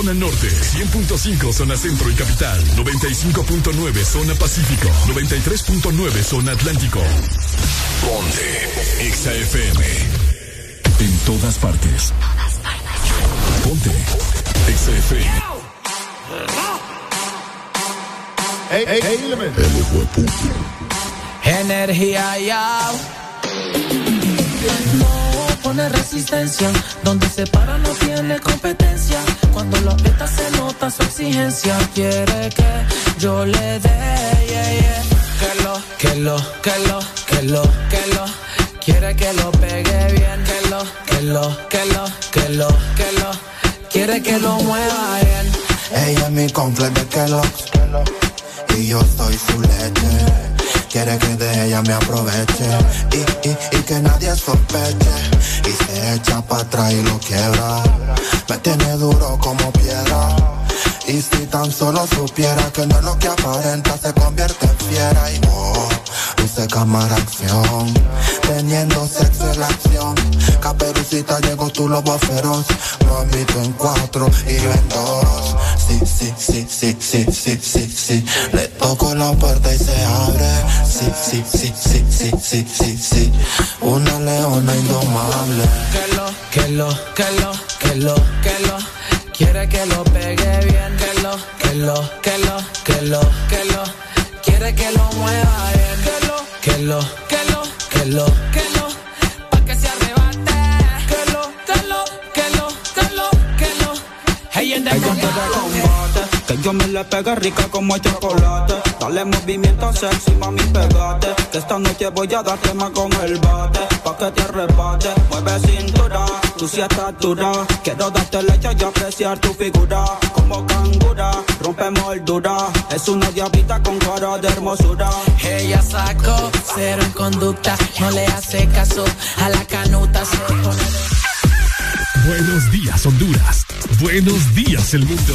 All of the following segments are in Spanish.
89.3 zona norte, 100.5 zona centro y capital, 95.9 zona pacífico, 93.9 zona atlántico. Ponte XAFM. En todas partes. Ponte XAFM. Hey, hey, hey, Energía ya. Pone resistencia. Donde se para no tiene competencia. Cuando lo aprieta se nota su exigencia. Quiere que yo le dé. Que lo, que lo, que lo, que lo, que lo. Quiere que lo pegue bien. Que lo, que lo, que lo, que lo, que lo. Quiere que lo mueva bien. Ella es mi completo que lo y yo soy su leche. Quiere que de ella me aproveche y, y, y que nadie sospeche. Y se echa para atrás y lo quiebra. Me tiene duro como piedra. Y si tan solo supiera que no es lo que aparenta, se convierte en fiera y oh, luce cámara acción. Teniendo sexo en la acción. Caperucita llegó tu lobo feroz. Lo en cuatro y yo en dos sí, sí, sí, sí, sí, sí, sí, sí. Le toco la puerta y se abre. Sí, sí, sí, sí, sí, sí, sí, sí. Una leona indomable. Que lo, que lo, que lo, que lo, que lo. Quiere que lo pegue bien. Que lo, que lo, que lo, que lo, que lo. Quiere que lo mueva bien. Que lo, que lo, que lo, que lo. Pa' que se arrebate. Que lo, que lo, que lo, que lo, que lo. Hey, en que yo me le pegue rica como el chocolate. Dale movimiento sexy, mami, pegate. Que esta noche voy a darte más con el bate. Pa' que te arrebate. Mueve cintura, tú si estás dura. Quiero darte leche y apreciar tu figura. Como cangura, rompe moldura. Es una diabita con cara de hermosura. Ella sacó cero en conducta. No le hace caso a la canuta. Buenos días, Honduras. Buenos días, el mundo.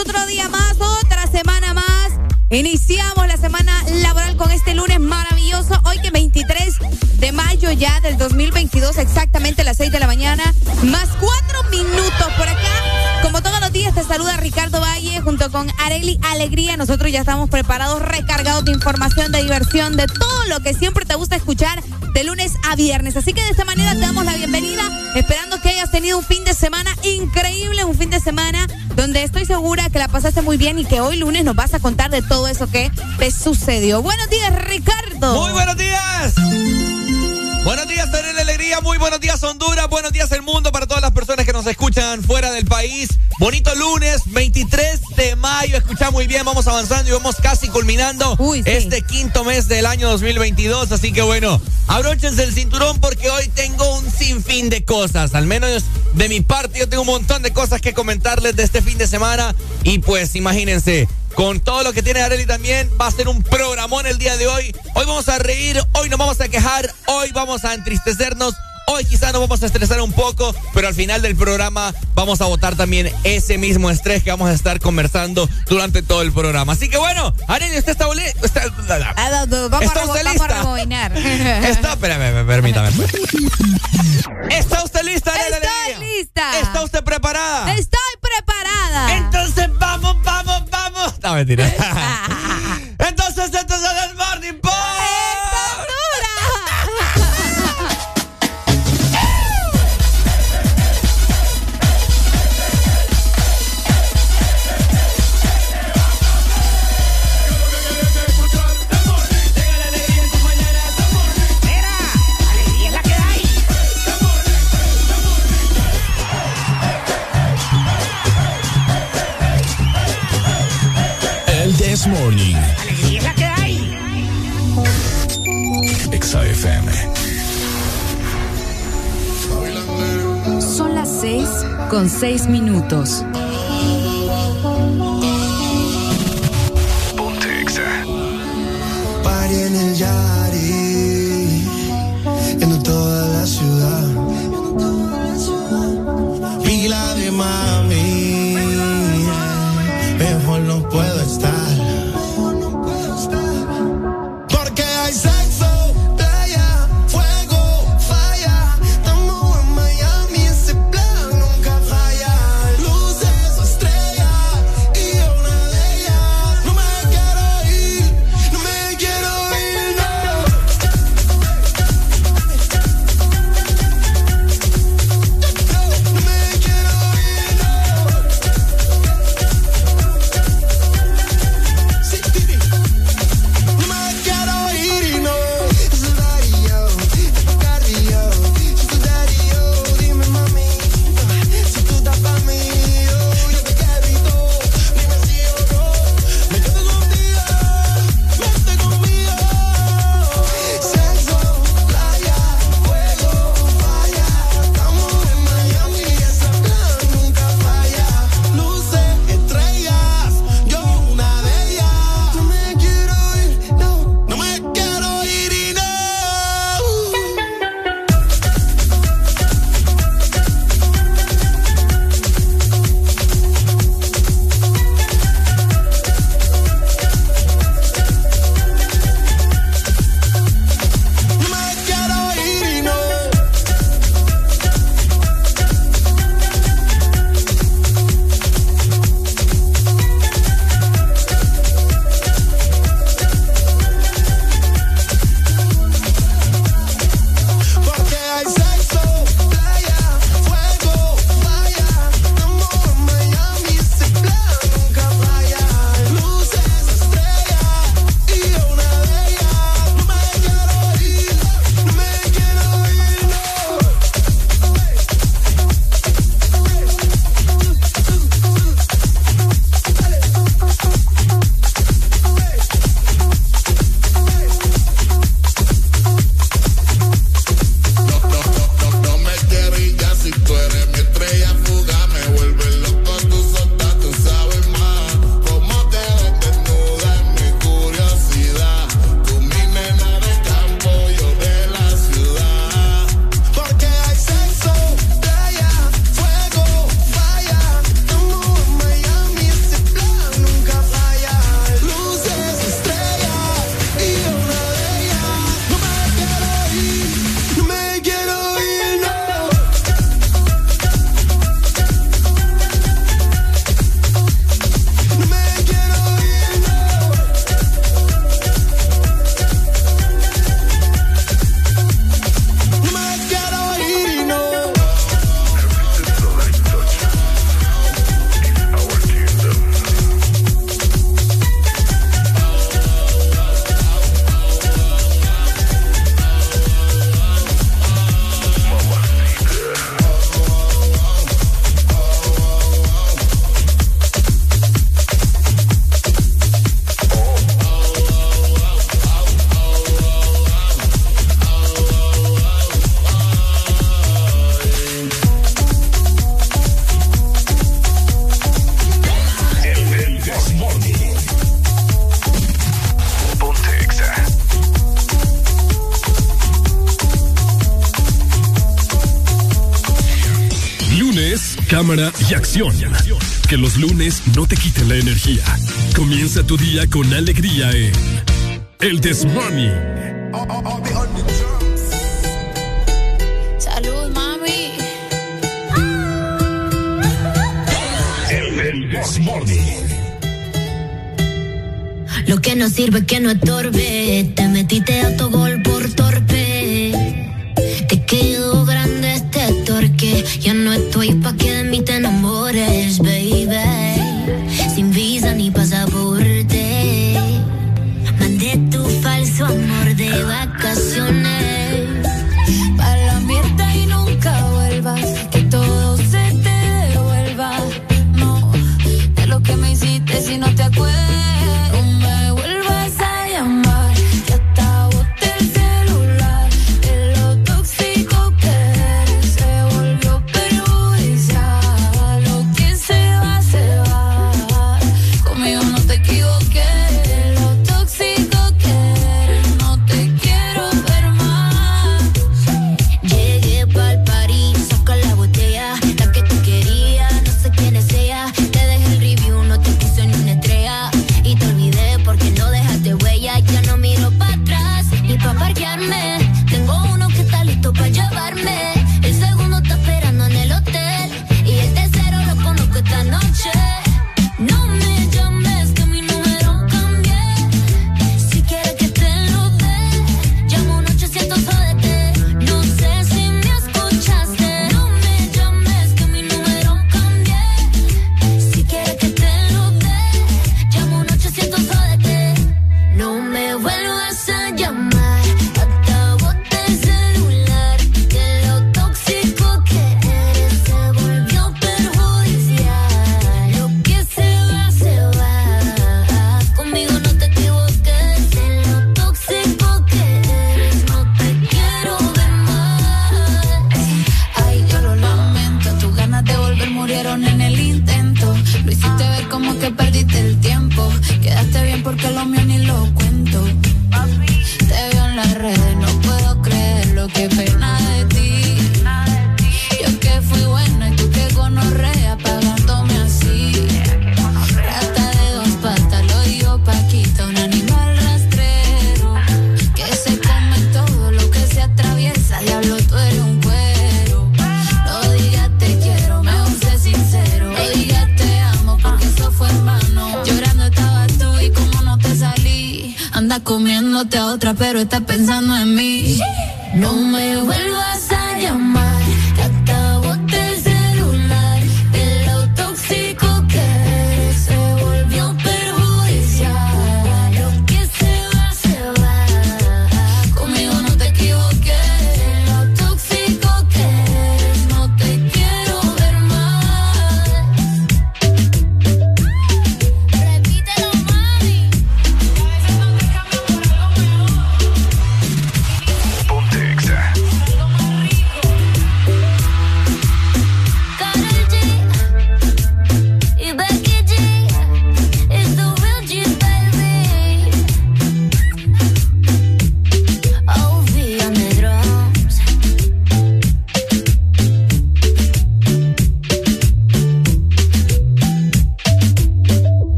Otro día más, otra semana más. Iniciamos la semana laboral con este lunes maravilloso. Hoy que 23 de mayo ya del 2022, exactamente a las 6 de la mañana, más cuatro minutos por acá como todos los días, te saluda Ricardo Valle junto con Areli Alegría. Nosotros ya estamos preparados, recargados de información, de diversión, de todo lo que siempre te gusta escuchar de lunes a viernes. Así que de esta manera te damos la bienvenida, esperando que hayas tenido un fin de semana increíble, un fin de semana donde estoy segura que la pasaste muy bien y que hoy lunes nos vas a contar de todo eso que te sucedió. Buenos días, Ricardo. Muy buenos días. Buenos días, Tener Alegría. Muy buenos días, Honduras. Buenos días, el mundo, todas las personas que nos escuchan fuera del país. Bonito lunes, 23 de mayo. Escucha muy bien, vamos avanzando y vamos casi culminando este quinto mes del año 2022. Así que bueno, abróchense el cinturón porque hoy tengo un sinfín de cosas. Al menos de mi parte, yo tengo un montón de cosas que comentarles de este fin de semana. Y pues imagínense, con todo lo que tiene Areli también. Va a ser un programón el día de hoy. Hoy vamos a reír, hoy nos vamos a quejar, hoy vamos a entristecernos. Hoy quizás nos vamos a estresar un poco, pero al final del programa vamos a votar también ese mismo estrés que vamos a estar conversando durante todo el programa. Así que bueno, Arely, ¿usted está, está, vamos ¿Está usted lista? Vamos a está, espérame, permítame. ¿Está usted lista, Arely? Estoy lista. ¿Está usted preparada? Estoy preparada. Entonces vamos, vamos, vamos. No, mentira. entonces, entonces el Morning Morning. Las seis con seis minutos. Ponte Exa. Party en el Yari, en toda la ciudad. Que los lunes no te quiten la energía. Comienza tu día con alegría en El Desmorning. Salud, mami. El Desmorning. Lo que no sirve que no estorbe. Te metiste a tu gol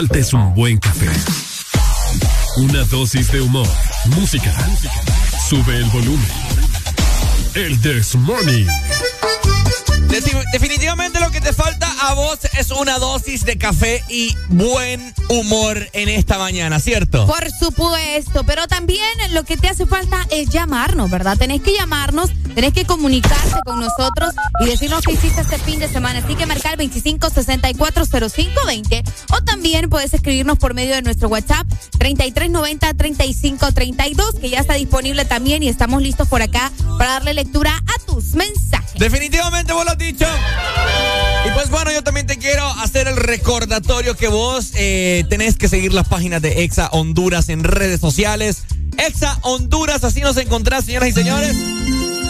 falta es un buen café. Una dosis de humor, música. Sube el volumen. El This Morning. Definitivamente lo que te falta a vos es una dosis de café y buen humor en esta mañana, ¿cierto? Por supuesto, pero también lo que te hace falta es llamarnos, ¿verdad? Tenés que llamarnos Tenés que comunicarte con nosotros y decirnos qué hiciste este fin de semana. Así que marcar 25640520 o también puedes escribirnos por medio de nuestro WhatsApp 3390-3532, que ya está disponible también y estamos listos por acá para darle lectura a tus mensajes. Definitivamente vos lo has dicho. Y pues bueno, yo también te quiero hacer el recordatorio que vos eh, tenés que seguir las páginas de Exa Honduras en redes sociales. Exa Honduras, así nos encontrás, señoras y señores.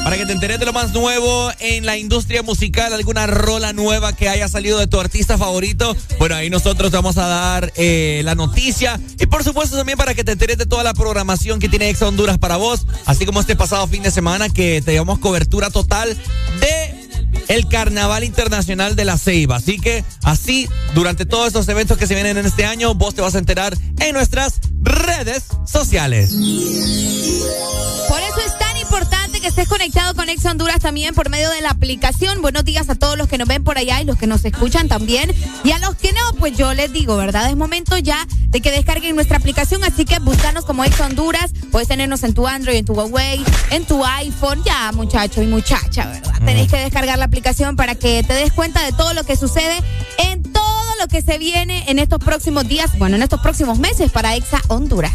Para que te enteres de lo más nuevo en la industria musical, alguna rola nueva que haya salido de tu artista favorito. Bueno, ahí nosotros vamos a dar eh, la noticia. Y por supuesto también para que te enteres de toda la programación que tiene Exa Honduras para vos. Así como este pasado fin de semana que te llevamos cobertura total de el Carnaval Internacional de la Ceiba. Así que así, durante todos estos eventos que se vienen en este año, vos te vas a enterar en nuestras redes sociales. Por eso que estés conectado con Ex Honduras también por medio de la aplicación. Buenos días a todos los que nos ven por allá y los que nos escuchan también. Y a los que no, pues yo les digo, ¿verdad? Es momento ya de que descarguen nuestra aplicación, así que búscanos como Ex Honduras. Puedes tenernos en tu Android, en tu Huawei, en tu iPhone. Ya, muchacho y muchacha, ¿verdad? Tenéis que descargar la aplicación para que te des cuenta de todo lo que sucede en todo lo que se viene en estos próximos días, bueno, en estos próximos meses para Exa Honduras.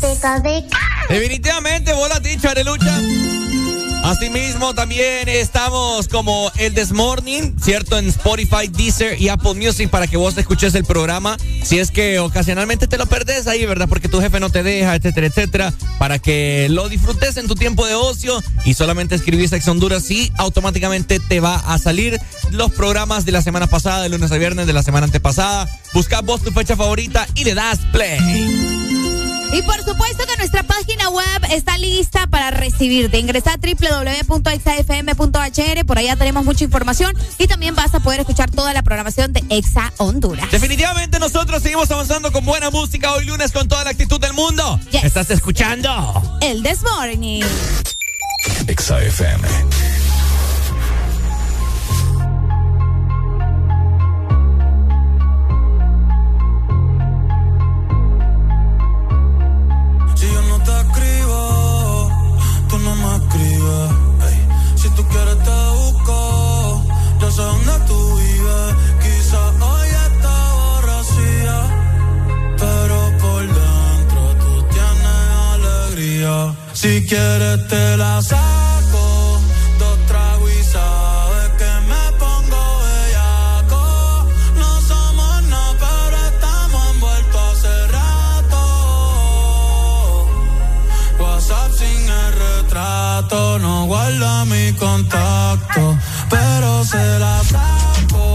Definitivamente, vos lo has dicho, Arelucha. Asimismo, también estamos como el This Morning, ¿cierto? En Spotify, Deezer y Apple Music para que vos escuches el programa. Si es que ocasionalmente te lo perdés ahí, ¿verdad? Porque tu jefe no te deja, etcétera, etcétera. Para que lo disfrutes en tu tiempo de ocio y solamente escribís Ex Honduras y automáticamente te va a salir los programas de la semana pasada, de lunes a viernes, de la semana antepasada. Busca vos tu fecha favorita y le das play. Y por supuesto que nuestra página web está lista para recibirte. Ingresa a www.exafm.hr, por allá tenemos mucha información y también vas a poder escuchar toda la programación de Exa Honduras. Definitivamente nosotros seguimos avanzando con buena música hoy lunes con toda la actitud del mundo. ¿Estás escuchando? El This Morning. Exa FM. Si quieres te la saco, dos tragos y sabes que me pongo bellaco. No somos nada, pero estamos envueltos hace rato. WhatsApp sin el retrato, no guarda mi contacto, pero se la saco,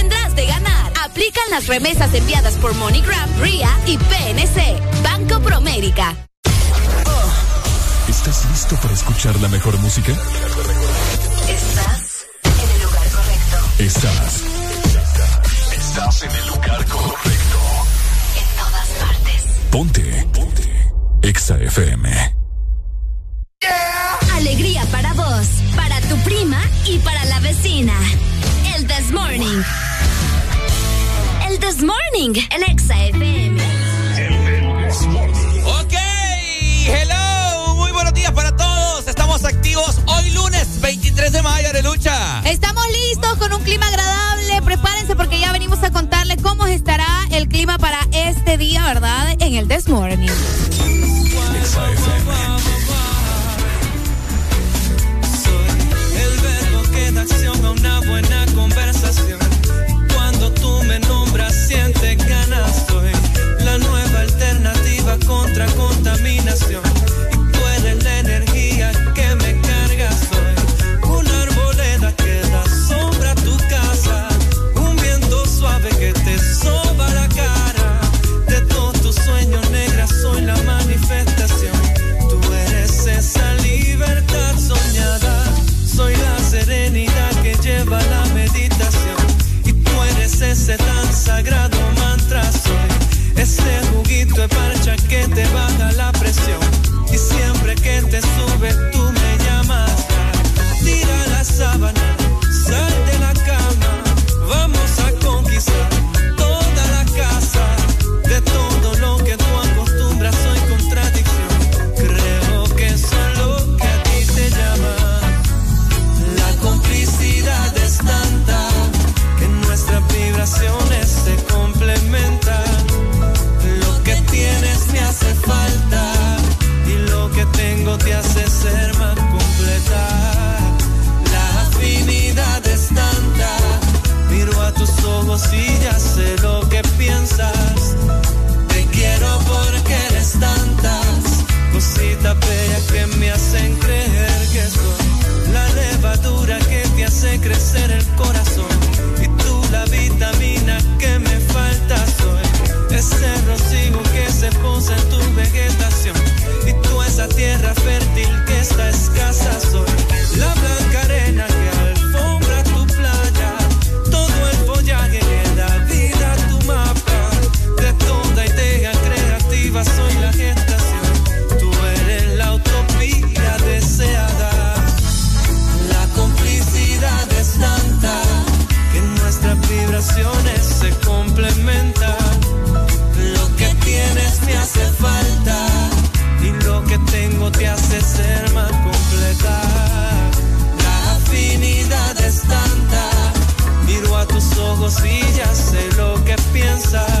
Aplican las remesas enviadas por MoneyGram, RIA y PNC. Banco Promérica. ¿Estás listo para escuchar la mejor música? Estás en el lugar correcto. Estás. Estás en el lugar correcto. En todas partes. Ponte. Ponte. Exa FM. Alegría para vos, para tu prima y para la vecina. El This Morning. This Morning en Exa FM. Ok, hello, muy buenos días para todos. Estamos activos hoy lunes 23 de mayo de lucha. Estamos listos con un clima agradable. Prepárense porque ya venimos a contarles cómo estará el clima para este día, ¿verdad? En el This Morning. Soy el verbo que da acción a una buena conversación suficientes ganas soy la nueva alternativa contra contaminación. esta escasa soy. inside.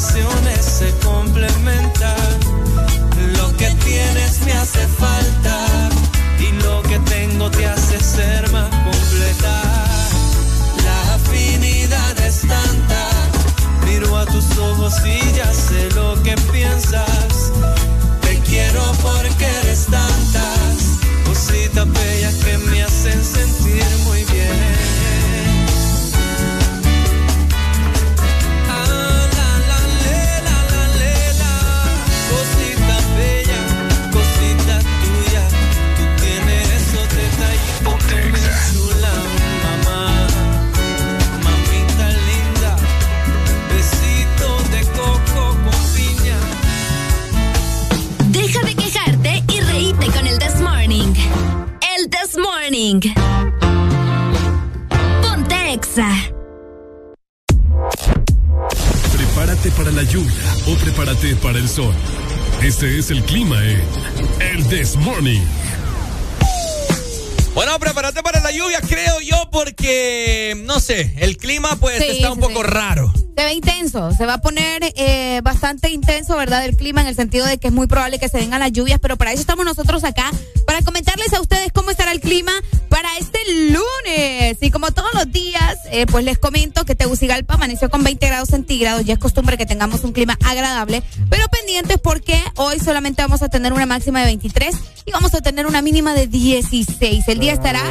nuestras el clima pues Sí, está un poco sí. raro. Se ve intenso, se va a poner eh, bastante intenso, ¿verdad? El clima en el sentido de que es muy probable que se vengan las lluvias, pero para eso estamos nosotros acá, para comentarles a ustedes cómo estará el clima para este lunes. Y como todos los días, eh, pues les comento que Tegucigalpa amaneció con 20 grados centígrados, ya es costumbre que tengamos un clima agradable, pero pendientes porque hoy solamente vamos a tener una máxima de 23 y vamos a tener una mínima de 16. El día estará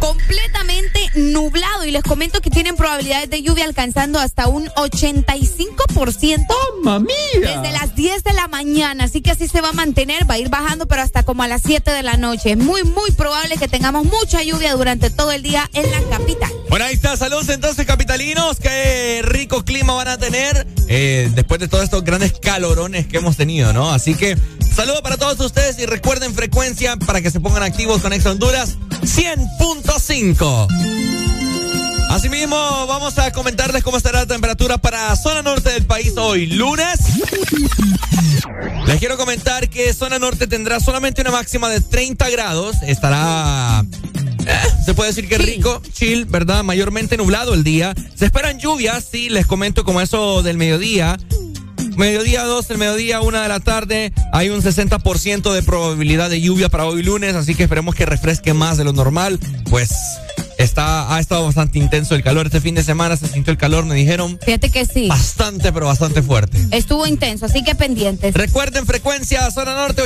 completamente nublado y les comento que tienen probabilidades de lluvia alcanzando hasta un 85%. ¡Mamma mía! Desde las 10 de la mañana, así que así se va a mantener, va a ir bajando, pero hasta como a las 7 de la noche. Es muy, muy probable que tengamos mucha lluvia durante todo el día en la capital. Bueno, ahí está. Saludos entonces, capitalinos. Qué rico clima van a tener eh, después de todos estos grandes calorones que hemos tenido, ¿no? Así que saludos para todos ustedes y recuerden frecuencia para que se pongan activos con Ex Honduras 100.5. Asimismo, vamos a comentarles cómo estará la temperatura para zona norte del país hoy, lunes. Les quiero comentar que zona norte tendrá solamente una máxima de 30 grados. Estará eh, se puede decir que rico, chill, ¿verdad? Mayormente nublado el día. Se esperan lluvias, sí, les comento como eso del mediodía. Mediodía 2, el mediodía 1 de la tarde, hay un 60% de probabilidad de lluvia para hoy lunes, así que esperemos que refresque más de lo normal. Pues está, ha estado bastante intenso el calor este fin de semana, se sintió el calor, me dijeron. Fíjate que sí. Bastante, pero bastante fuerte. Estuvo intenso, así que pendientes. Recuerden frecuencia, zona norte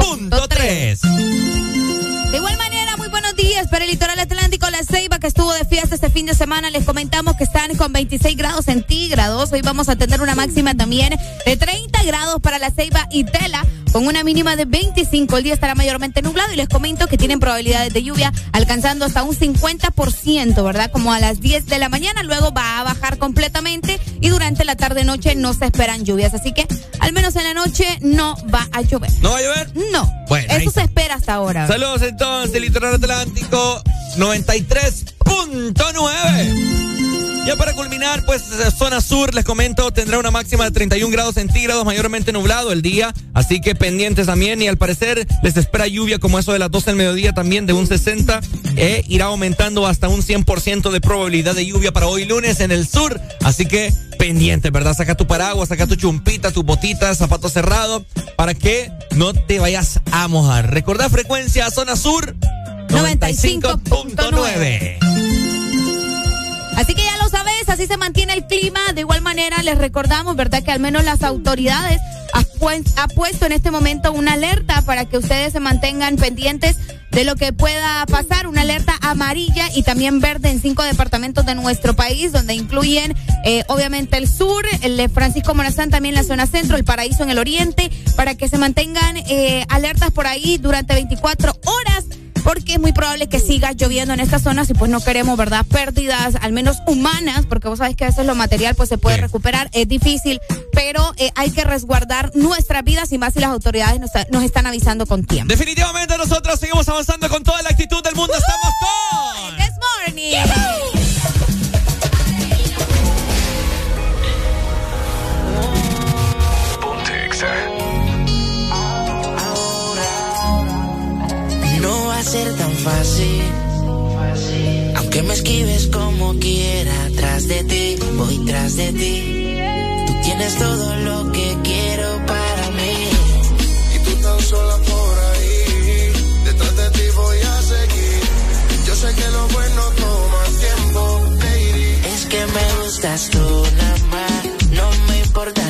89.3. De igual manera, muy buenos días para el litoral atlántico, la Ceiba que estuvo de fiesta este fin de semana. Les comentamos que están con 26 grados centígrados. Hoy vamos a tener una máxima también de 30 grados para la Ceiba y Tela, con una mínima de 25. El día estará mayormente nublado y les comento que tienen probabilidades de lluvia alcanzando hasta un 50%, ¿verdad? Como a las 10 de la mañana. Luego va a bajar completamente y durante la tarde-noche no se esperan lluvias. Así que al menos en la noche no va a llover. ¿No va a llover? No. Bueno, Eso se espera hasta ahora. Saludos entonces, Litoral Atlántico 93.9. Ya para culminar, pues zona sur, les comento, tendrá una máxima de 31 grados centígrados, mayormente nublado el día, así que pendientes también y al parecer les espera lluvia como eso de las 12 del mediodía también de un 60 e irá aumentando hasta un 100% de probabilidad de lluvia para hoy lunes en el sur, así que pendiente, ¿verdad? Saca tu paraguas, saca tu chumpita, tu botita, zapato cerrado, para que no te vayas a mojar. Recordá frecuencia zona sur 95.9. Así que ya lo sabes, así se mantiene el clima. De igual manera, les recordamos, ¿verdad? Que al menos las autoridades ha, pu- ha puesto en este momento una alerta para que ustedes se mantengan pendientes de lo que pueda pasar. Una alerta amarilla y también verde en cinco departamentos de nuestro país, donde incluyen, eh, obviamente, el sur, el de Francisco Morazán, también la zona centro, el paraíso en el oriente, para que se mantengan eh, alertas por ahí durante 24 horas porque es muy probable que siga lloviendo en estas zonas y pues no queremos, ¿verdad? Pérdidas, al menos humanas, porque vos sabés que a veces lo material pues se puede recuperar, es difícil, pero eh, hay que resguardar nuestras vidas y más si las autoridades nos, nos, están avisando con tiempo. Definitivamente nosotros seguimos avanzando con toda la actitud del mundo. Estamos con... This morning. Va a ser tan fácil. Aunque me esquives como quiera, tras de ti, voy tras de ti. Tú tienes todo lo que quiero para mí. Y tú tan sola por ahí, detrás de ti voy a seguir. Yo sé que lo bueno toma tiempo, baby. Es que me gustas tú nada más, no me importan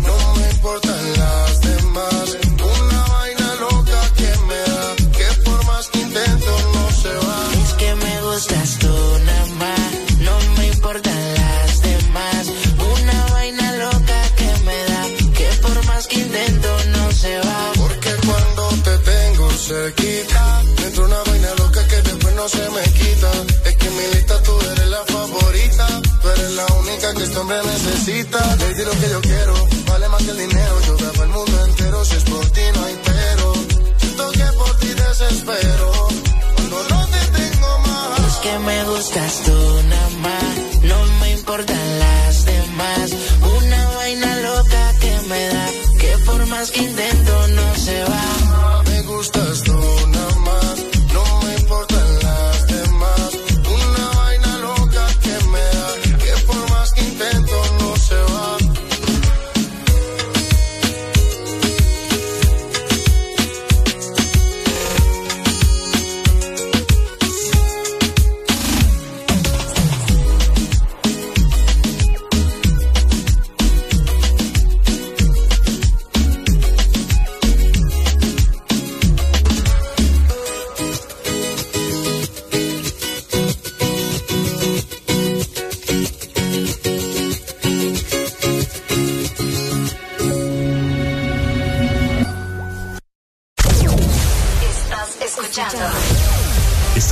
Cerquita, me entra una vaina loca que después no se me quita. Es que en mi lista tú eres la favorita, tú eres la única que este hombre necesita. Le lo que yo quiero, vale más que el dinero. Yo grabo el mundo entero, si es por ti no hay pero. Siento que por ti desespero, cuando no te tengo más. Es que me gustas tú nada más, no me importan las demás. Una vaina loca que me da, que por más que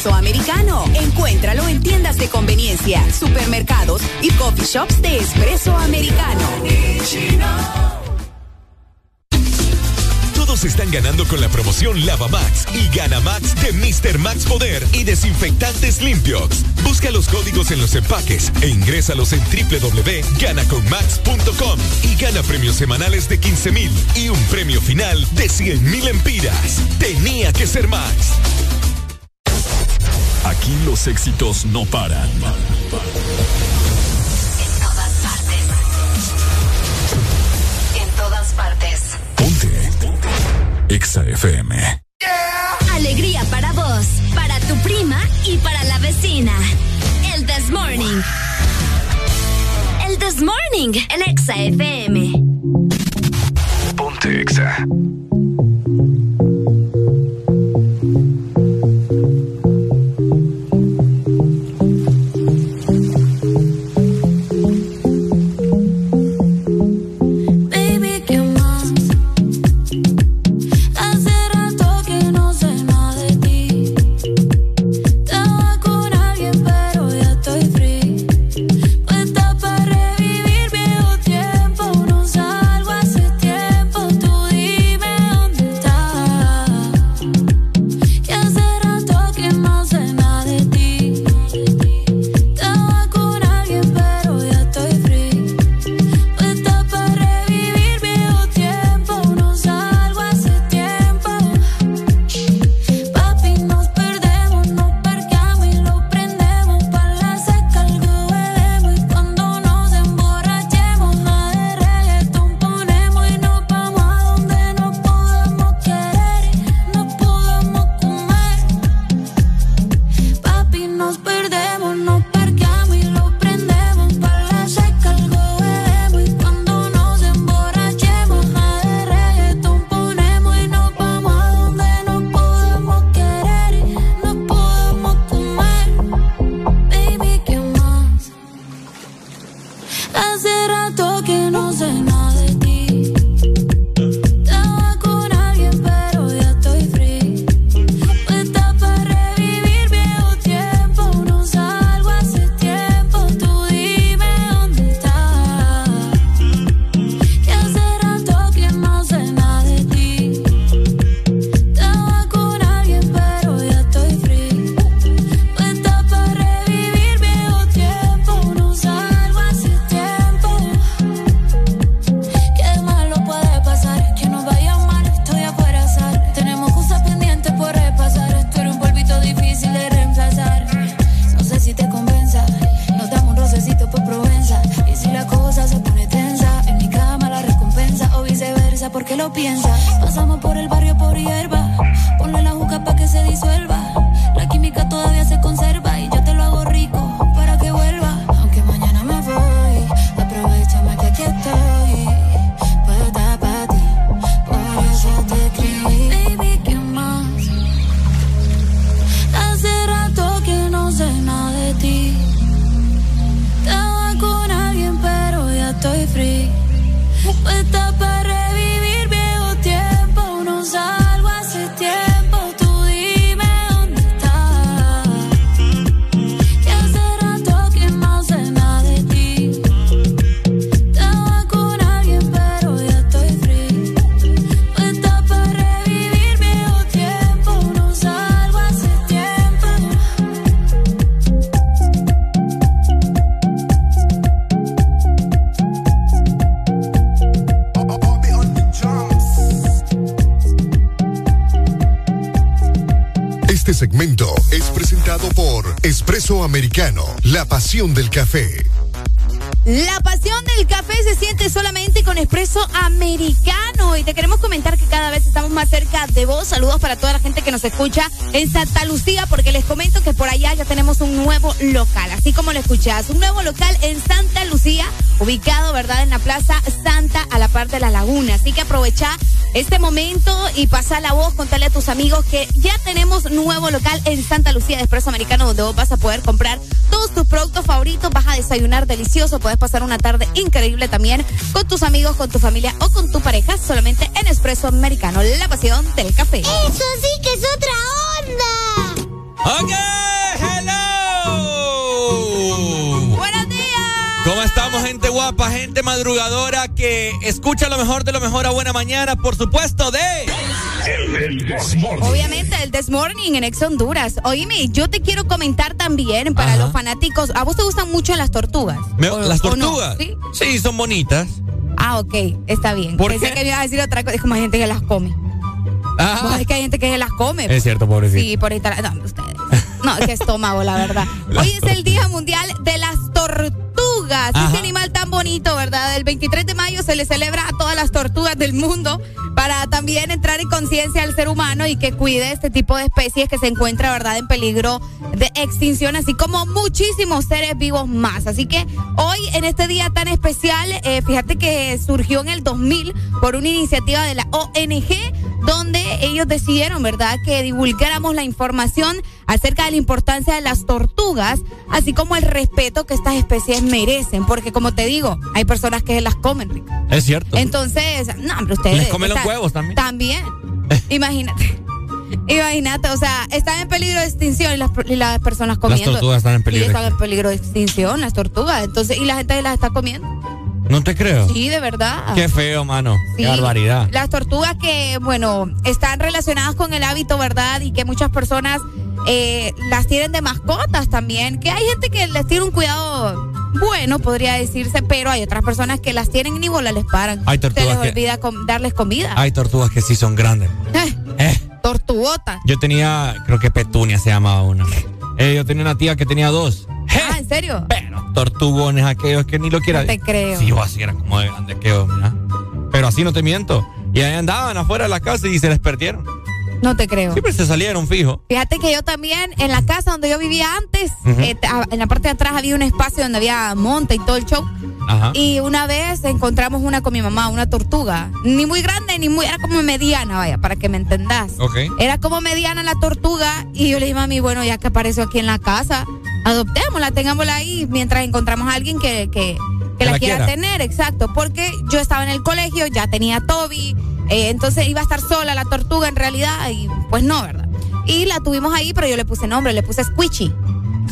Espresso americano. Encuéntralo en tiendas de conveniencia, supermercados y coffee shops de espresso americano. Todos están ganando con la promoción Lava Max y Gana Max de Mr. Max Poder y Desinfectantes Limpios. Busca los códigos en los empaques e ingrésalos en www.ganaconmax.com y gana premios semanales de 15 mil y un premio final de 100 mil empiras. Tenía que ser Max. Aquí los éxitos no paran. En todas partes. En todas partes. Ponte. Exa FM. Alegría para vos, para tu prima y para la vecina. El This Morning. El This Morning, el Exa FM. Ponte Exa. La pasión del café. La pasión del café se siente solamente con espresso americano. Y te queremos comentar que cada vez estamos más cerca de vos. Saludos para toda la gente que nos escucha en Santa Lucía, porque les comento que por allá ya tenemos un nuevo local. Así como lo escuchás, un nuevo local en Santa Lucía, ubicado, ¿verdad?, en la Plaza Santa, a la par de la laguna. Así que aprovecha este momento y pasa la voz, contale a tus amigos que ya tenemos nuevo local en Santa Lucía de Espresso Americano, donde vos vas a poder comprar productos favoritos, vas a desayunar delicioso, puedes pasar una tarde increíble también con tus amigos, con tu familia o con tu pareja, solamente en Espresso Americano, la pasión del café. Eso sí que es otra onda. ¡Ok! ¡Hello! ¡Buenos días! ¿Cómo estamos, gente guapa, gente madrugadora que escucha lo mejor de lo mejor a buena mañana, por supuesto, de... Obviamente, el This Morning en Ex Honduras. Oíme, yo te quiero comentar también para Ajá. los fanáticos. ¿A vos te gustan mucho las tortugas? Me- ¿O- ¿Las no? tortugas? ¿Sí? Sí, son bonitas. Ah, ok, está bien. ¿Por Pensé qué? que me ibas a decir otra cosa. Es como hay gente que las come. Ah, Vos, es que hay gente que las come. es cierto, pobrecito. Sí, por ahí está. No, ustedes. No, qué estómago, la verdad. Hoy es el Día Mundial de las Tortugas. Ajá. Ese animal tan bonito, ¿verdad? El 23 de mayo se le celebra a todas las tortugas del mundo también entrar en conciencia al ser humano y que cuide este tipo de especies que se encuentra, ¿verdad?, en peligro de extinción, así como muchísimos seres vivos más. Así que hoy, en este día tan especial, eh, fíjate que surgió en el 2000 por una iniciativa de la ONG donde ellos decidieron, ¿verdad?, que divulgáramos la información acerca de la importancia de las tortugas, así como el respeto que estas especies merecen, porque como te digo, hay personas que las comen, Rico. Es cierto. Entonces, no, hombre, ustedes... Les comen los huevos también. También. Imagínate. Imagínate, o sea, están en peligro de extinción y las, y las personas comiendo. tortugas están en peligro de están en peligro de extinción, las tortugas. Entonces, y la gente las está comiendo. No te creo. Sí, de verdad. Qué feo, mano. Sí. Qué barbaridad. Las tortugas que, bueno, están relacionadas con el hábito, ¿verdad? Y que muchas personas eh, las tienen de mascotas también. Que hay gente que les tiene un cuidado bueno, podría decirse, pero hay otras personas que las tienen y ni bola les paran. Hay Se tortugas les que- olvida com- darles comida. Hay tortugas que sí son grandes. Eh, Eh, tortugota. yo tenía, creo que Petunia se llamaba una. Eh, yo tenía una tía que tenía dos. Ah, ¿en serio? Pero tortugones aquellos que ni lo quiera. No te creo. Sí, yo así era como de grande aquellos, mira. Pero así no te miento. Y ahí andaban afuera de la casa y se les perdieron. No te creo. Siempre se salieron, fijo. Fíjate que yo también, en la casa donde yo vivía antes, eh, ta- en la parte de atrás había un espacio donde había monte y todo el show. Ajá. Y una vez encontramos una con mi mamá, una tortuga. Ni muy grande, ni muy. Era como mediana, vaya, para que me entendás. Ok. Era como mediana la tortuga. Y yo le dije, mami, bueno, ya que apareció aquí en la casa, adoptémosla, tengámosla ahí mientras encontramos a alguien que, que, que la, la quiera, quiera. tener. Exacto. Porque yo estaba en el colegio, ya tenía Toby. Eh, entonces iba a estar sola la tortuga en realidad. Y pues no, ¿verdad? Y la tuvimos ahí, pero yo le puse nombre, le puse Squishy.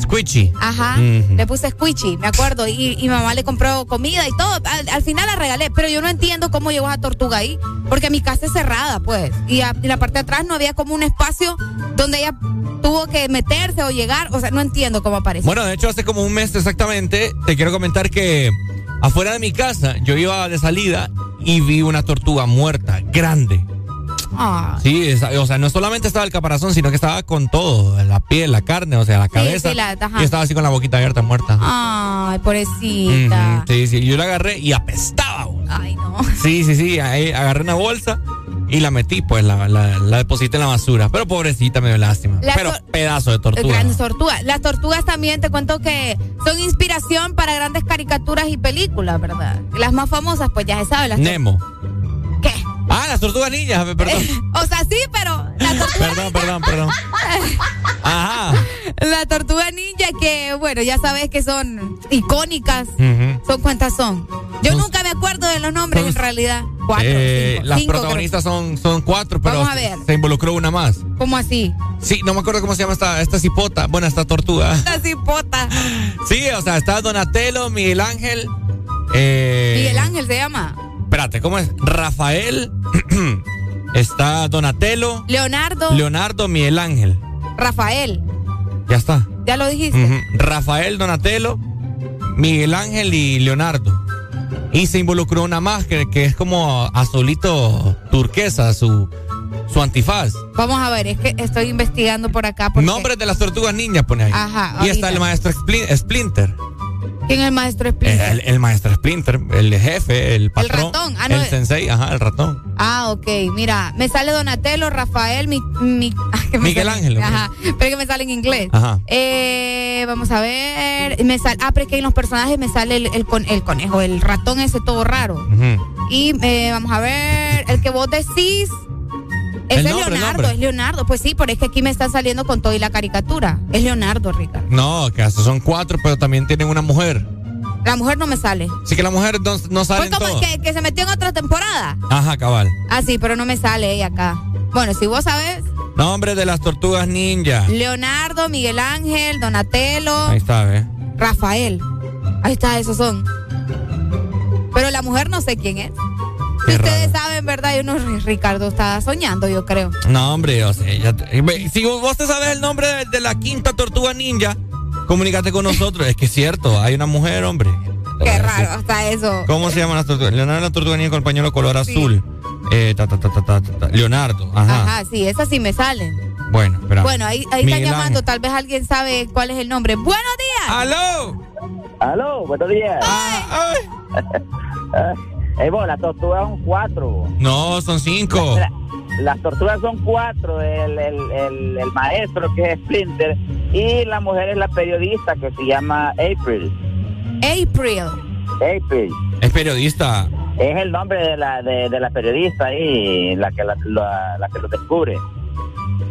Squishy. Ajá, le puse squishy, me acuerdo, y, y mamá le compró comida y todo. Al, al final la regalé, pero yo no entiendo cómo llegó esa tortuga ahí, porque mi casa es cerrada, pues, y a- en la parte de atrás no había como un espacio donde ella tuvo que meterse o llegar, o sea, no entiendo cómo apareció. Bueno, de hecho, hace como un mes exactamente, te quiero comentar que afuera de mi casa yo iba de salida y vi una tortuga muerta, grande. Ah, Sí, o sea, no solamente estaba el caparazón, sino que estaba con todo, la piel, la carne, o sea, la cabeza. sí, la- y estaba así con la boquita abierta, muerta. Ay, pobrecita. Sí, sí, yo la agarré y apestaba. Ay, no. Sí, sí, sí. Ahí agarré una bolsa y la metí, pues la, la, la deposité en la basura. Pero pobrecita, me dio lástima. Las Pero pedazo de tortuga. Grandes tortugas. Las tortugas también te cuento que son inspiración para grandes caricaturas y películas, ¿verdad? Las más famosas, pues ya se sabe. Las Nemo. Ah, las tortugas ninjas, perdón. O sea, sí, pero la tortuga, perdón, perdón, perdón. Ajá. la tortuga ninja que, bueno, ya sabes que son icónicas. ¿Son cuántas son? Yo nunca me acuerdo de los nombres en realidad. Cuatro, Eh, cinco, las cinco, creo. protagonistas son, son cuatro, pero Vamos a ver. se involucró una más. ¿Cómo así? Sí, no me acuerdo cómo se llama esta, esta cipota. Bueno, esta tortuga. Esta cipota. Sí, o sea, está Donatello, Miguel Ángel. Eh, Miguel Ángel se llama. Espérate, ¿cómo es? Rafael. está Donatello, Leonardo. Leonardo, Miguel Ángel. Rafael. Ya está. Ya lo dijiste. Rafael, Donatello, Miguel Ángel y Leonardo. Y se involucró una más que, que es como azulito turquesa, su, su antifaz. Vamos a ver, es que estoy investigando por acá. Porque... Nombres de las tortugas ninjas pone ahí. Ajá, y está el maestro Splin- Splinter. ¿Quién es el maestro Splinter? El, el maestro Splinter, el jefe, el patrón. ratón, ah, no, el eh. sensei, ajá, el ratón. Ah, ok. Mira, me sale Donatello, Rafael, mi, Miguel sale- Ángel. Ajá, pero que me sale en inglés. Ajá. Eh, vamos a ver. Me sale, ah, pero es que en los personajes me sale el, el, con- el conejo, el ratón ese todo raro. Y eh, vamos a ver, el que vos decís. El es nombre, Leonardo, es Leonardo. Pues sí, pero es que aquí me está saliendo con todo y la caricatura. Es Leonardo, Ricardo. No, que hasta son cuatro, pero también tienen una mujer. La mujer no me sale. Así que la mujer no, no sale Fue como que, que se metió en otra temporada. Ajá, cabal. Ah, sí, pero no me sale ella acá. Bueno, si vos sabes, Nombre de las tortugas ninja. Leonardo, Miguel Ángel, Donatello, Ahí está, ¿ves? Rafael. Ahí está, esos son. Pero la mujer no sé quién es. Ustedes raro. saben, ¿verdad? Yo no, Ricardo está soñando, yo creo. No, hombre, o sea, ya te- ve, si vos te sabes el nombre de, de la quinta tortuga ninja, comunícate con nosotros. es que es cierto, hay una mujer, hombre. Qué raro, hasta eso. ¿Cómo se llaman las tortugas? Leonardo la tortuga ninja con el pañuelo color Sí. azul. Eh, ta, ta, ta, ta, ta, ta, ta. Leonardo, ajá. Ajá, sí, esas sí me salen. Bueno, espera. Bueno, ahí, están llamando, tal vez alguien sabe cuál es el nombre. ¡Buenos días! ¡Aló! Aló, buenos días. Ah, Eh, bueno, las tortugas son cuatro. No, son cinco. La- las tortugas son cuatro. El, el, el, el maestro que es Splinter y la mujer es la periodista que se llama April. April. April. Es periodista. Es el nombre de la, de, de la periodista ahí, la que, la, la- la que lo descubre.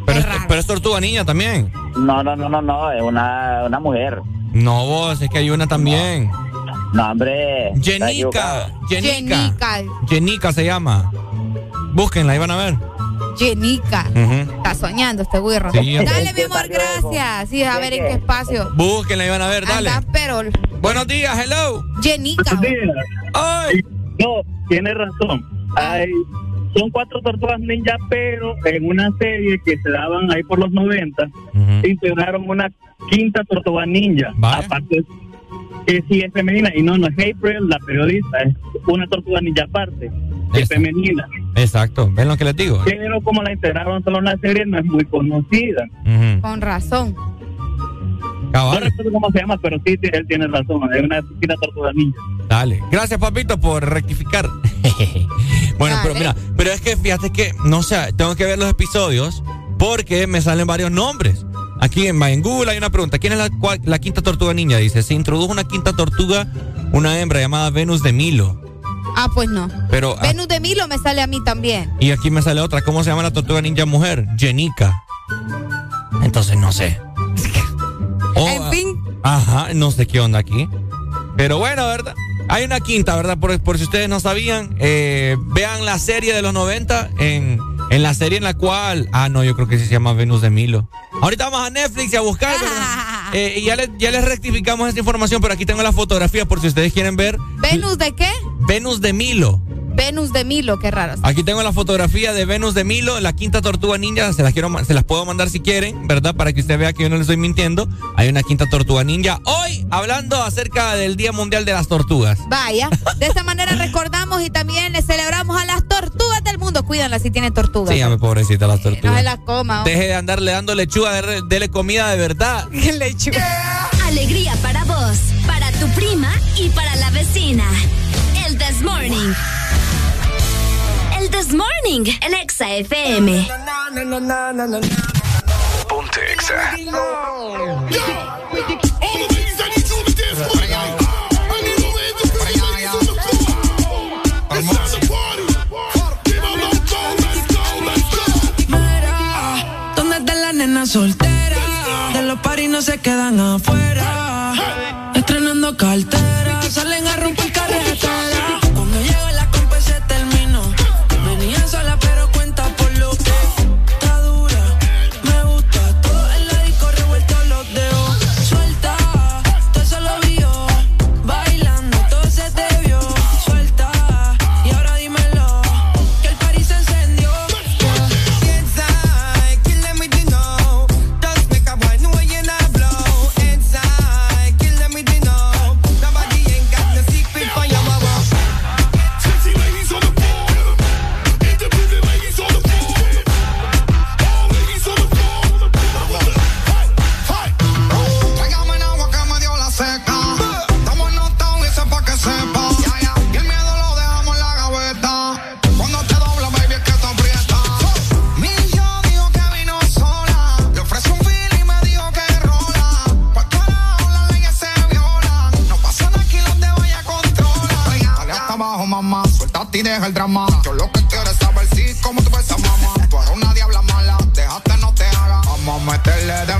Pero es, pero es tortuga niña también. No, no, no, no, no, es una, una mujer. No, vos, es que hay una también. No, hombre. está Jenica. Jenica. Jenica. Se llama. Búsquenla, ahí van a ver. Jenica. Ujú. Está soñando este güirro. Sí, hombre. Dale, mi amor, gracias. Sí, a ver en qué espacio. Búsquenla, ahí van a ver, dale. Anda, pero. Buenos días, hello. Jenica. Ay. No, tiene razón. Hay, son cuatro tortugas ninja, pero en una serie que se daban ahí por los 90, integraron una quinta tortuga ninja. Aparte, que sí es femenina. Y no, no es April, la periodista, es una tortuga ninja aparte, es femenina. Exacto, ¿ven lo que les digo? Pero como la integraron solo en la serie, no es muy conocida. Con razón. No recuerdo cómo se llama, pero sí, él tiene razón. Es una tortuga ninja. Dale. Gracias, papito, por rectificar. bueno, pero mira, pero es que fíjate que, no sé, tengo que ver los episodios porque me salen varios nombres. Aquí en, Google hay una pregunta. ¿Quién es la, cua- la quinta tortuga niña? Dice, se introdujo una quinta tortuga, una hembra llamada Venus de Milo. Ah, pues no. Pero, ah, Venus de Milo me sale a mí también. y aquí me sale otra. ¿Cómo se llama la tortuga ninja mujer? Jenica. Entonces no sé. Oh, en fin, Ajá, no sé qué onda aquí. Pero bueno, ¿verdad? Hay una quinta, ¿verdad? Por, por si ustedes no sabían, eh, vean la serie de los 90 en, en la serie en la cual... Ah, no, yo creo que sí se llama Venus de Milo. Ahorita vamos a Netflix y a buscar, ¿verdad? Eh, y ya les, ya les rectificamos esta información, pero aquí tengo la fotografía por si ustedes quieren ver. ¿Venus de qué? Venus de Milo. Venus de Milo, qué raro. Aquí tengo la fotografía de Venus de Milo, la quinta tortuga ninja, se las quiero se las puedo mandar si quieren, ¿verdad? Para que usted vea que yo no le estoy mintiendo. Hay una quinta tortuga ninja hoy hablando acerca del Día Mundial de las Tortugas. Vaya, de esta manera recordamos y también celebramos a las tortugas del mundo. Cuídanlas si tienen tortugas. Sí, me pobrecita las tortugas. No se las coma. Deje de andarle dando lechuga, dele comida de verdad. lechuga. Alegría para vos, para tu prima y para la vecina. El This Morning. This Morning en Exa FM. Ponte Exa. Soltera? De los paris no se quedan afuera. Estrenando cartas Yo lo que quiero es saber si, sí, cómo tú ves mamá. Tú eres una diabla mala, déjate no te haga. Vamos a meterle de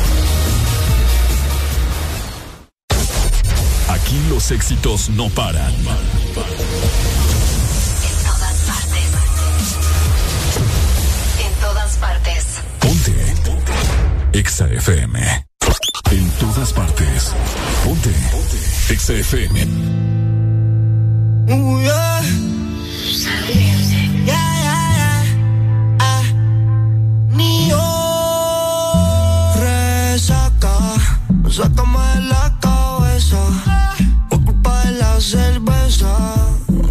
Aquí los éxitos no paran. En todas partes. En todas partes. Ponte. Ponte. Exa FM. En todas partes. Ponte. Ponte. Exa FM. Uh, yeah. Ah. Resaca. Sácame de la cabeza cerveza,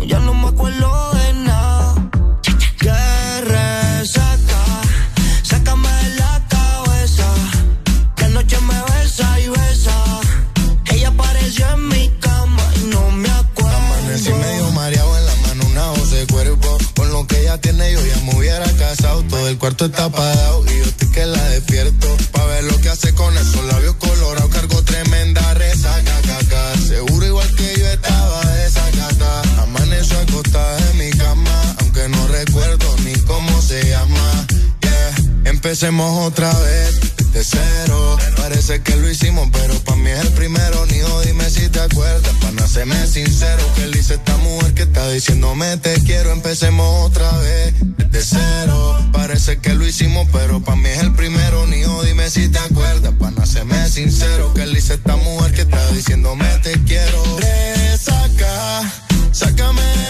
ya no me acuerdo de nada. Que resaca, sácame de la cabeza. Que anoche me besa y besa. Ella apareció en mi cama y no me acuerdo. Amanecí medio mareado en la mano, una voz de cuerpo. Con lo que ella tiene, yo ya me hubiera casado. Todo el cuarto está apagado y yo estoy que la despierto. Pa' ver lo que hace Empecemos otra vez, de cero. Parece que lo hicimos, pero pa' mí es el primero. Nido, dime si te acuerdas, para serme sincero. Que le hice esta mujer que está diciéndome te quiero. Empecemos otra vez, de cero. Parece que lo hicimos, pero pa' mí es el primero. Nido, dime si te acuerdas, para serme sincero. Que le hice esta mujer que está diciéndome te quiero. Resaca, sácame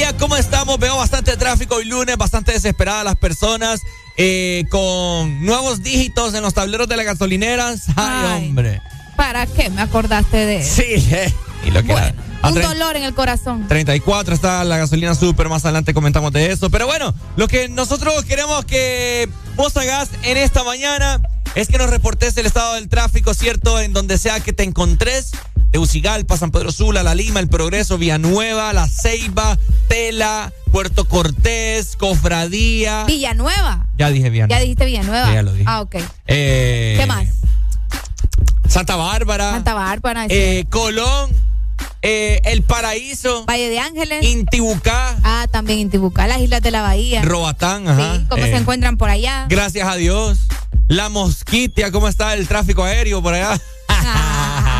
Familia, ¿cómo estamos? Veo bastante tráfico hoy lunes, bastante desesperadas las personas, eh, con nuevos dígitos en los tableros de las gasolineras. Ay, Ay. hombre. ¿Para qué me acordaste de eso? Sí, eh. Y lo que Bueno, un dolor en el corazón. 34 está la gasolina super, más adelante comentamos de eso. Pero bueno, lo que nosotros queremos que vos hagas en esta mañana es que nos reportes el estado del tráfico, ¿cierto? En donde sea que te encontres. Tegucigalpa, San Pedro Sula, La Lima, El Progreso, Villanueva, La Ceiba, Tela, Puerto Cortés, Cofradía. Villanueva. Ya dije Villanueva. Ya dijiste Villanueva. Sí, ya lo dije. Ah, ok. Eh, ¿Qué más? Santa Bárbara. Santa Bárbara. eh, Colón. eh, El Paraíso. Valle de Ángeles. Intibucá. Ah, también Intibucá, las Islas de la Bahía. Robatán, ajá. Sí, ¿cómo Eh, se encuentran por allá? Gracias a Dios. La Mosquitia, ¿cómo está el tráfico aéreo por allá?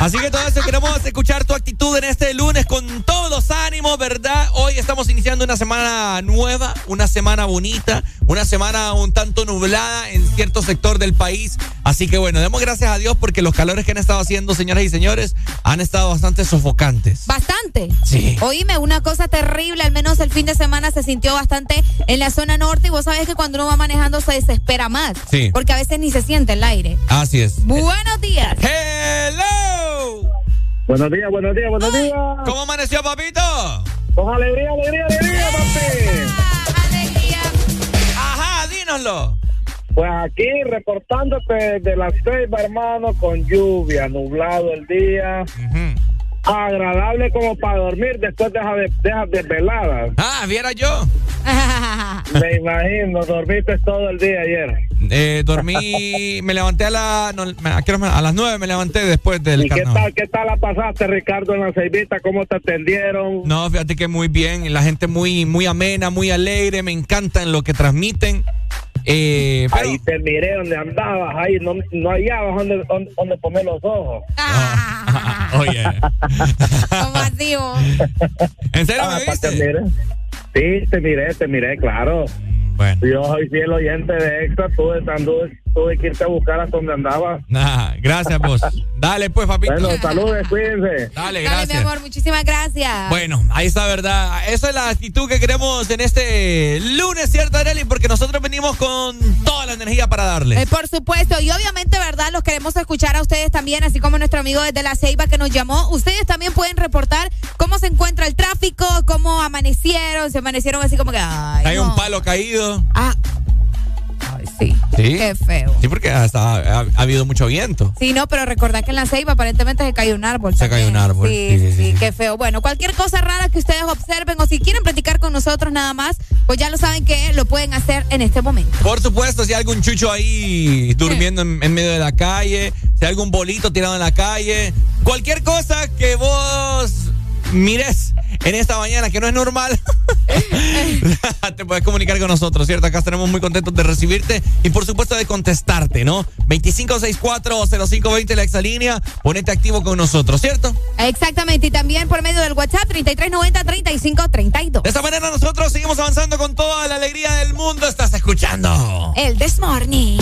Así que todo eso queremos escuchar tu actitud en este lunes con todos los ánimos, ¿verdad? Hoy estamos iniciando una semana nueva, una semana bonita, una semana un tanto nublada en cierto sector del país. Así que bueno, demos gracias a Dios porque los calores que han estado haciendo, señoras y señores, han estado bastante sofocantes. Bastante. Sí. Oíme, una cosa terrible, al menos el fin de semana se sintió bastante en la zona norte y vos sabés que cuando uno va manejando se desespera más. Sí. Porque a veces ni se siente el aire. Así es. Buenos días. Hello. Buenos días, buenos días, buenos días. ¿Cómo amaneció, papito? Con alegría, alegría, alegría, papi. Alegría. Ajá, dínoslo. Pues aquí reportándote de las seis, hermano, con lluvia, nublado el día. Agradable como para dormir después de esas desveladas. Ah, viera yo. Me imagino, dormiste todo el día ayer. Eh, dormí, me levanté a, la, no, a, las nueve, me levanté después del ¿Y qué carnaval. tal, qué tal la pasaste, Ricardo, en la ceibita? ¿Cómo te atendieron? No, fíjate que muy bien, la gente muy, muy amena, muy alegre, me encantan lo que transmiten. Eh, pero, Ahí te miré donde andabas, ahí no, no hallabas donde, donde, donde poner los ojos. oye, ¿Cómo así vos? ¿en serio Ah, me viste? Sí, te miré, te miré, claro. Bueno. Yo soy fiel oyente de Extra, tuve, tuve, tuve que irte a buscar hasta donde andaba. Nah, gracias vos. Dale pues, papito. Bueno, saludos, cuídense. Dale, Dale, mi gracias. amor, muchísimas gracias. Bueno, ahí está, ¿verdad? Esa es la actitud que queremos en este lunes, ¿cierto, Arely? Porque nosotros venimos con toda la energía para darle. Eh, por supuesto, y obviamente, ¿verdad? Los queremos escuchar a ustedes también, así como nuestro amigo desde la Ceiba que nos llamó. Ustedes también pueden reportar cómo se encuentra el tráfico, cómo amanecieron, se amanecieron así como que. Ay, Hay no. un palo caído. Ah. Sí. Sí. Qué feo. Sí, porque hasta ha, ha habido mucho viento. Sí, no, pero recordad que en la Ceiba aparentemente se cayó un árbol. Se también. cayó un árbol. Sí, Sí, sí, sí, sí, sí. qué feo. Bueno, cualquier cosa rara que ustedes observen o si quieren platicar con nosotros nada más, pues ya lo saben que lo pueden hacer en este momento. Por supuesto, si hay algún chucho ahí durmiendo en, en medio de la calle, si hay algún bolito tirado en la calle, cualquier cosa que vos mires en esta mañana que no es normal, te puedes comunicar con nosotros, ¿cierto? Acá estaremos muy contentos de recibirte y por supuesto de contestarte, ¿no? 2564-0520 la exalínea, ponete activo con nosotros, ¿cierto? Exactamente, y también por medio del WhatsApp 3390-3532. De esta manera nosotros seguimos avanzando con toda la alegría del mundo. Estás escuchando. El This Morning.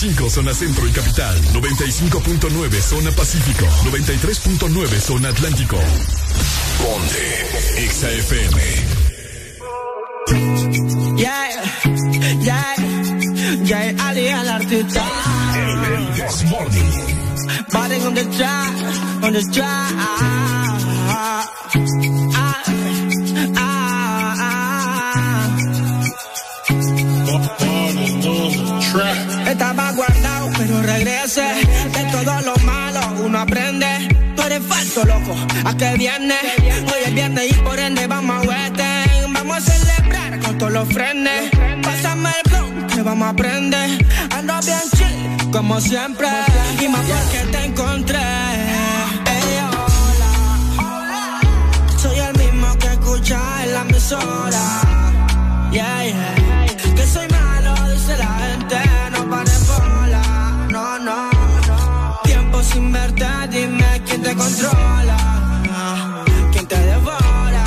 100.5 zona centro y capital, 95.9 zona pacífico, 93.9 zona atlántico. Ponte XAFM. Yeah, yeah, yeah, Ali al artista. El Morning. Batting on the track, on the track. De todo lo malo uno aprende. Tú eres falso, loco. ¿A qué viene? Hoy es viernes y por ende vamos a Western. Vamos a celebrar con todos los frenes. Pásame el flow que vamos a aprender. Ando bien chill, como siempre. Y más porque te encontré. Ey, hola. Soy el mismo que escucha en la emisora. Yeah, yeah. Te controla. Quién te devora,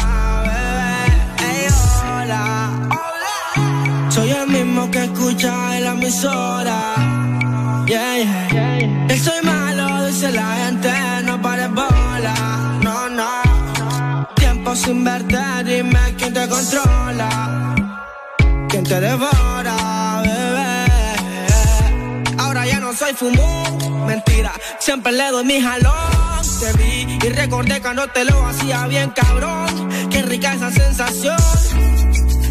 bebé. Ey, hola. Soy el mismo que escucha en la emisora. Yeah, yeah. Que soy malo, dice la gente. No pares bola. No, no. Tiempo sin verte, dime quién te controla. Quién te devora, no soy fumón, mentira. Siempre le doy mi jalón. Te vi y recordé cuando te lo hacía bien cabrón. Qué rica esa sensación.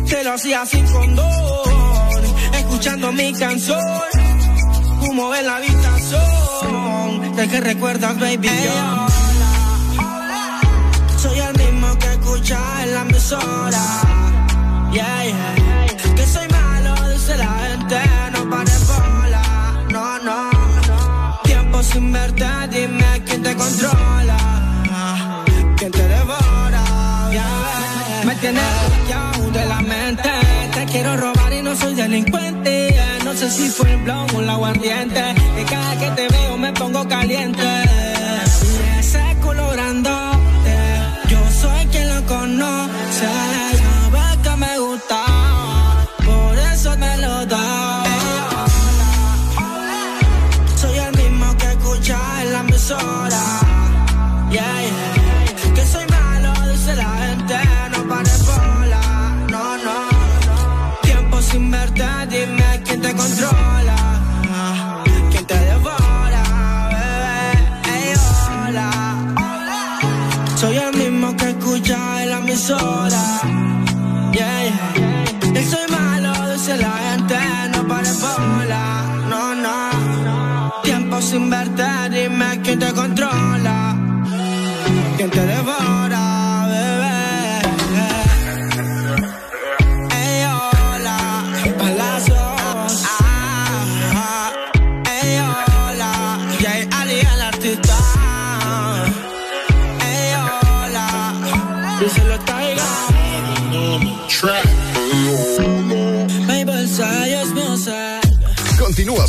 Te lo hacía sin condón. Escuchando mi canción. Humo en la habitación. De que recuerdas, baby. yo. Soy el mismo que escucha en la emisora. Yeah, yeah. Que soy malo, dice la gente. No pares sin verte, dime quién te controla. Quién te devora. Yeah. Me tienes bloqueado de la mente. Te quiero robar y no soy delincuente. No sé si fue el blog o el aguardiente. Y cada que te veo me pongo caliente. Y ese colorándote. Yo soy quien lo conoce. Escucha en la emisora. Yeah, yeah. Que soy malo, dice la gente. No pares bola. No, no. Tiempo sin verte, dime quién te controla.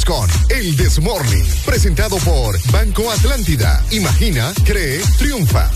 Con El Desmorning, presentado por Banco Atlántida. Imagina, cree, triunfa.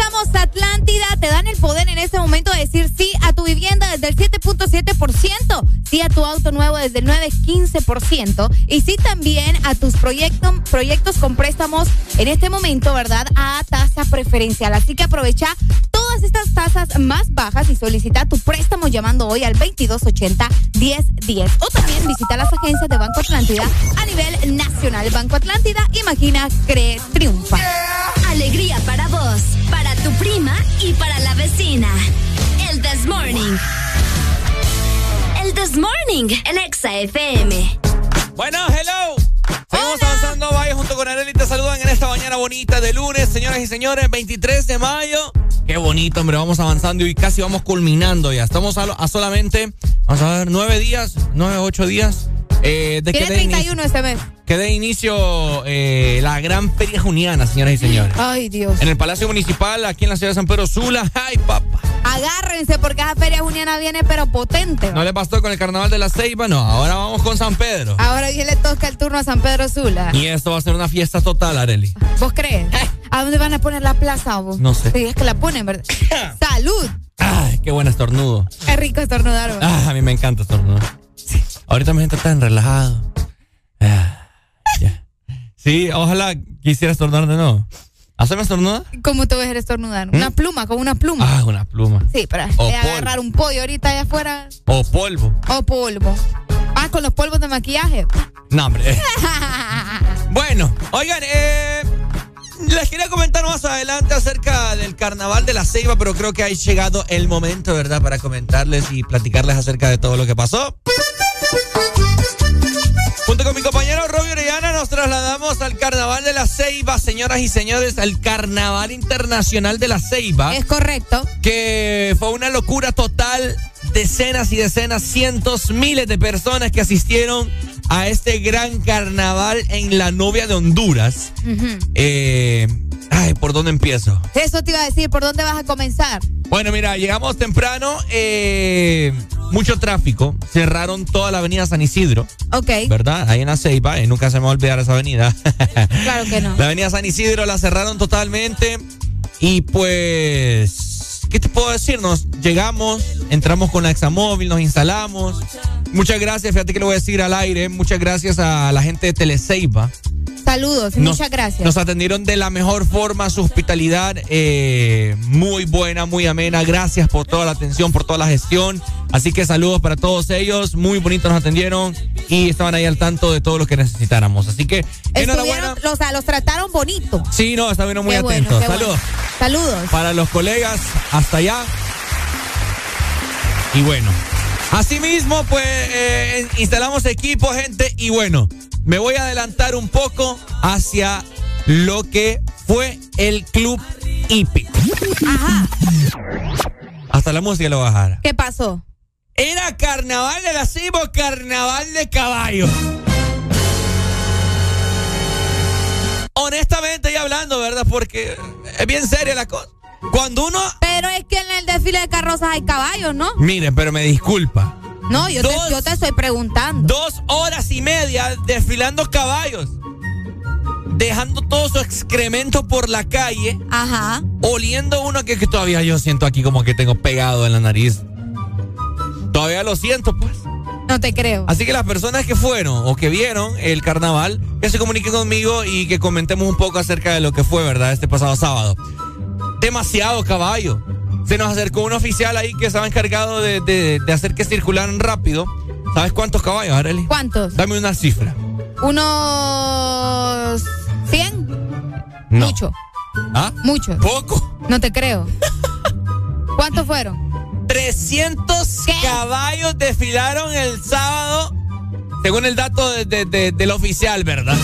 Préstamos Atlántida te dan el poder en este momento de decir sí a tu vivienda desde el 7.7%, sí a tu auto nuevo desde el 9.15% y sí también a tus proyectos proyectos con préstamos en este momento, ¿verdad? A tasa preferencial. Así que aprovecha todas estas tasas más bajas y solicita tu préstamo llamando hoy al 2280-1010. O también visita las agencias de Banco Atlántida a nivel nacional. Banco Atlántida, imagina, cree, triunfa. Alegría para vos, para tu prima y para la vecina. El This Morning. El This Morning, en Exa FM. Bueno, hello. Seguimos avanzando, vaya junto con Arely, te saludan en esta mañana bonita de lunes, señoras y señores, 23 de mayo. Qué bonito, hombre, vamos avanzando y casi vamos culminando ya. Estamos a, solamente, vamos a ver, nueve días, nueve, ocho días. Eh, de Tiene 31 este mes. Que de inicio eh, la gran feria juniana, señoras y señores. Ay, Dios. En el Palacio Municipal, aquí en la ciudad de San Pedro Sula. Ay, papá. Agárrense porque esa feria juniana viene, pero potente. ¿No le pasó con el carnaval de la Ceiba? No, ahora vamos con San Pedro. Ahora bien le toca el turno a San Pedro Sula. Y esto va a ser una fiesta total, Areli. ¿Vos crees? ¿A dónde van a poner la plaza vos? No sé. Sí, es que la ponen, ¿verdad? ¡Salud! Ay, qué buen estornudo. Qué rico estornudar. Ah, a mí me encanta estornudar. Sí. Ahorita me siento tan relajado. Ah. Sí, ojalá quisiera estornudar de nuevo. ¿Haceme estornudar? ¿Cómo te ves a estornudar? Una ¿Mm? pluma, con una pluma. Ah, una pluma. Sí, para agarrar un pollo ahorita allá afuera. O polvo. O polvo. Ah, con los polvos de maquillaje. No, hombre. bueno, oigan, eh, les quería comentar más adelante acerca del carnaval de la Ceiba, pero creo que ha llegado el momento, ¿verdad? Para comentarles y platicarles acerca de todo lo que pasó. Junto con mi compañero Robio Orellana nos trasladamos al Carnaval de la Ceiba, señoras y señores, al Carnaval Internacional de la Ceiba. Es correcto. Que fue una locura total, decenas y decenas, cientos, miles de personas que asistieron a este gran carnaval en la novia de Honduras. eh, ay, ¿por dónde empiezo? Eso te iba a decir, ¿por dónde vas a comenzar? Bueno, mira, llegamos temprano. Eh, mucho tráfico. Cerraron toda la avenida San Isidro. Ok. ¿Verdad? Ahí en la Ceiba. Y nunca se me va a olvidar esa avenida. claro que no. La avenida San Isidro la cerraron totalmente. Y pues, ¿qué te puedo decir? Nos llegamos, entramos con la Examóvil, nos instalamos. Muchas gracias, fíjate que le voy a decir al aire. Muchas gracias a la gente de Teleceiba Saludos, muchas gracias. Nos atendieron de la mejor forma, su hospitalidad eh, muy buena, muy amena. Gracias por toda la atención, por toda la gestión. Así que saludos para todos ellos. Muy bonitos nos atendieron y estaban ahí al tanto de todo lo que necesitáramos. Así que enhorabuena. O sea, los trataron bonito. Sí, no, estaban muy atentos. saludos. Saludos. Para los colegas, hasta allá. Y bueno, asimismo, pues eh, instalamos equipo, gente, y bueno me voy a adelantar un poco hacia lo que fue el club hípico. Ajá. Hasta la música lo bajar. ¿Qué pasó? Era carnaval de la carnaval de caballos. Honestamente y hablando, ¿verdad? Porque es bien seria la cosa. Cuando uno... Pero es que en el desfile de carrozas hay caballos, ¿no? Miren, pero me disculpa. No, yo, te, estoy preguntando. Dos horas y media desfilando caballos. Dejando todo su excremento por la calle. Ajá. Oliendo uno que, que todavía yo siento aquí como que tengo pegado en la nariz. Todavía lo siento, pues. No te creo. Así que las personas que fueron o que vieron el carnaval, que se comuniquen conmigo y que comentemos un poco acerca de lo que fue, ¿verdad? Este pasado sábado. Demasiado caballo se nos acercó un oficial ahí que estaba encargado de, hacer que circularan rápido. ¿Sabes cuántos caballos, Arely? ¿Cuántos? Dame una cifra. ¿Unos 100? Mucho. ¿Ah? Mucho. ¿Poco? No te creo. ¿Cuántos fueron? 300 caballos desfilaron el sábado, según el dato del oficial, ¿verdad?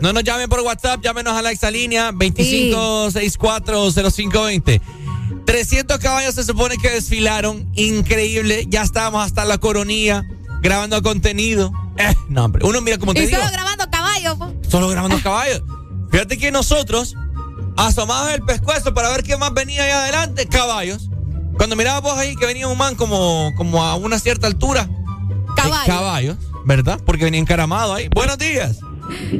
No nos llamen por WhatsApp, llámenos a la exalínea 25640520. 300 caballos se supone que desfilaron, increíble. Ya estábamos hasta la coronilla grabando contenido. Eh, no, hombre, uno mira como te y digo. solo grabando caballos. Solo grabando caballos. Fíjate que nosotros asomamos el pescuezo para ver qué más venía ahí adelante, caballos. Cuando mirabas vos ahí que venía un man como, como a una cierta altura. Caballos. caballos, ¿verdad? Porque venía encaramado ahí. Buenos días.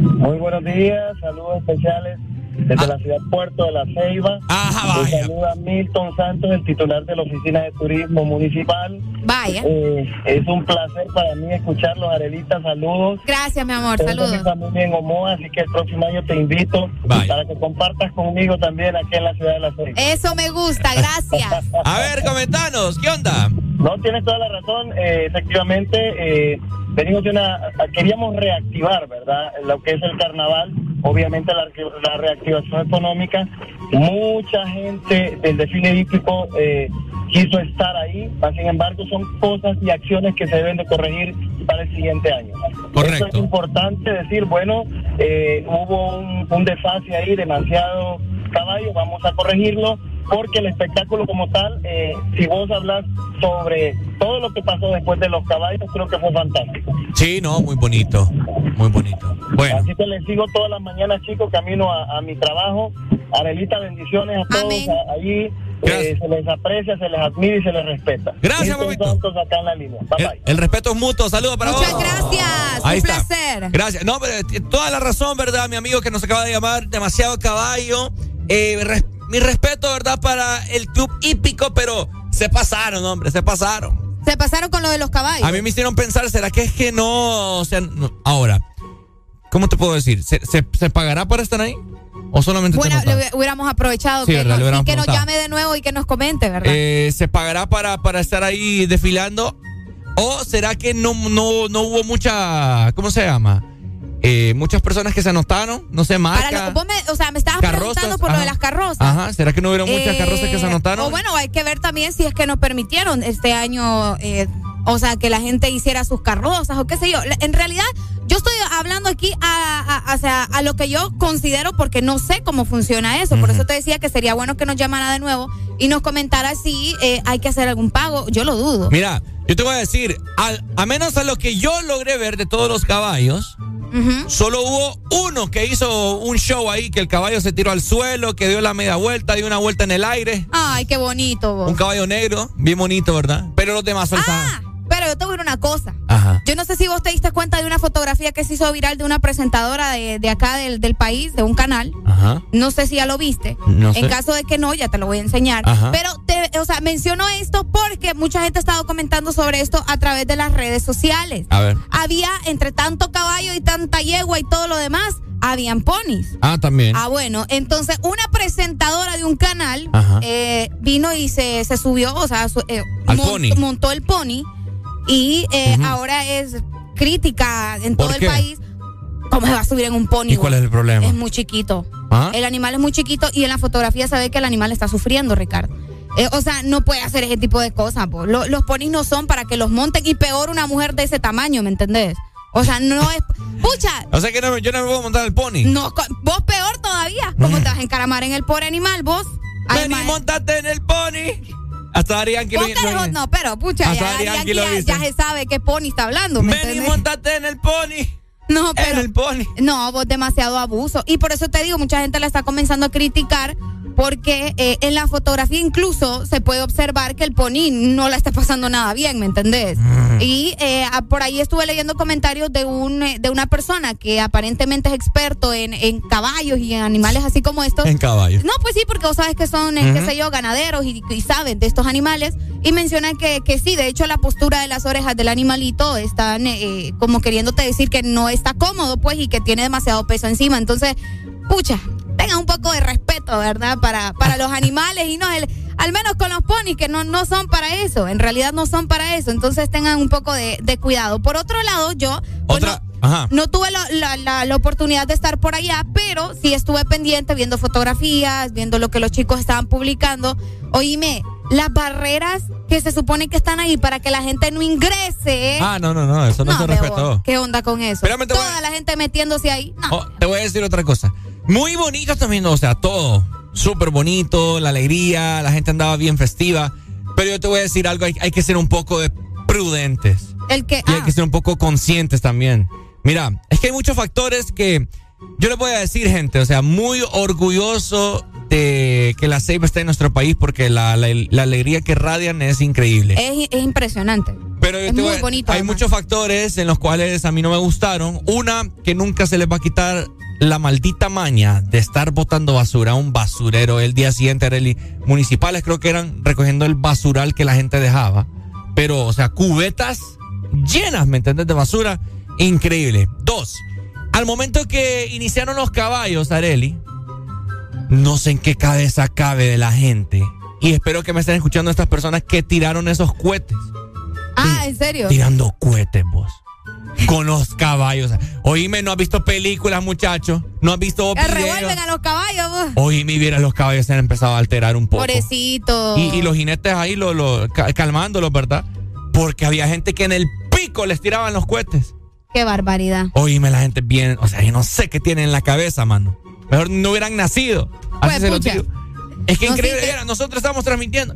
Muy buenos días, saludos especiales desde Ah. la ciudad Puerto de la Ceiba. Ajá, vaya. saludo a Milton Santos, el titular de la Oficina de Turismo Municipal. Vaya. Eh, es un placer para mí escucharlos, Arelita, saludos. Gracias, mi amor. Saludos. mi familia en Omoa, así que el próximo año te invito para que compartas conmigo también aquí en la ciudad de la Ceiba. Eso me gusta, gracias. A ver, comentanos, ¿qué onda? No, tienes toda la razón. eh, efectivamente, eh, venimos de una. Queríamos reactivar, ¿verdad? Lo que es el carnaval. Obviamente, la, la reactivación económica. Mucha gente del desfile hípico eh, quiso estar ahí. Sin embargo, son cosas y acciones que se deben de corregir para el siguiente año. Correcto. es importante decir, bueno, eh, hubo un, un desfase ahí, demasiado caballo, vamos a corregirlo porque el espectáculo como tal, eh, si vos hablas sobre todo lo que pasó después de los caballos, creo que fue fantástico. Sí, no, muy bonito. Muy bonito. Bueno. Así que les sigo todas las mañanas, chicos, camino a, a mi trabajo. Arelita, bendiciones a todos allí. Eh, se les aprecia, se les admira y se les respeta. Gracias, Santos acá en la línea. Bye, bye. El respeto es mutuo. Saludos para Muchas vos. gracias. Ahí un está. placer. Gracias. No, pero toda la razón, ¿verdad? Mi amigo que nos acaba de llamar, demasiado caballo. Eh, res- mi respeto, ¿verdad? Para el club hípico, pero se pasaron, hombre, se pasaron. Se pasaron con lo de los caballos. A mí me hicieron pensar, ¿será que es que no? O sea, no- ahora, ¿cómo te puedo decir? ¿Se, se, se pagará para estar ahí? ¿O solamente Bueno, le hubiéramos aprovechado Sí, que, ¿verdad? nos, hubiéramos y que nos llame de nuevo y que nos comente, ¿verdad? Eh, ¿Se pagará para, para estar ahí desfilando? ¿O será que no, no, no hubo mucha, ¿cómo se llama? Eh, muchas personas que se anotaron, no sé, Para marca. lo- vos me- o sea, me estabas carrozas, preguntando por lo de las carrozas. Ajá, ¿será que no hubieron muchas Eh, carrozas que se anotaron? O bueno, hay que ver también si es que nos permitieron este año, eh, o sea, que la gente hiciera sus carrozas o qué sé yo. En realidad, yo estoy hablando aquí a, a- lo que yo considero porque no sé cómo funciona eso. Por eso te decía que sería bueno que nos llamara de nuevo y nos comentara si eh, hay que hacer algún pago. Yo lo dudo. Mira, yo te voy a decir, al- a menos a lo que yo logré ver de todos los caballos, Solo hubo uno que hizo un show ahí, que el caballo se tiró al suelo, que dio la media vuelta, dio una vuelta en el aire. Ay, qué bonito vos. Un caballo negro, bien bonito, ¿verdad? Pero los demás son Ah, pero yo te voy a decir una cosa. Ajá. Yo no sé si vos te diste cuenta de una fotografía que se hizo viral de una presentadora de, de acá del, del país, de un canal. Ajá. No sé si ya lo viste. No sé. En caso de que no, ya te lo voy a enseñar. Ajá. Pero, te, o sea, menciono esto porque mucha gente ha estado comentando sobre esto a través de las redes sociales. A ver. Había, entre tanto caballo y tanta yegua y todo lo demás, habían ponis. Ah, también. Ah, bueno, entonces una presentadora de un canal eh, vino y se, se subió, o sea, su- eh, Al mon- pony. montó el pony y eh, ahora es crítica en todo ¿Por el país. ¿Cómo se va a subir en un pony? ¿Y cuál es el problema? Es muy chiquito. ¿Ah? El animal es muy chiquito y en la fotografía se ve que el animal está sufriendo, Ricardo. Eh, o sea, no puede hacer ese tipo de cosas. po. Lo- los ponis no son para que los monten y peor una mujer de ese tamaño, ¿me entendés? O sea, no es... ¡Pucha! O sea que no, yo no me puedo montar el pony. No, vos peor todavía. ¿Cómo te vas a encaramar en el pobre animal, vos? Vení, montate en el pony. Hasta Dari Yankee lo, no, pero pucha, ya, ya- Yankee lo ya- dice. ya se sabe qué pony está hablando. ¿me entendés? montate en el pony. No, pero. el pony. No, vos demasiado abuso. Y por eso te digo, mucha gente la está comenzando a criticar porque eh, en la fotografía incluso se puede observar que el pony no la está pasando nada bien, ¿me entendés? Mm. Y eh, a- por ahí estuve leyendo comentarios de un eh, de una persona que aparentemente es experto en, en caballos y en animales así como estos. En caballos. No, pues sí, porque vos sabes que son, eh, qué sé yo, ganaderos y, y saben de estos animales. Y mencionan que, que sí, de hecho la postura de las orejas del animalito están eh, como queriéndote decir que no está cómodo, pues, y que tiene demasiado peso encima. Entonces, pucha, tengan un poco de respeto, ¿verdad? Para, para los animales y no el, al menos con los ponis, que no, no son para eso, en realidad no son para eso. Entonces tengan un poco de, de cuidado. Por otro lado, yo pues, Otra. Ajá. no tuve la, la- la- la oportunidad de estar por allá, pero sí estuve pendiente viendo fotografías, viendo lo que los chicos estaban publicando. Oíme, las barreras que se supone que están ahí para que la gente no ingrese. Ah, no, no, no, eso no, se Bebo, respetó. ¿Qué onda con eso? Espérame, te voy Toda la gente metiéndose ahí. No. Oh, te voy a decir otra cosa. Muy bonito también, o sea, todo. Súper bonito, la alegría, la gente andaba bien festiva. Pero yo te voy a decir algo, hay, hay que ser un poco de prudentes. El que. Y hay ah, que ser un poco conscientes también. Mira, es que hay muchos factores que yo les voy a decir, gente, o sea, muy orgulloso de que la Ceiba esté en nuestro país porque la, la- la alegría que radian es increíble. es, es impresionante. Pero es muy a- bonito, Hay además. muchos factores en los cuales a mí no me gustaron. Una, que nunca se les va a quitar la maldita maña de estar botando basura a un basurero el día siguiente, Areli. Municipales creo que eran recogiendo el basural que la gente dejaba. Pero, o sea, cubetas llenas, ¿me entiendes? De basura. Increíble. Dos, al momento que iniciaron los caballos, Areli, no sé en qué cabeza cabe de la gente. Y espero que me estén escuchando estas personas que tiraron esos cohetes. Ah, ¿en serio? Tirando cohetes, vos con los caballos. Oíme, no has visto películas, muchachos. No has visto Que revuelven a los caballos. Vos. Oíme, viera, los caballos se han empezado a alterar un poco. Pobrecito. Y, los jinetes ahí lo, lo, calmándolos, ¿verdad? Porque había gente que en el pico les tiraban los cohetes. Qué barbaridad. Oíme, la gente bien, o sea, yo no sé qué tienen en la cabeza, mano. Mejor no hubieran nacido. Así se lo digo. Es que increíble, era, nosotros estamos transmitiendo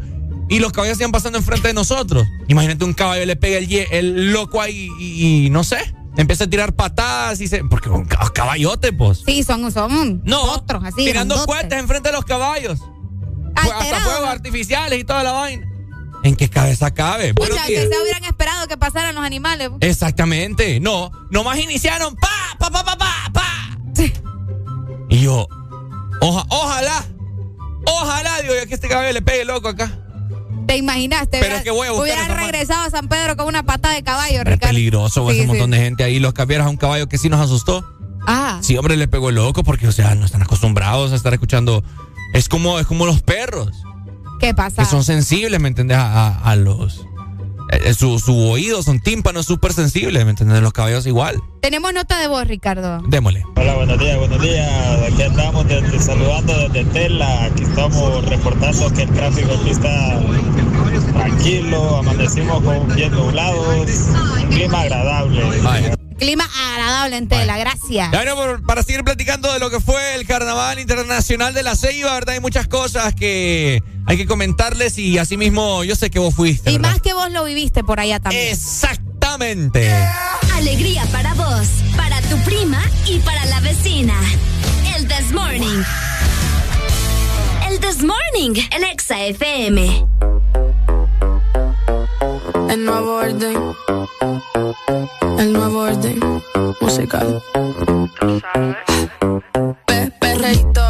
y los caballos iban pasando enfrente de nosotros. Imagínate un caballo le pega el, el loco ahí y, no sé, empieza a tirar patadas y se. Porque un caballote, pues. Sí, son, son no, otros así. Tirando cohetes enfrente de los caballos. Hasta fuegos artificiales y toda la vaina. ¿En qué cabeza cabe? Pucha, que se hubieran esperado que pasaran los animales. Exactamente. No, nomás iniciaron pa, pa, pa, pa, pa, pa. Y yo, ojalá, ojalá, digo yo, que este caballo le pegue loco acá. ¿Te imaginaste? Pero que voy a Hubiera regresado a San Pedro con una patada de caballo, Es peligroso, sí, un montón de gente ahí. Los cambiaron a un caballo que sí nos asustó. Ah. Sí, hombre, le pegó el loco porque, o sea, no están acostumbrados a estar escuchando. Es como, es como los perros. ¿Qué pasa? Que son sensibles, ¿me entiendes? a los eh, eh, su, su, oído, son tímpanos súper sensibles, ¿me entiendes? Los caballos igual. Tenemos nota de voz, Ricardo. Démosle. Hola, buenos días, buenos días. Aquí andamos saludando desde Tela. Aquí estamos reportando que el tráfico aquí está tranquilo. Amanecimos con bien nublados. clima agradable. Clima agradable en Tela, gracias. bueno, para seguir platicando de lo que fue el Carnaval Internacional de la Ceiba, ¿verdad? Hay muchas cosas que hay que comentarles y asimismo yo sé que vos fuiste. Y más que vos lo viviste por allá también. Exactamente. Alegría para vos, para tu prima y para la vecina. El This Morning. El This Morning, el Exa FM. El nuevo orden. El nuevo orden musical. Pe perreito,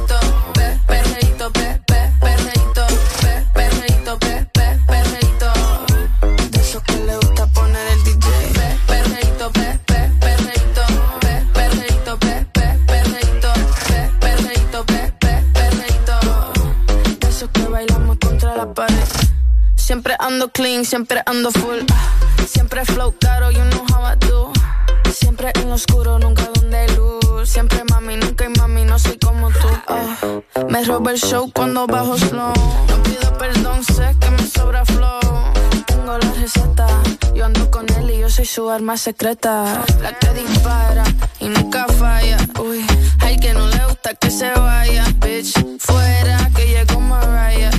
Siempre ando clean, siempre ando full. Siempre flow caro, you know how I do. Siempre en oscuro, nunca donde hay luz. Siempre mami, nunca hay mami, no soy como tú. Ah, me roba el show cuando bajo slow. No pido perdón, sé que me sobra flow. Tengo la receta, yo ando con él y yo soy su arma secreta. La que dispara y nunca falla. Uy, hay que no le gusta que se vaya. Bitch, fuera que llegó Mariah.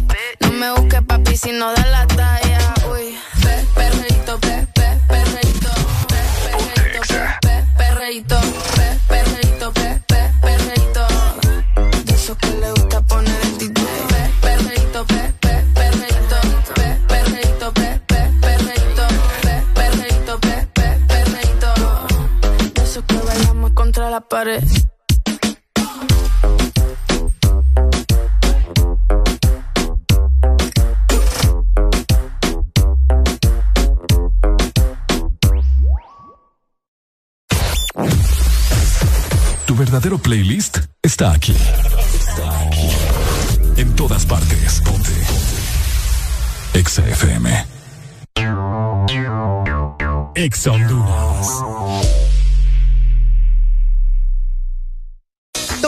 No me busque papi si no da la talla. Uy, pe, perreito, pe, pe, perreito. Pe, perreito, pe, perreito. Pe, perreito, pe, pe, perreito. De que le gusta poner el DJ. Pe, perreito, pe, pe, perreito. Pe, perreito, pe, pe, perreito. Pe, perreito, pe, pe, perreito. De que bailamos contra la pared. Verdadero playlist está aquí. En todas partes. Ponte. Exa FM.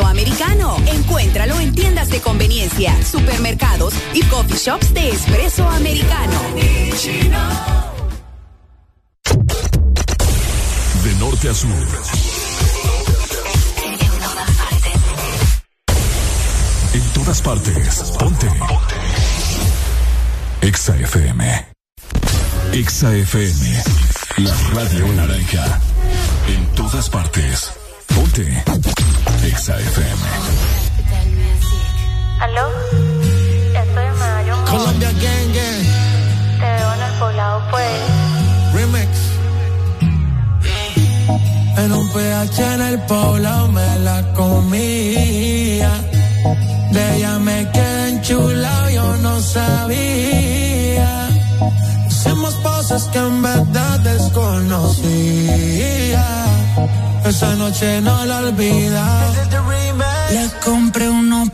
Americano. Encuéntralo en tiendas de conveniencia, supermercados y coffee shops de espresso americano. De norte a sur. En todas partes. Ponte. Exa FM. Exa FM. La radio naranja. En todas partes. Ponte. Exa FM. ¿Aló? Estoy en. Colombia Gang Gang. Te veo en el poblado, pues. Remix. En un PH en el poblado me la comía. De ella me quedé enchulado, yo no sabía. Hicimos cosas que en verdad desconocía esa noche no la olvida. Le compré unos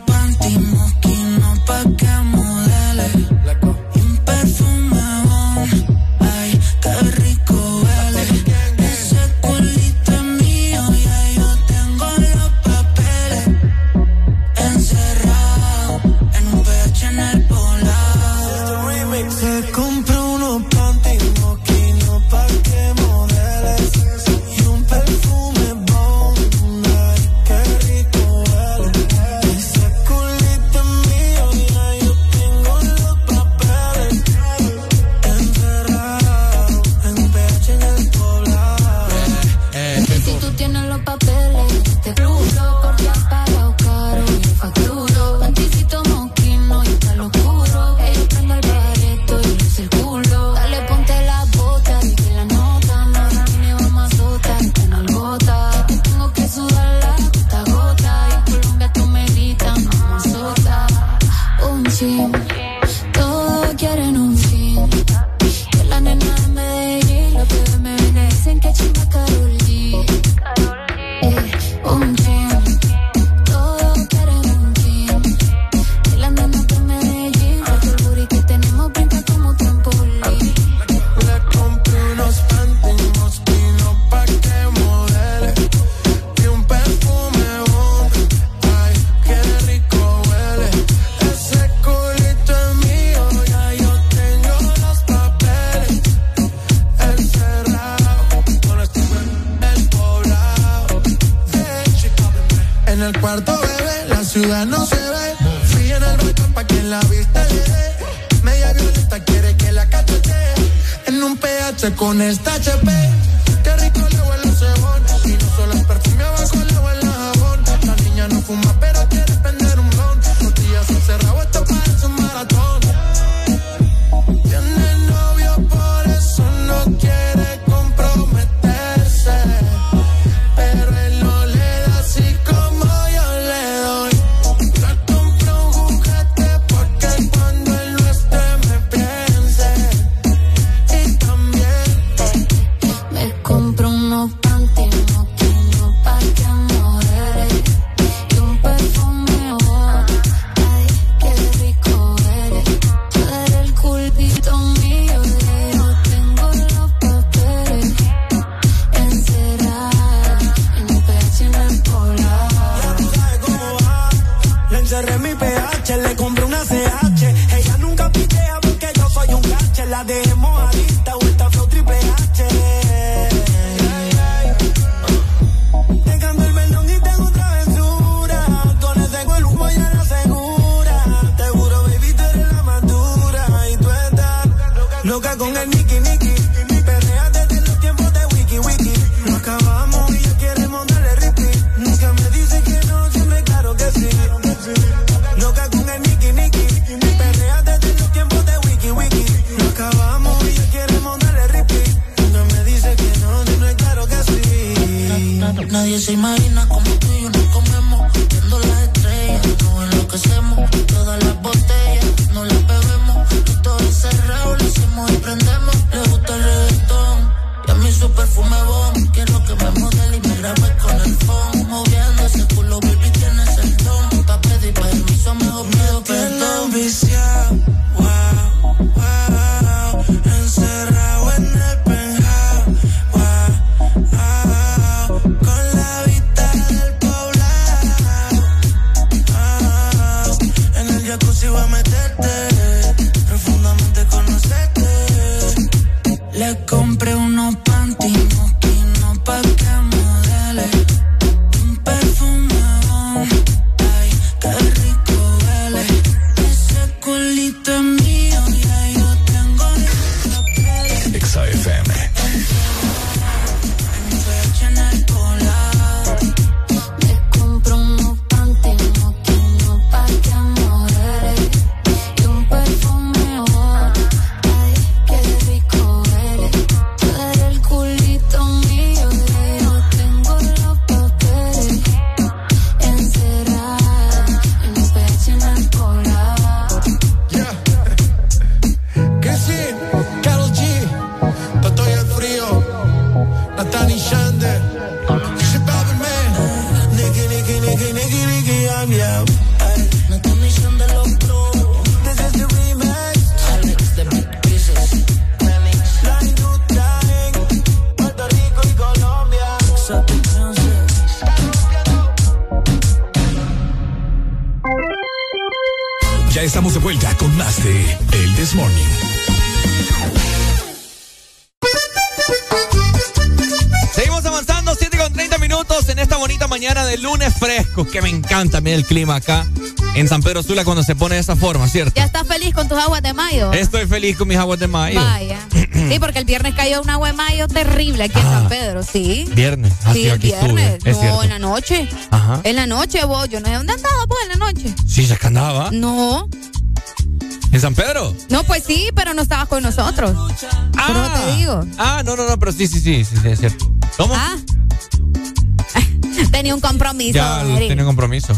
el clima acá en San Pedro Sula cuando se pone de esa forma, ¿cierto? ¿Ya estás feliz con tus aguas de mayo? Estoy feliz con mis aguas de mayo. Vaya. Sí, porque el viernes cayó un agua de mayo terrible aquí en Ah. San Pedro, ¿sí. Viernes. Ah, Sí, el estuve, viernes. es No, en la noche. Ajá. En la noche, vos. Yo no sé dónde andaba, vos, en la noche. Sí, ya que andaba. No. ¿En San Pedro? No, pues sí, pero no estabas con nosotros. Por eso te digo. Ah, no, no, no, pero sí, sí, sí, sí, sí, es cierto. ¿Cómo? Ah. Tenía un compromiso, ya Eric. tiene compromiso.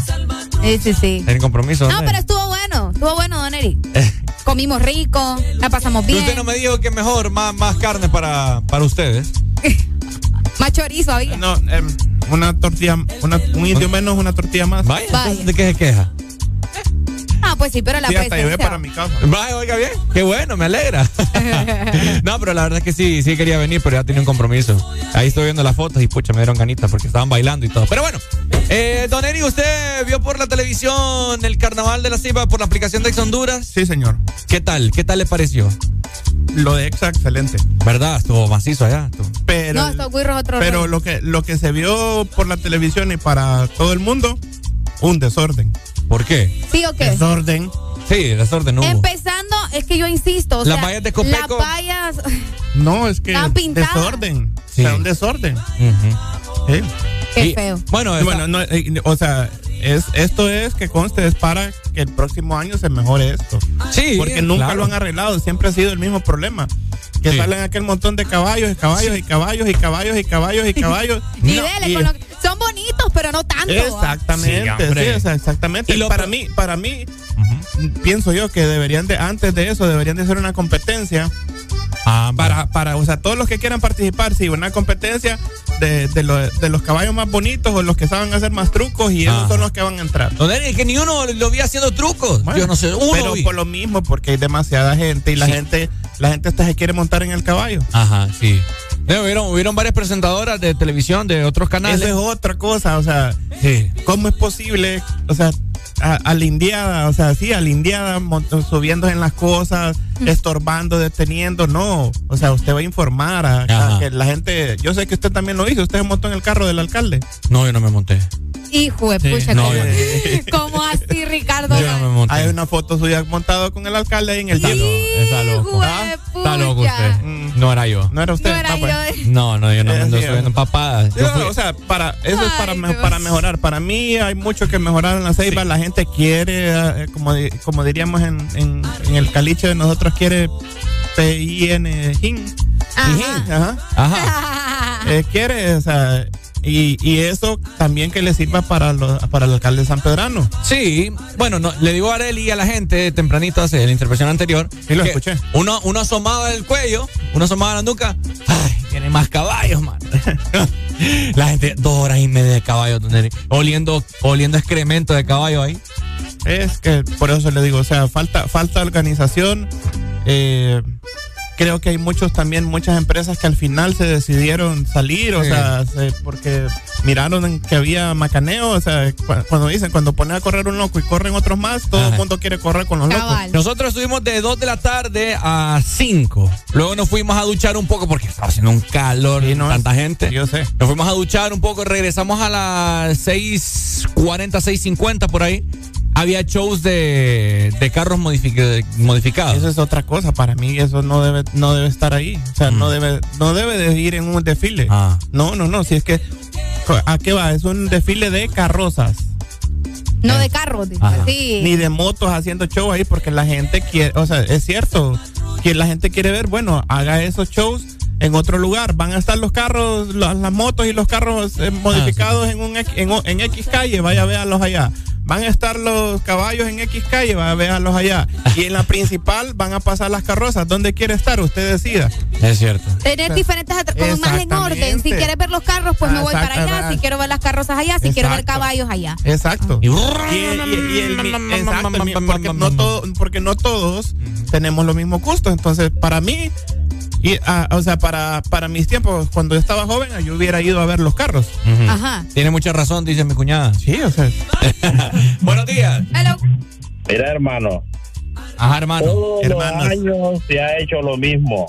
Sí, sí, sí. Tiene compromiso. No, pero estuvo bueno. Estuvo bueno, don Eric. Comimos rico, la pasamos bien. Usted no me dijo que mejor, más, más carne para, para ustedes. Más chorizo había. No, em, una tortilla, una, un indio menos, una tortilla más. Vaya, Vaya. entonces, ¿de qué se queja? Ah, pues sí, pero la Sí, hasta llevé para mi casa. Vaya, oiga bien. Qué bueno, me alegra. no, pero la verdad es que sí, sí quería venir, pero ya tenía un compromiso. Ahí estoy viendo las fotos y pucha, me dieron ganitas porque estaban bailando y todo. Pero bueno, eh, don Eri, ¿usted vio por la televisión el carnaval de la Ceiba por la aplicación de Ex Honduras? Sí, señor. ¿Qué tal? ¿Qué tal le pareció? Lo de Exa, excelente. ¿Verdad? Estuvo macizo allá. estuvo- Pero, No, güirros otro pero lo que, lo que se vio por la televisión y para todo el mundo, un desorden. ¿Por qué? ¿Sí o qué? Desorden. Sí, desorden no hubo. Empezando, es que yo insisto. O Las sea, vallas de Copeco. Las vallas. No, es que Están pintadas. desorden. Sí. O sea, un desorden. Sí. Qué Y- feo. Bueno, esa- Bueno, no, eh, o sea, es, esto es que conste, es para que el próximo año se mejore esto. sí, Porque nunca claro. lo han arreglado, siempre ha sido el mismo problema. Que Sí. salen aquel montón de caballos y caballos y caballos y caballos y caballos y caballos. Y No, dele y- con lo que- Son bonitos, pero no tanto. Exactamente, Sí, sí, hombre. o sea, exactamente. Y lo para mí, para mí, pienso yo que deberían de, antes de eso, deberían de hacer una competencia Ah, para, para, o sea, todos los que quieran participar, sí, una competencia de, de, lo- de los caballos más bonitos o los que saben hacer más trucos y esos son los que van a entrar. Don Eri, que ni uno lo vi haciendo trucos. Bueno, Yo no sé, uno pero vi. por lo mismo, porque hay demasiada gente y la gente, la gente hasta se quiere montar en el caballo. Ajá, sí. No, hubieron, hubieron varias presentadoras de televisión de otros canales. Esa es otra cosa, o sea, Sí. ¿cómo es posible? O sea, a, a la indiada, o sea, sí, a la indiada subiendo en las cosas, estorbando, deteniendo, no. O sea, usted va a informar a, que la gente, yo sé que usted también lo hizo, usted se montó en el carro del alcalde. No, yo no me monté. Hijo de Sí, pucha. no, ¿cómo, yo cómo así, Ricardo? Yo no me monté. Hay una foto suya montado con el alcalde ahí en el Está, carro. lo- está loco. Hijo de Ah, Está loco pucha. usted. Mm. No era yo. No era usted, No era Ah, yo. No, no, yo no ando sí, subiendo papadas. O sea, para, eso es para, me- para mejorar. Para mí hay mucho que mejorar en la ceiba. La gente quiere, eh, como, di- como diríamos en, en, en el caliche de nosotros, quiere P-I-N. Ajá. Ajá. Ajá. Eh, quiere, o sea, Y, y eso también que le sirva para, lo- para el alcalde de San Pedrano. Sí, bueno, no, le digo a Areli y a la gente tempranito hace la intervención anterior. Sí, lo escuché. Uno, uno asomaba el cuello, uno asomaba la nuca. Ay, tiene más caballos, man. la gente, dos horas y media de caballo, don Eric, oliendo, oliendo excremento de caballo ahí. Es que por eso le digo, o sea, falta, falta organización. eh, creo que hay muchos también, muchas empresas que al final se decidieron salir, o Sí. sea, se- porque miraron que había macaneo, o sea, cu- cuando dicen, cuando ponen a correr un loco y corren otros más, todo el mundo quiere correr con los locos. Nosotros estuvimos de 2 de la tarde a 5. Luego nos fuimos a duchar un poco porque estaba haciendo un calor, tanta gente. Yo sé. Nos fuimos a duchar un poco, regresamos a las 6:40, 6:50 por ahí. Había shows de, de carros modific- modificados. Eso es otra cosa, para mí eso no debe, no debe estar ahí, o sea, no debe, no debe de ir en un desfile. Mm. Ah. No, no, no, si es que, ¿a qué va? Es un desfile de carrozas. No de carros. Sí. Ni de motos haciendo show ahí porque la gente quiere, o sea, es cierto, que la gente quiere ver, bueno, haga esos shows en otro lugar. Van a estar los carros, las, las motos y los carros eh, modificados en, un, X- en, en X calle, vaya a verlos allá. Van a estar los caballos en X calle, vaya a verlos allá. Y en la principal van a pasar las carrozas. ¿Dónde quiere estar? Usted decida. Es cierto. Tener diferentes atra- como más en orden. Si quieres ver los carros, pues me voy para allá. Si quiero ver las carrozas allá, si quiero ver caballos allá. Exacto. Y, y- y el porque, no todo- porque no todos tenemos los mismos Entonces, para mí, y, ah, o sea, para, para mis tiempos, cuando yo estaba joven, yo hubiera ido a ver los carros. Ajá. Tiene mucha razón, dice mi cuñada. Sí, o sea. Buenos días. Mira, hermano. Ajá, hermano. Todos Hermanos. los años se ha hecho lo mismo.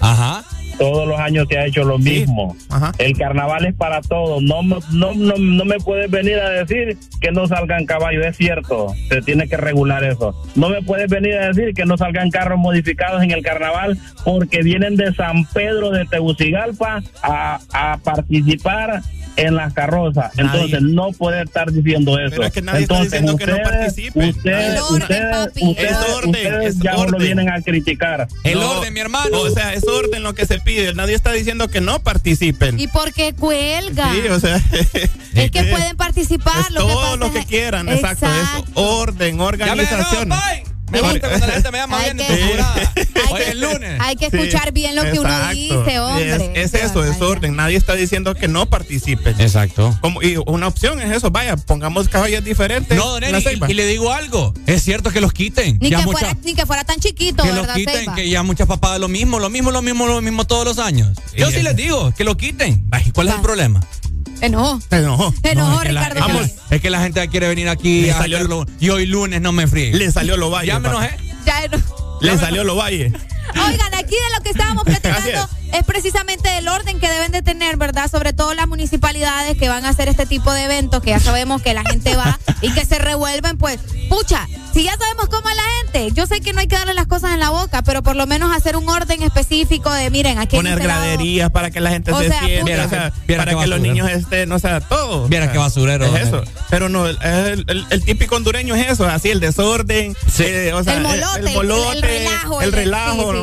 Ajá. Todos los años se ha hecho lo mismo. El carnaval es para todos. No, me- no, no, no me puedes venir a decir que no salgan caballos. Es cierto. Se tiene que regular eso. No me puedes venir a decir que no salgan carros modificados en el carnaval porque vienen de San Pedro de Tegucigalpa a, a participar en las carrozas. Entonces no puede estar diciendo eso. es que nadie está Entonces diciendo que no ustedes- participen. Ustedes, Es orden, ustedes, papi. ustedes- Es orden, ustedes es ya no lo orden. vienen a criticar. El No, orden, mi hermano. O sea, es orden lo que se pide. Nadie está diciendo que no participen. ¿Y por qué cuelga? Sí, o sea. es que pueden participar. lo que todo pasa lo que es- quieran, exacto. Es orden, organización. Me gusta cuando la gente me llama bien. Hoy es lunes. Hay que escuchar bien lo que uno dice, hombre. Es, es eso, es orden. Nadie está diciendo que no participen. Exacto. Como, y una opción es eso, vaya, pongamos caballos diferentes. No, don en la Eri, ceiba. y, y le digo algo. Es cierto que los quiten. Ni ya que, fuera, ni que fuera tan chiquito, que los ¿verdad, quiten, Seiba? que ya muchas papadas lo mismo, lo mismo, lo mismo, lo mismo todos los años. Yo sí les digo, que lo quiten. ¿Cuál es el problema? Enojó. Se enojó. Enojó, es, que la, Ricardo. es que- es que la gente quiere venir aquí Le a salió- hacerlo, y hoy lunes no me fríe. Le salió lo valle. Ya me enojé. Ya eno- Le salió lo valle. Oigan, aquí de lo que estábamos platicando es precisamente el orden que deben de tener, ¿verdad? Sobre todo las municipalidades que van a hacer este tipo de eventos, que ya sabemos que la gente va y que se revuelven, pues, pucha, si ya sabemos cómo es la gente, yo sé que no hay que darle las cosas en la boca, pero por lo menos hacer un orden específico de, miren, aquí Poner este lado- graderías para que la gente O se sea, siente, o sea, para que los niños estén, o sea, todo. Viera O sea, qué basurero, Es eso. Pero no, el, el- el- el típico hondureño es eso, así el desorden, eh, o sea, El molote, el- el, molote, el relajo, el el- relajo, sí,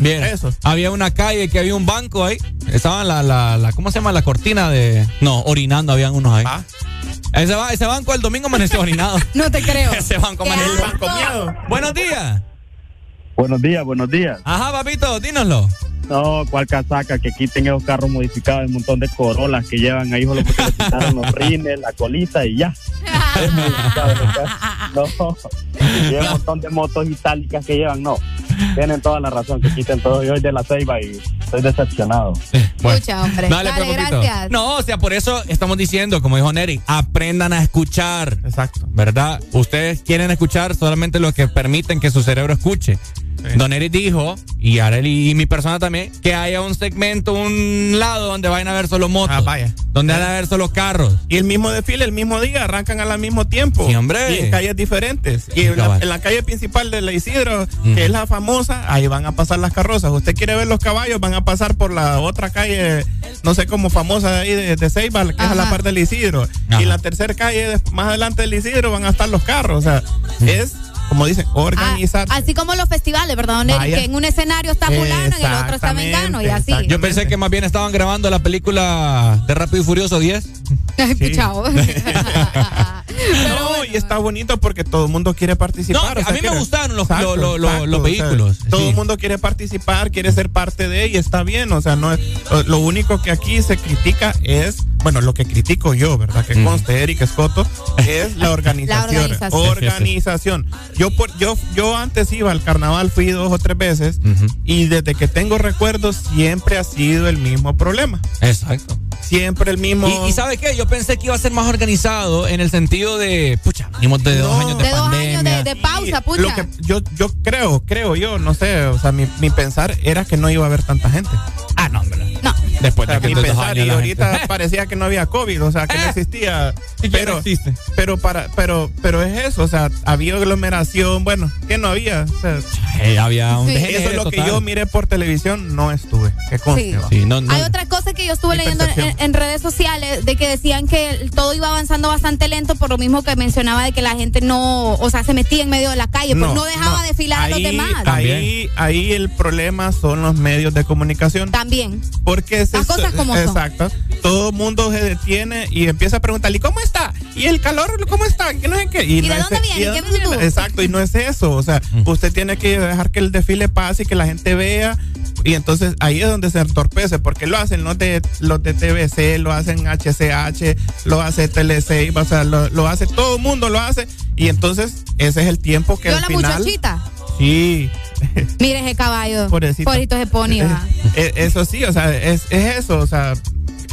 Bien. Había una calle que había un banco ahí. Estaban la, la, la, ¿cómo se llama? La cortina de. No, orinando habían unos ahí. Ah. Ese, ese banco el domingo amaneció orinado. No te creo. ese banco amaneció. asco. Buenos días. Buenos días, buenos días. Ajá, papito, dínoslo. No, cuál casaca, que quiten esos carros modificados, un montón de corolas que llevan ahí, solo porque le quitaron los rines, la colita y ya. Es ¿no? Y un montón de motos itálicas que llevan, no. Tienen toda la razón, que quiten todo. Yo soy de la Ceiba y estoy decepcionado. Escucha, hombre. Dale, Dale, pues, gracias. No, o sea, por eso estamos diciendo, como dijo Neri, aprendan a escuchar. Exacto. ¿Verdad? Ustedes quieren escuchar solamente lo que permiten que su cerebro escuche. Don Eric dijo, y Arely y mi persona también, que haya un segmento, un lado donde vayan a ver solo motos. Ah, vaya. Donde van a ver solo carros. Y el mismo desfile, el mismo día, arrancan al mismo tiempo. Sí, hombre. Y en calles diferentes. Y en la, Cabal. en la calle principal de la Isidro, que es la famosa, ahí van a pasar las carrozas. Usted quiere ver los caballos, van a pasar por la otra calle, no sé cómo famosa de ahí de, de Ceiba, que es a la parte del Isidro. Ajá. Y en la tercera calle, más adelante del Isidro, van a estar los carros. O sea, es como dicen, organizar. Ah, así como los festivales, ¿verdad? Donde que en un escenario está fulano, en el otro está Mengano y así. Yo pensé que más bien estaban grabando la película de Rápido y Furioso 10. Pichao. no, y está bonito porque todo el mundo quiere participar. No, o sea, a mí me quiere- gustaron los- Exacto, lo- lo- lo- exacto, los o sea, vehículos, todo sí. el mundo quiere participar, quiere ser parte de y está bien. O sea, no es, lo único que aquí se critica es, bueno, lo que critico yo, ¿verdad? Que conste Eric Escoto, es la organización. organización. organización. Yo, por, yo, yo antes iba al carnaval, fui dos o tres veces y desde que tengo recuerdos siempre ha sido el mismo problema. Exacto. Siempre el mismo. Y, y ¿sabe qué? Yo pensé que iba a ser más organizado en el sentido de, pucha, venimos de dos años de, De dos pandemia. años de, de pausa, pucha. Lo que yo, yo creo, creo yo, no sé, o sea, mi, mi pensar era que no iba a haber tanta gente. Ah, no, hombre. No. Después O sea, de que pensar, años y la ahorita gente- parecía que no había COVID, o sea, que no existía. Sí, ya pero, no existe. pero para, pero, pero es eso, o sea, había aglomeración, bueno, que no había. O sea, Eh, había un Sí. eso es lo que yo miré por televisión, no estuve. Que conste, Sí. va. Sí, no, no. Hay otra cosa que yo estuve Mi leyendo en, redes sociales de que decían que todo iba avanzando bastante lento por lo mismo que mencionaba de que la gente no, o sea, se metía en medio de la calle, pues no dejaba no. desfilar a los Ahí- demás. Ahí, ahí el problema son los medios de comunicación. También. Porque Las cosas como son. Exacto. Todo el mundo se detiene y empieza a preguntar, ¿y cómo está? ¿Y el calor cómo está? ¿Qué no sé qué? ¿Y no de dónde viene? ¿y de ¿Qué dónde viene tú? Exacto, y no es eso. O sea, usted tiene que dejar que el desfile pase y que la gente vea. Y entonces ahí es donde se entorpece, porque lo hacen los de, los de TVC, lo hacen HCH, lo hace TLC, o sea, lo, lo hace todo el mundo, lo hace. Y entonces ese es el tiempo que Yo al la final. muchachita. Sí. Mire ese caballo. Pobrecito. Pobrecito ese pony. va. Eh, eso sí, o sea, es, es eso, o sea,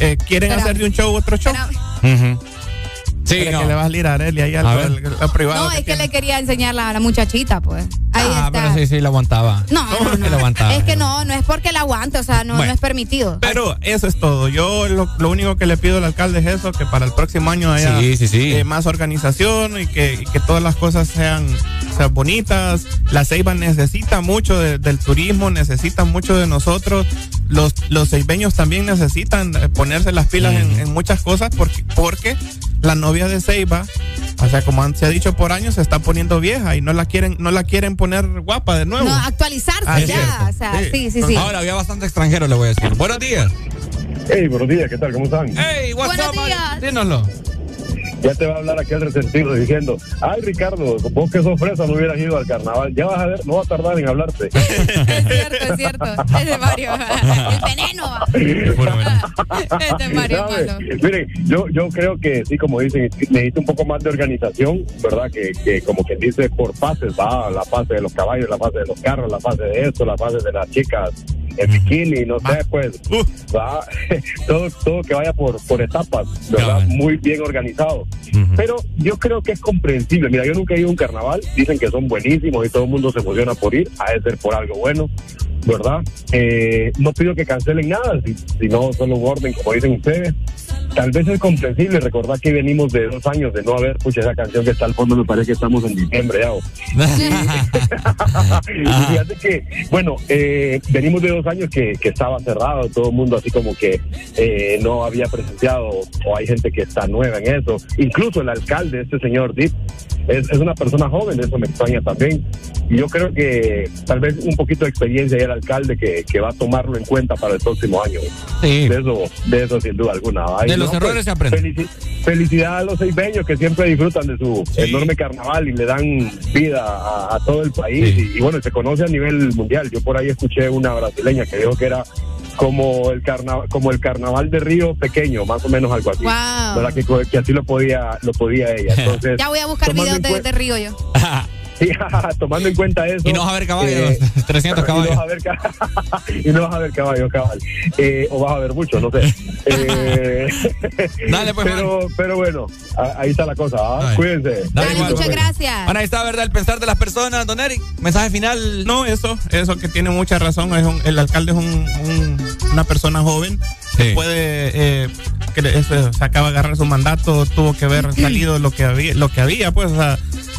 eh, quieren hacer de un show otro show. Ujú. Sí, no. que le vas a lirar a él y ahí A algo ver. del- lo privado. No, que es que tiene. le quería enseñar la, la muchachita, pues. Ahí Ah, está. pero sí, sí, lo aguantaba. No, no, que no. lo aguantaba. Es que no, no es porque la aguante, o sea, no, Bueno. no es permitido. Pero eso es todo. Yo lo, lo único que le pido al alcalde es eso, que para el próximo año haya Sí, sí, sí. eh, más organización y que, y que todas las cosas sean, sean bonitas. La Ceiba necesita mucho de- del turismo, necesita mucho de nosotros. Los, los ceibeños también necesitan ponerse las pilas en, en muchas cosas porque, porque la novia de Ceiba, o sea, como han- se ha dicho por años, se está poniendo vieja y no la quieren, no la quieren poner guapa de nuevo. No, actualizarse Ah, ya. cierto. O sea, Sí. sí, sí, sí. Ahora había bastante extranjero, le voy a decir. Buenos días. Hey, buenos días, ¿qué tal? ¿Cómo están? Hey, what's Buenos up, días. Dínoslo. Ya te va a hablar aquel resentido diciendo, ay Ricardo, vos que sos fresa no hubieras ido al carnaval. Ya vas a ver, no va a tardar en hablarte. Es cierto, es cierto. Es de Mario. El veneno. Es de Mario. Miren, yo, yo creo que sí, como dicen, necesita un poco más de organización, ¿verdad? Que, que como quien dice, por fases, va, la fase de los caballos, la fase de los carros, la fase de esto, la fase de las chicas en bikini, no sé, pues, va, todo, todo que vaya por, por etapas, ¿verdad? Muy bien organizado. Pero yo creo que es comprensible. Mira, yo nunca he ido a un carnaval, dicen que son buenísimos y todo el mundo se emociona por ir, ha de ser por algo bueno. ¿Verdad? Eh, no pido que cancelen nada, si, si no, solo un orden, como dicen ustedes. Tal vez es comprensible recordar que venimos de dos años de no haber, pucha, esa canción que está al fondo me parece que estamos en diciembre ya. y fíjate que, bueno, eh, venimos de dos años que, que estaba cerrado, todo el mundo así como que eh, no había presenciado, o hay gente que está nueva en eso. Incluso el alcalde, este señor Deep, es, es una persona joven, eso me extraña también. Y yo creo que tal vez un poquito de experiencia y el alcalde que, que va a tomarlo en cuenta para el próximo año. Sí. De eso, de eso sin duda alguna. Ay, De los no, errores pues, se aprende. felici- felicidad a los seibeños que siempre disfrutan de su enorme carnaval y le dan vida a, a todo el país. Y, y bueno, se conoce a nivel mundial. Yo por ahí escuché una brasileña que dijo que era como el carnaval como el carnaval de Río pequeño más o menos algo así Wow. ¿Verdad? que, que así lo podía lo podía ella entonces Ya voy a buscar videos de, de Río yo. Tomando en cuenta eso. Y no vas a ver caballos, eh, 300 y no caballos. vas a ver ca- y no vas a ver caballos, cabal. Eh, o vas a ver mucho, no sé. Eh, Dale, pues, pero, pero bueno, ahí está la cosa. ¿ah? Cuídense. Dale, igual, muchas gracias. Bueno, ahí está, ¿verdad? El pensar de las personas, don Eric. Mensaje final. No, eso, eso que tiene mucha razón. Es un- el alcalde es un, un- una persona joven que puede, eh, que le- eso, se acaba de agarrar su mandato, tuvo que haber salido lo que había, lo que había, pues, o sea,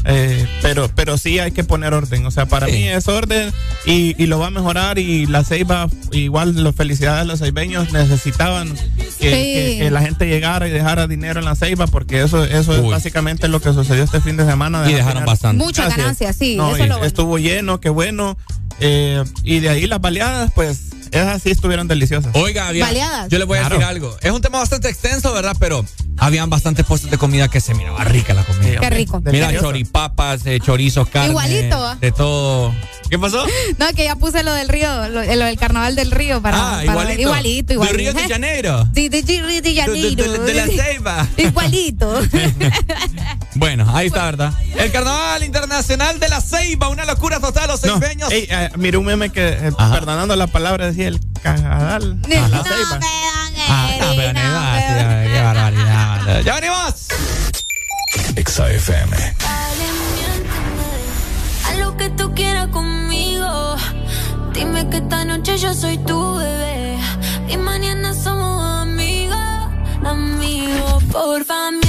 Eh, pero, pero sí hay que poner orden. O sea, para mí es orden y, y, lo va a mejorar. Y la Ceiba, igual las felicidades a los ceibeños, necesitaban que, la gente llegara y dejara dinero en la Ceiba, porque eso, eso es básicamente lo que sucedió este fin de semana. Y dejaron bastante. Muchas ganancias, sí. Estuvo lleno, qué bueno. Eh, y de ahí las baleadas, pues esas sí estuvieron deliciosas. Oiga, había, yo le voy a decir algo. Es un tema bastante extenso, ¿verdad? Pero habían bastantes puestos de comida que se miraba rica la comida. Qué rico. Mira, choripapas, eh, chorizos, carne. Igualito. De todo. ¿Qué pasó? No, que ya puse lo del río, lo, del carnaval del río para. Ah, igualito. igualito, igualito. De Río de Janeiro. Sí, de Río de Janeiro. De, la Ceiba. Igualito. bueno, ahí está, ¿verdad? El carnaval internacional de la Ceiba, una locura total, los ceibeños. Eh, mira un meme que, eh, perdonando la palabra, decía el cagadal. No, la Ceiba. Ah, no, pero no, qué barbaridad. ¡Ya venimos! Exa FM. A lo que tú quieras conmigo. Dime que esta noche yo soy tu bebé. Y mañana somos amigos, amigos. Porfa, miénteme.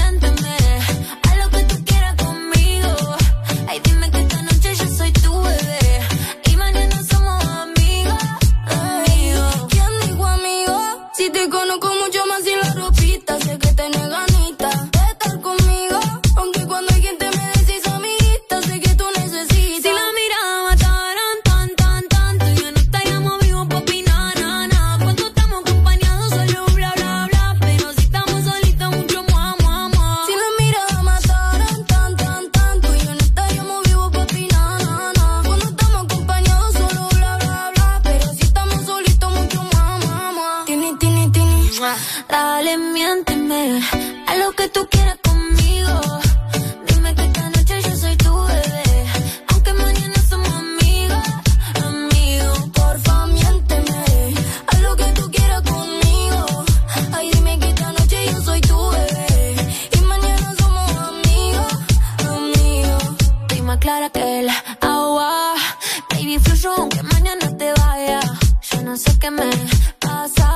Sé qué me pasa.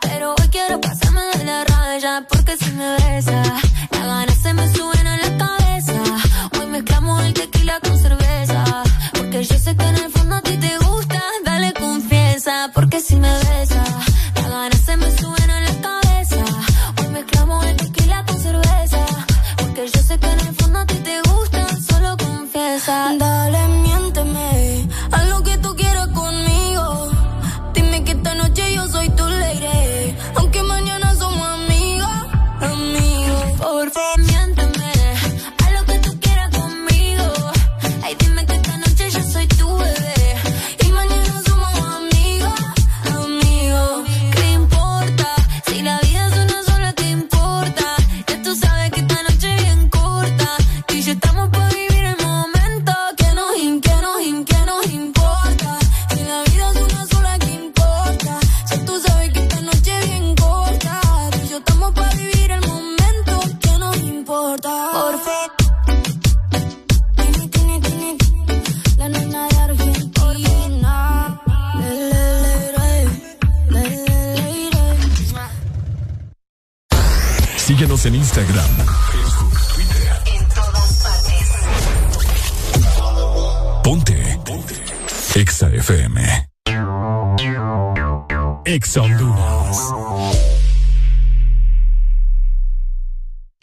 Pero hoy quiero pasarme de la raya. Porque si me besa,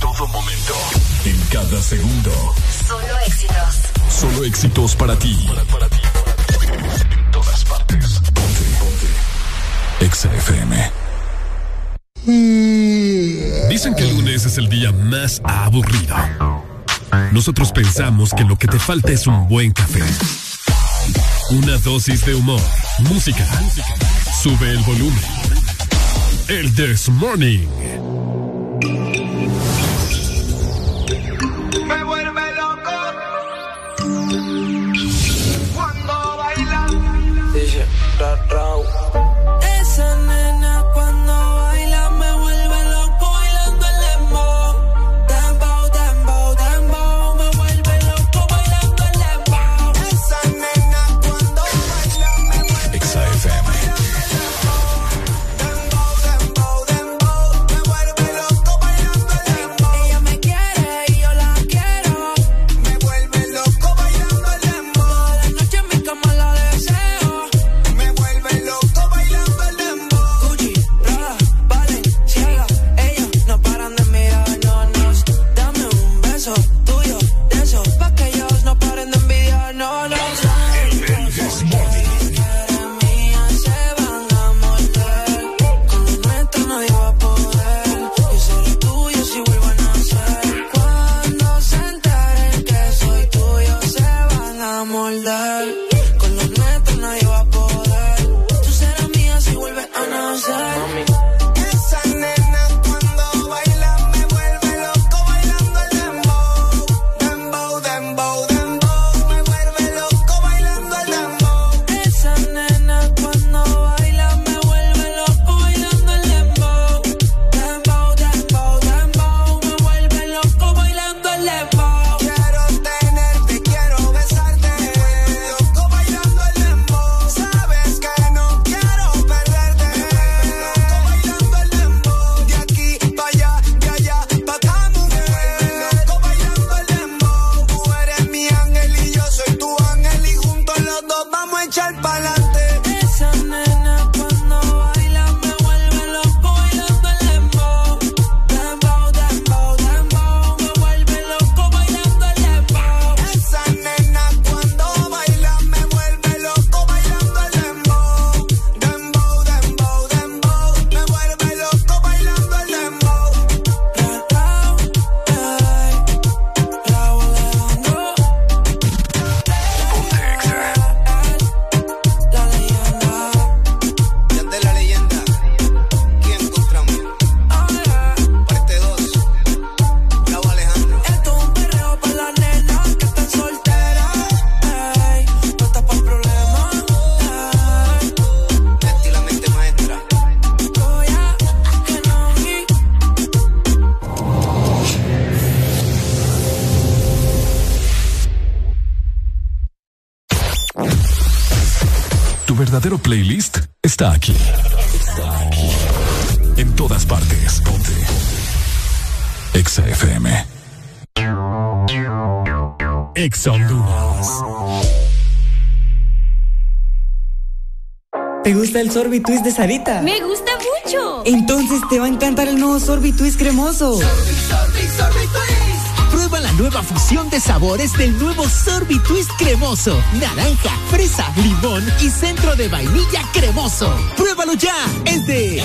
Todo momento. En cada segundo. Solo éxitos. Solo éxitos para ti. Para, ti. En todas partes. Ponte, ponte. Exa FM. Dicen que el lunes es el día más aburrido. Nosotros pensamos que lo que te falta es un buen café. Una dosis de humor, música. Sube el volumen. El This Morning. Me vuelve loco cuando baila. Dice Esa Exa Honduras. ¿Te gusta el Sorbitwist de Sarita? Me gusta mucho. Entonces te va a encantar el nuevo Sorbitwist cremoso. Prueba la nueva fusión de sabores del nuevo Sorbitwist cremoso. Naranja, fresa, limón y centro de vainilla cremoso. Pruébalo ya. Es de El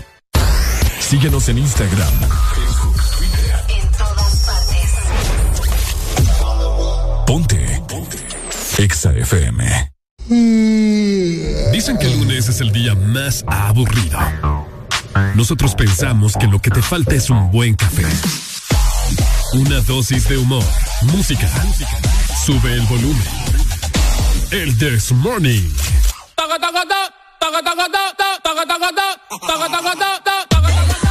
Síguenos en Instagram, En todas partes. Ponte. Exa FM. Dicen que el lunes es el día más aburrido. Nosotros pensamos que lo que te falta es un buen café. Una dosis de humor, música. Sube el volumen. El This Morning taca, taca, taca, taca, taca, taca, taca,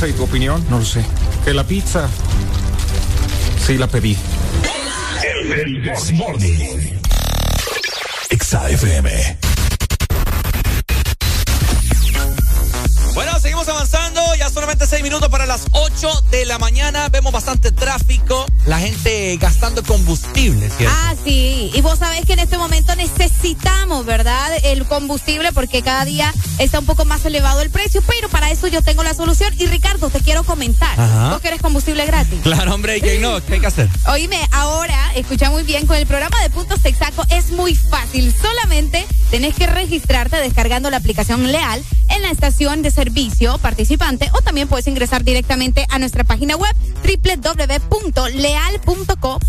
Pizza y tu opinión? No lo sé. Que la pizza sí la pedí. El This Morning. Exa FM. Bueno, seguimos avanzando. Ya solamente seis minutos para las 8 de la mañana. Vemos bastante tráfico. La gente gastando combustible, ¿cierto? Ah, sí. Y vos sabés que en este momento necesitamos, ¿verdad? El combustible porque cada día está un poco más elevado el precio. Pero para eso yo tengo la solución. Y Ricardo, te quiero comentar. Ajá. Vos querés combustible gratis. Claro, hombre, ¿y quién no? ¿Qué hay que hacer? Oíme, ahora, escucha muy bien, con el programa de Puntos Texaco es muy fácil. Solamente tenés que registrarte descargando la aplicación Leal en la estación de servicio participante o también puedes ingresar directamente a nuestra página web www.leal.co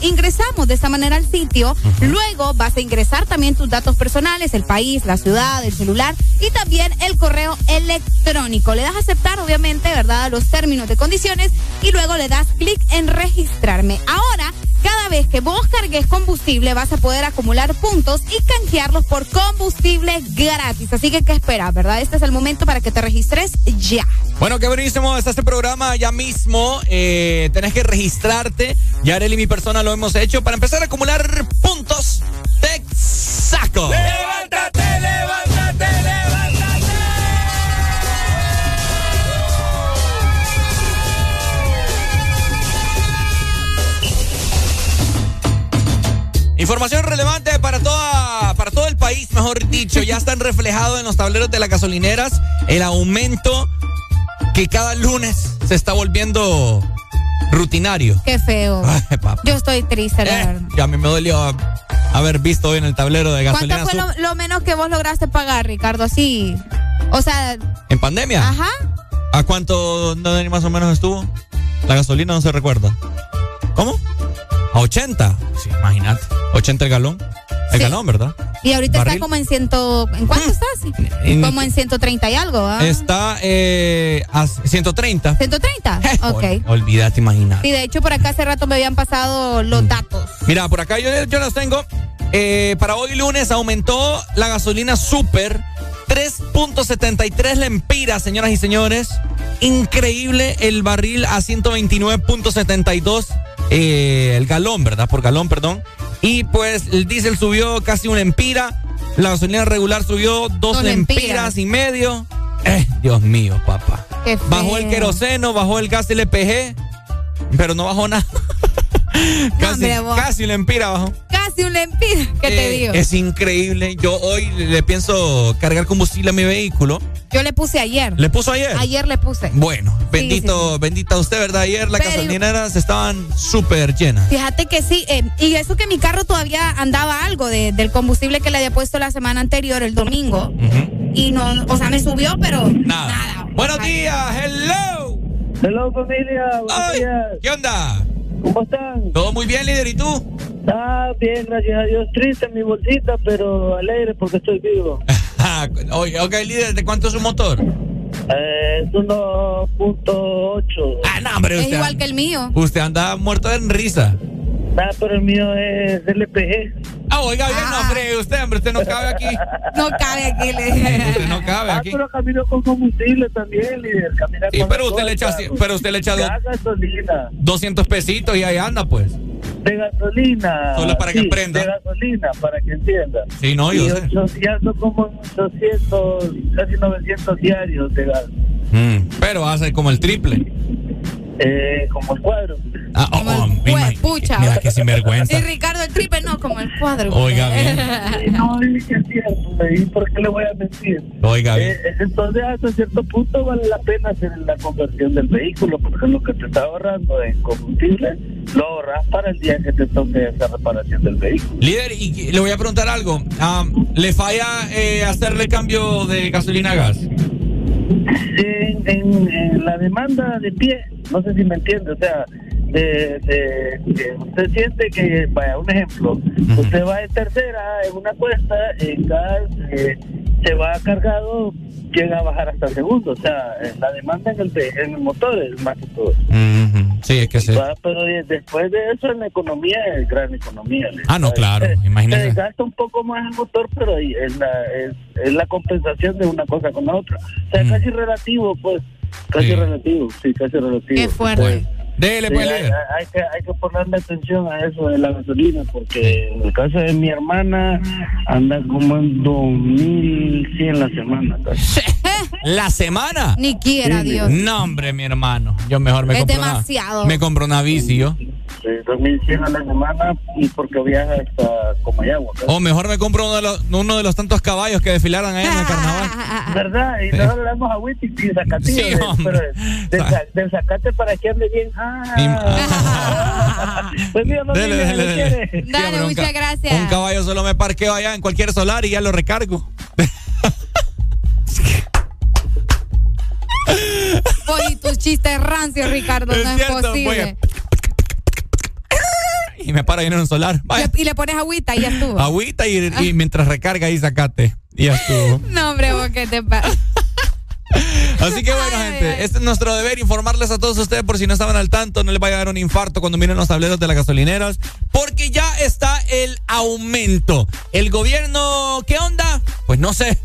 Ingresamos de esta manera al sitio, luego vas a ingresar también tus datos personales, el país, la ciudad, el celular y también el correo electrónico. Le das a aceptar, obviamente, ¿verdad? Los términos de condiciones y luego le das clic en registrarme. Ahora, cada vez que vos cargues combustible vas a poder acumular puntos y canjearlos por combustible gratis. Así que, ¿qué esperas, verdad? Este es el momento para que te registres ya. Bueno, qué buenísimo está este programa ya mismo. Eh, tenés que registrarte. Ya Arely y mi persona lo hemos hecho para empezar a acumular puntos. Texaco. ¡Levántate, levántate, levántate! Información relevante para toda, para todo el país, mejor dicho. Ya están reflejados en los tableros de las gasolineras el aumento que cada lunes se está volviendo rutinario. Qué feo. Ay. Yo estoy triste, la verdad. Ya a mí me dolió haber visto hoy en el tablero de gasolina. ¿Cuánto fue lo, lo menos que vos lograste pagar, Ricardo? Así. O sea, ¿En pandemia? ajá. ¿A cuánto no, más o menos estuvo? La gasolina no se recuerda. ¿Cómo? ¿A 80? Sí, imagínate. 80 el galón. El galón, ¿verdad? Y ahorita Barril. está como en ciento. ¿En cuánto estás? En- Como en 130 y algo, ¿ah? Está eh, a 130. 130. Ok. Olvídate, imagínate. Sí, de hecho, por acá hace rato me habían pasado los Mm. datos. Mira, por acá yo, yo las tengo. Eh, para hoy lunes aumentó la gasolina super 3.73 lempiras, señoras y señores. Increíble el barril a 129.72 eh, el galón, ¿verdad? Por galón, perdón. Y pues el diésel subió casi una empira. La gasolina regular subió dos, Dos lempiras. lempiras. y medio. Eh, Dios mío, papá. Bajó el queroseno, bajó el gas LPG, pero no bajó nada. casi, vos. casi un empira abajo. Casi un lempir, ¿qué te Eh, digo? Es increíble. Yo hoy le pienso cargar combustible a mi vehículo. Yo le puse ayer. ¿Le puso ayer? Ayer le puse. Bueno, bendito, bendita usted, ¿verdad? Ayer las gasolineras estaban súper llenas. Fíjate que sí, eh, y eso que mi carro todavía andaba algo de- del combustible que le había puesto la semana anterior, el domingo. Y no, o sea, me subió, pero Nada. Buenos días, hello. Hello familia, buenos días. ¿Qué onda? ¿Cómo están? Todo muy bien, líder, ¿y tú? Ah, bien, gracias a Dios. Triste en mi bolsita, pero alegre porque estoy vivo. Oye, ok, líder, ¿de cuánto es su motor? Eh, es 1.8. Ah, no, hombre, es usted, igual que el mío. usted anda muerto en risa. Ah, pero el mío es LPG. Ah, oiga, bien, no, fregue usted, hombre, usted no cabe aquí. No cabe aquí, le dije. Usted no cabe Ah, aquí. pero camino con combustible también, líder. Camina Sí, con pero usted le echa, carros. pero usted le echa dos- gasolina. 200 pesitos y ahí anda, pues. De gasolina. Solo para que sí, aprenda. De gasolina, para que entienda. Sí, no, yo y sé. ya ando como en 800, casi 900 diarios de gas. Mm, pero hace como el triple. Eh, como el cuadro. Ah, oh, oh, imag- pucha. Mira que sinvergüenza. Y Ricardo el triple, no, como el cuadro. Oiga, bien. Sí, no, es que es cierto, ¿y ¿por qué le voy a mentir? Oiga, bien. Eh, entonces, hasta cierto punto vale la pena hacer la conversión del vehículo, porque lo que te está ahorrando en combustible, lo ahorras para el día que te toque esa reparación del vehículo. Líder, y le voy a preguntar algo. Ah, ¿Le falla eh, hacerle cambio de gasolina a gas? En, en- la demanda de pie, no sé si me entiende, o sea, de, de- que usted siente que, vaya, un ejemplo, usted va en tercera en una cuesta, en gas eh, se va cargado, llega a bajar hasta segundo, o sea, eh, la demanda en el, en el motor es más que todo. Ujú, Sí, es que sí. Va, pero de- después de eso en la economía es gran economía. Ah, no, claro, Se- imagínese. Se gasta un poco más el motor, pero ahí es la, es, es la compensación de una cosa con la otra. O sea, casi relativo, pues. Casi. Sí. relativo, sí, casi relativo. Qué fuerte. Pues, dele, Sí, pues, hay, hay que, hay que ponerle atención a eso de la gasolina, porque en el caso de mi hermana anda como en 2100 la semana. ¿La semana? Ni quiera, Sí, Dios. No, hombre, mi hermano. Yo mejor me Es compro demasiado. una. Me compro una bici, yo. Sí, 2100 a la semana y porque viaja hasta Comayagua. O mejor me compro uno de los, uno de los tantos caballos que desfilaron allá en el carnaval. ¿Verdad? Y nosotros le damos a Witty y Zacatillo. Sí, de- hombre. pero de, sa- del Zacate para que ande bien. Ah. pues mira, no Dele, dele, Dale, muchas gracias. Un caballo solo me parqueo allá en cualquier solar y ya lo recargo. Vos y tus chistes rancios, Ricardo, Es no es cierto, voy posible. Y me paro ahí en un solar. Vaya, Y le pones agüita y ya estuvo. agüita y, y mientras recarga ahí sacate. Y ya estuvo. No, hombre, vos qué te pasa. Así que bueno, gente, este es nuestro deber informarles a todos ustedes por si no estaban al tanto, no les vaya a dar un infarto cuando miren los tableros de las gasolineras, porque ya está el aumento. El gobierno, ¿qué onda? Pues no sé,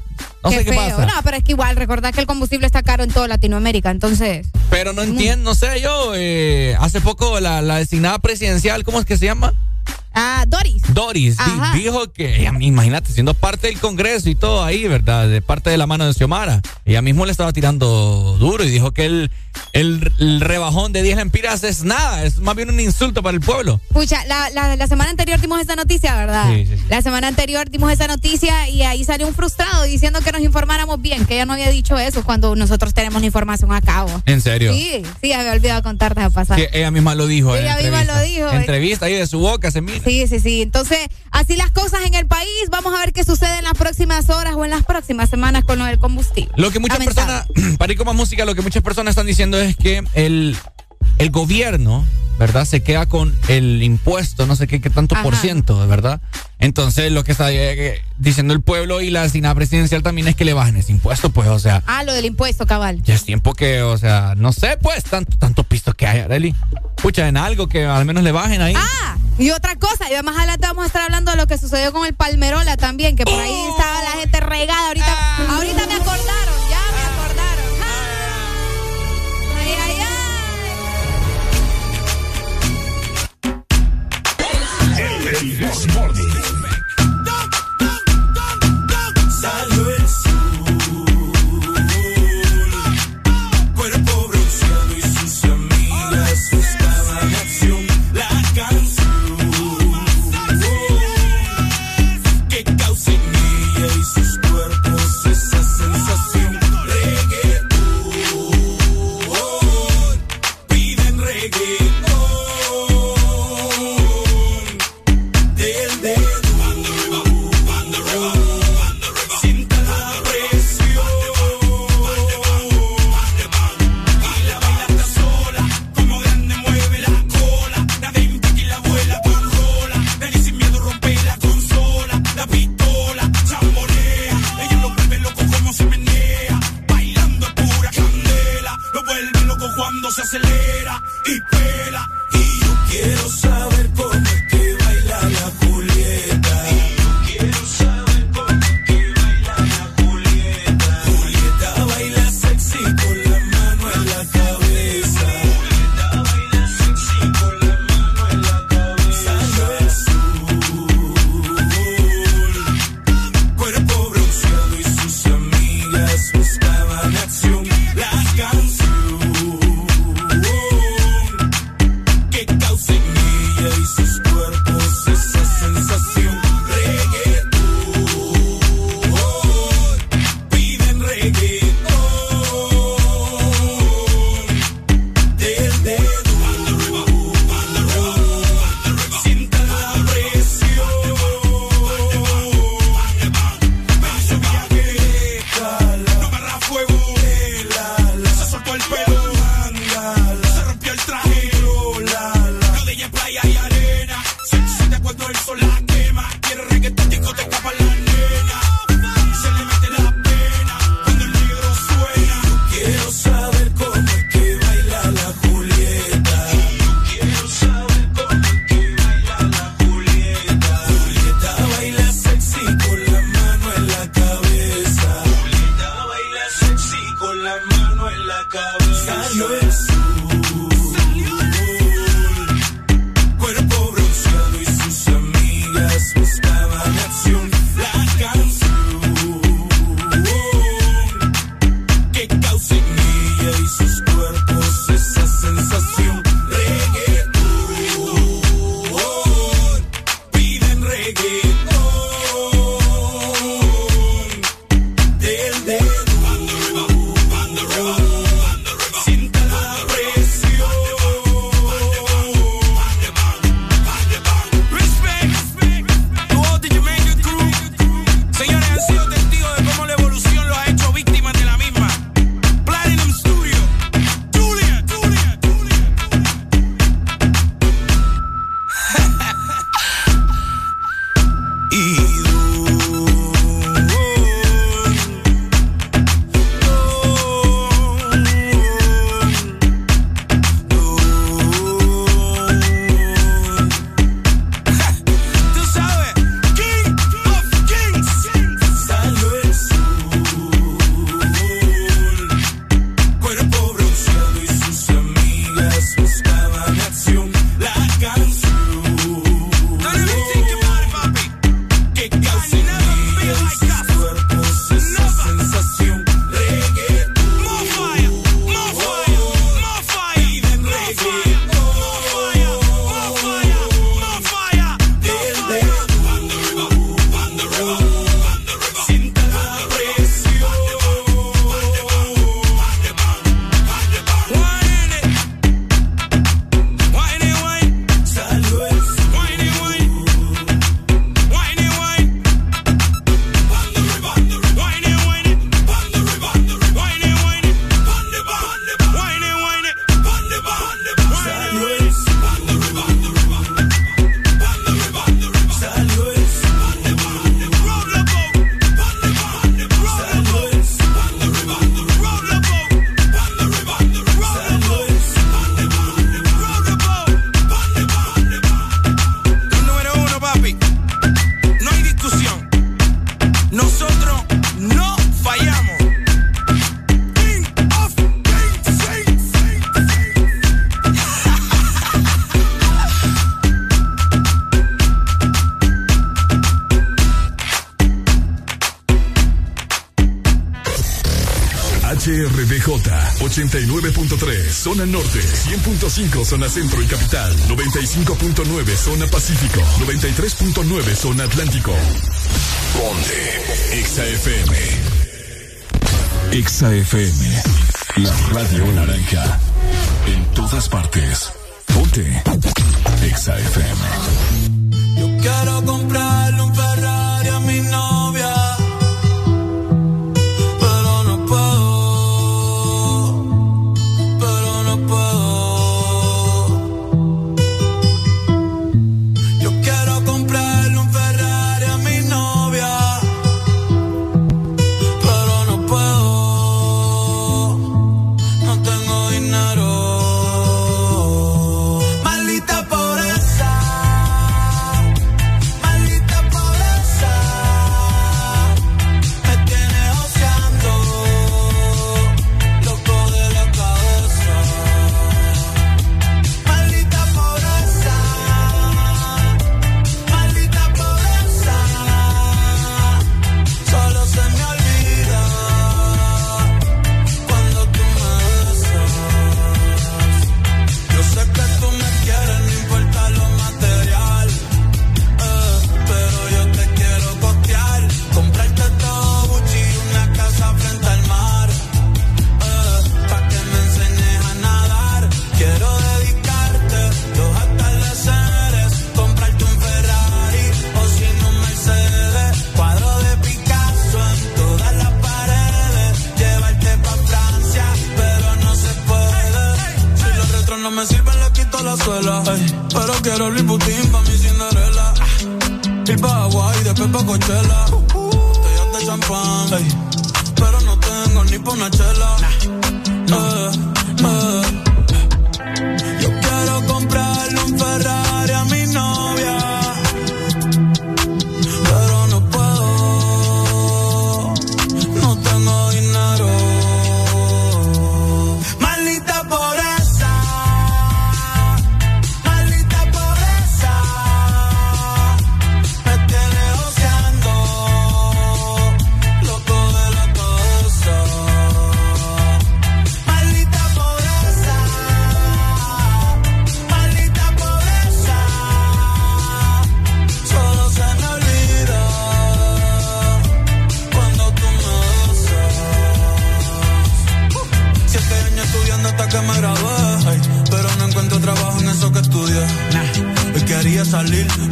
no sé qué feo. pasa. No, pero es que igual, recordad que el combustible está caro en toda Latinoamérica, entonces. Pero no entiendo, no sé yo, eh, hace poco la, la designada presidencial, ¿cómo es que se llama? Ah, Doris. Doris di- dijo que, ella, imagínate, siendo parte del Congreso y todo ahí, ¿verdad? De parte de la mano de Xiomara. Ella mismo le estaba tirando duro y dijo que el, el, el rebajón de 10 lempiras es nada, es más bien un insulto para el pueblo. Escucha, la, la, la semana anterior dimos esa noticia, ¿verdad? Sí, sí, sí. La semana anterior dimos esa noticia y ahí salió un frustrado diciendo que nos informáramos bien, que ella no había dicho eso cuando nosotros tenemos la información a cabo. ¿En serio? Sí, sí, había olvidado contarte a pasar. Que ella misma lo dijo. en Ella misma lo dijo, eh. Entrevista ahí de su boca, se mira. Sí, sí, sí. Entonces, así las cosas en el país. Vamos a ver qué sucede en las próximas horas o en las próximas semanas con lo del combustible. Lo que muchas Lamentable. personas, para ir con más música, lo que muchas personas están diciendo es que el, el gobierno, ¿verdad? Se queda con el impuesto, no sé qué, qué tanto por ciento, ¿verdad? Entonces, lo que está eh, diciendo el pueblo y la asignadas presidencial también es que le bajen ese impuesto, pues, o sea, Ah, lo del impuesto, cabal. ya es tiempo que, o sea, no sé, pues, tanto, tanto pisto que hay, Areli. Escucha, en algo que al menos le bajen ahí. Ah, y otra cosa, y más adelante vamos a estar hablando de lo que sucedió con el Palmerola también, que por ahí Oh. estaba la gente regada. Ahorita, Ah. ahorita me acordaron, Morning. sur ses zona norte, 100.5 zona centro y capital, 95.9 zona pacífico, 93.9 zona atlántico. Ponte XAFM. XAFM. La radio naranja. En todas partes. Ponte XAFM. Yo quiero un perro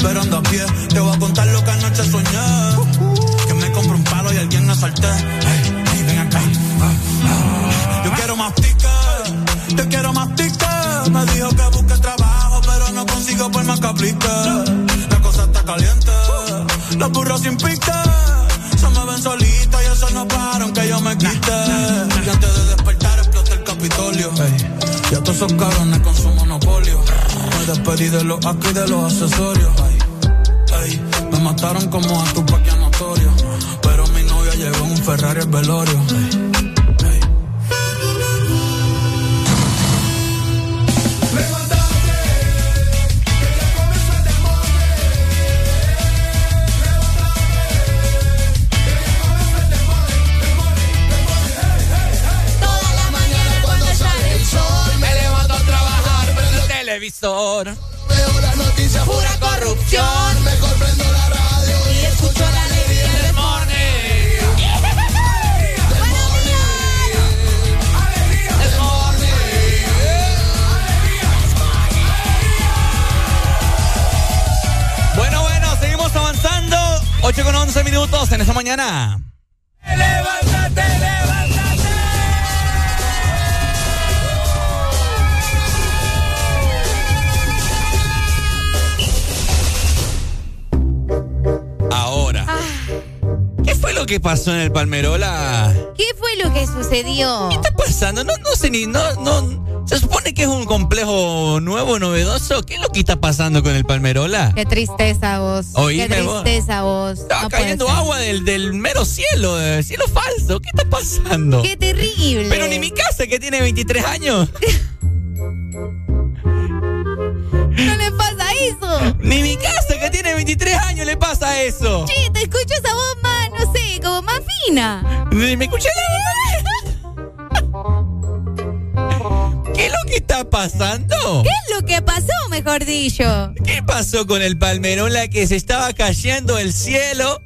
esperando a pie. Te voy a contar lo que anoche soñé. Que me compro un palo y alguien me asalté Y de los aquí de los accesorios. Ay, me mataron como a tu paquia notorio. Pero mi novia llegó en un Ferrari al velorio. en esta mañana? ¡Levántate, levántate! Ahora. Ah. ¿Qué fue lo que pasó en el Palmerola? ¿Qué fue lo que sucedió? ¿Qué está pasando? No, no sé ni. No, no, se supone que es un complejo nuevo, novedoso. ¿Qué es lo que está pasando con el Palmerola? Qué tristeza vos. Oíme, Qué tristeza vos. vos. Cayendo agua del, del, mero cielo, del cielo falso. ¿Qué está pasando? Qué terrible. Pero ni mi casa, que tiene 23 años. no le pasa eso. Ni mi casa, que tiene 23 años, le pasa eso. Che, te escucho esa voz más, no sé, como más fina. Ni me escuché la voz. pasando? ¿Qué es lo que pasó, mejor dicho? ¿Qué pasó con el palmerón la que se estaba cayendo el cielo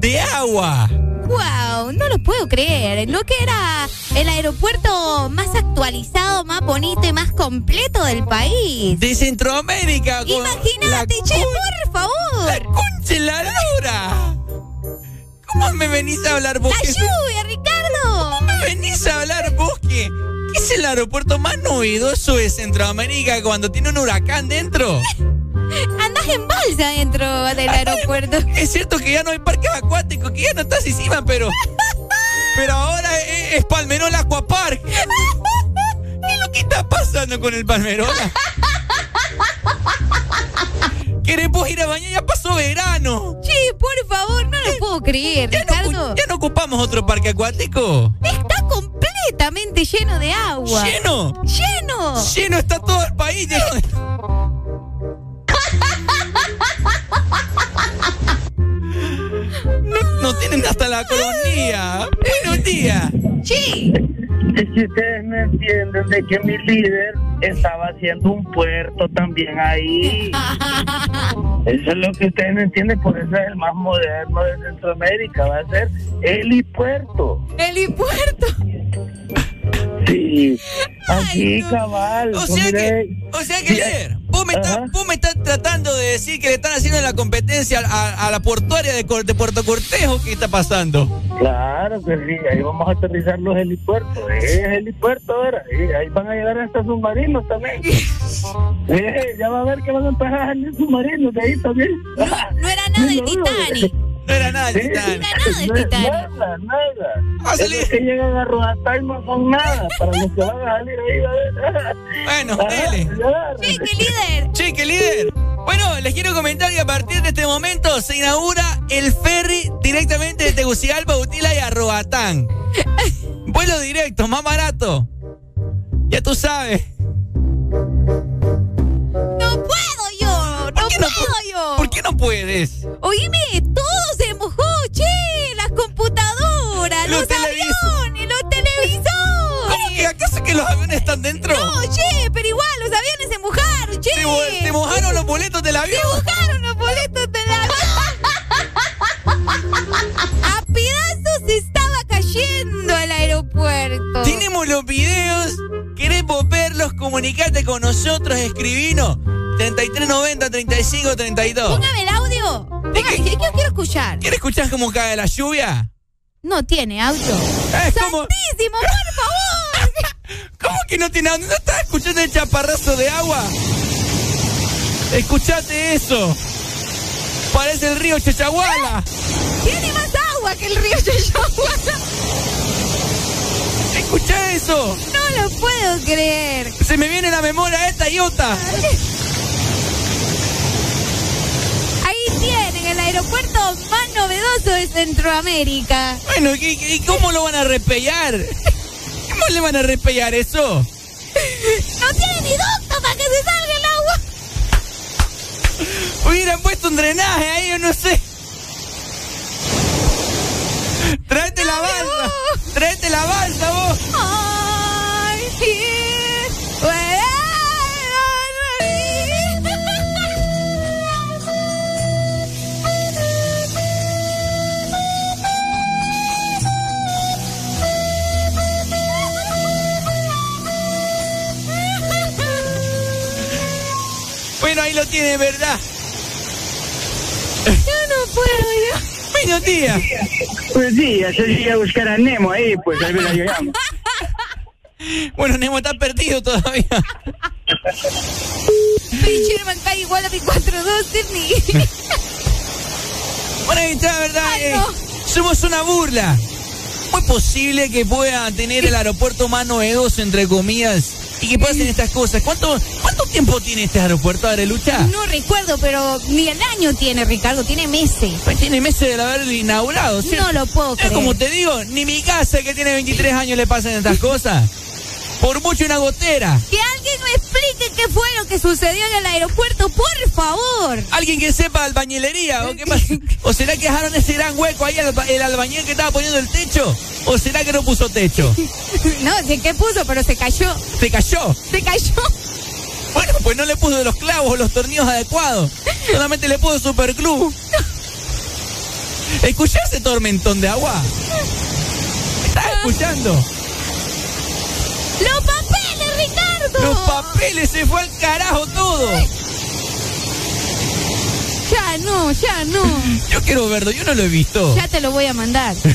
de agua? ¡Wow! No lo puedo creer. Lo que era el aeropuerto más actualizado, más bonito y más completo del país. De Centroamérica. Imagínate, che, por favor. La concha la lora. ¿Cómo me venís a hablar vos? ¡La lluvia, Ricardo! ¿Cómo me venís a hablar vos que es el aeropuerto más novedoso de Centroamérica cuando tiene un huracán dentro? Andás en balsa dentro del aeropuerto. Es cierto que ya no hay parques acuáticos, que ya no estás encima, pero. Pero ahora es, es Palmerol Aquapark. ¿Qué es lo que está pasando con el Palmerola? Queremos ir a bañar, ya pasó verano. Che, por favor, no lo puedo creer, Ricardo. ¿Ya no ocupamos otro parque acuático? Está completamente lleno de agua. ¿Lleno? ¡Lleno! Lleno está todo el país lleno de- No, no tienen hasta la colonia. Buenos días. Sí. Es que ustedes no entienden de que mi líder estaba haciendo un puerto también ahí. Eso es lo que ustedes no entienden, por eso es el más moderno de Centroamérica. Va a ser helipuerto. Helipuerto. Sí, aquí cabal. O sea que, o sea que líder, vos me, estás, vos me estás tratando de decir que le están haciendo la competencia a, a la portuaria de, de Puerto Cortejo. ¿Qué está pasando? Claro que sí, ahí vamos a aterrizar los helipuertos. Es helipuerto ahora. sí, ahí van a llegar hasta submarinos también. Eh, ya va a ver que van a empezar a salir submarinos de ahí también. No era nada el Titanic. No era nada Sí, el Titanic. No era nada el. Nada, nada. Va a Esos salir- que llegan a Roatán no son nada para los que van a salir ahí. a ver. Bueno, Ah, dele. Chique, líder. Chique, líder. Bueno, les quiero comentar que a partir de este momento se inaugura el ferry directamente de Tegucigalpa, Utila y a Roatán. Vuelo directo, más barato. Ya tú sabes. Qué no. ¿Por qué no puedes? Oíme, todo se mojó, che. Las computadoras, Los aviones, los televisores. ¿Cómo que acaso que los aviones están dentro? No, che, pero igual los aviones se mojaron, che. ¿Te, mo- te mojaron los boletos del avión? Se mojaron los boletos del avión. A pedazos cayendo el aeropuerto. Tenemos los videos. Queremos verlos, comunicarte con nosotros, escribinos. 3390 3532. Póngame el audio. Póngame, yo quiero escuchar. ¿Quieres escuchar cómo cae la lluvia? No tiene audio. Es como- ¡Santísimo, por favor! ¿Cómo que no tiene audio? ¿No estás escuchando el chaparrazo de agua? Escuchate eso. Parece el río Chachahuala. Tiene más agua que el río Chachahuala. Escucha eso. No lo puedo creer. Se me viene la memoria esta y otra. Ahí tienen el aeropuerto más novedoso de Centroamérica. Bueno, ¿y, y cómo lo van a repellar? ¿Cómo le van a repellar eso? No tiene ni ducto para que se salga el agua. Hubieran puesto un drenaje ahí, yo no sé. Tráete la balsa. Tráete la balsa vos. Ay, Bueno, ahí lo tiene, ¿verdad? Yo no puedo yo. Buenos días. Pues sí, yo llegué a buscar a Nemo ahí, pues ahí la llegamos. Bueno, Nemo está perdido todavía. Sherman cae igual a mi 42, Sidney. Bueno, ahí está, ¿verdad? Ay, Eh, no. somos una burla. Muy posible que pueda tener el aeropuerto más novedoso, entre comillas, y que pasen estas cosas. ¿Cuánto, cuánto tiempo tiene este aeropuerto, Arelucha? No recuerdo, pero ni el año tiene, Ricardo, tiene meses. Pues tiene meses de haberlo inaugurado, ¿cierto? No lo puedo Es creer. como te digo, ni mi casa que tiene 23 años le pasan estas cosas. Por mucho una gotera. Que alguien me explique qué fue lo que sucedió en el aeropuerto, por favor. Alguien que sepa albañilería, ¿o qué pasa? ¿O será que dejaron ese gran hueco ahí alba- el albañil que estaba poniendo el techo? ¿O será que no puso techo? No, sé qué puso, pero se cayó. ¿Se cayó? Se cayó. Bueno, pues no le puso los clavos o los tornillos adecuados. Solamente le puso superglue. ¿Escuché ese tormentón de agua? ¿Estás escuchando? ¡Los papeles, Ricardo! Los papeles, se fue al carajo todo. Ya no, ya no. Yo quiero verlo, yo no lo he visto. Ya te lo voy a mandar.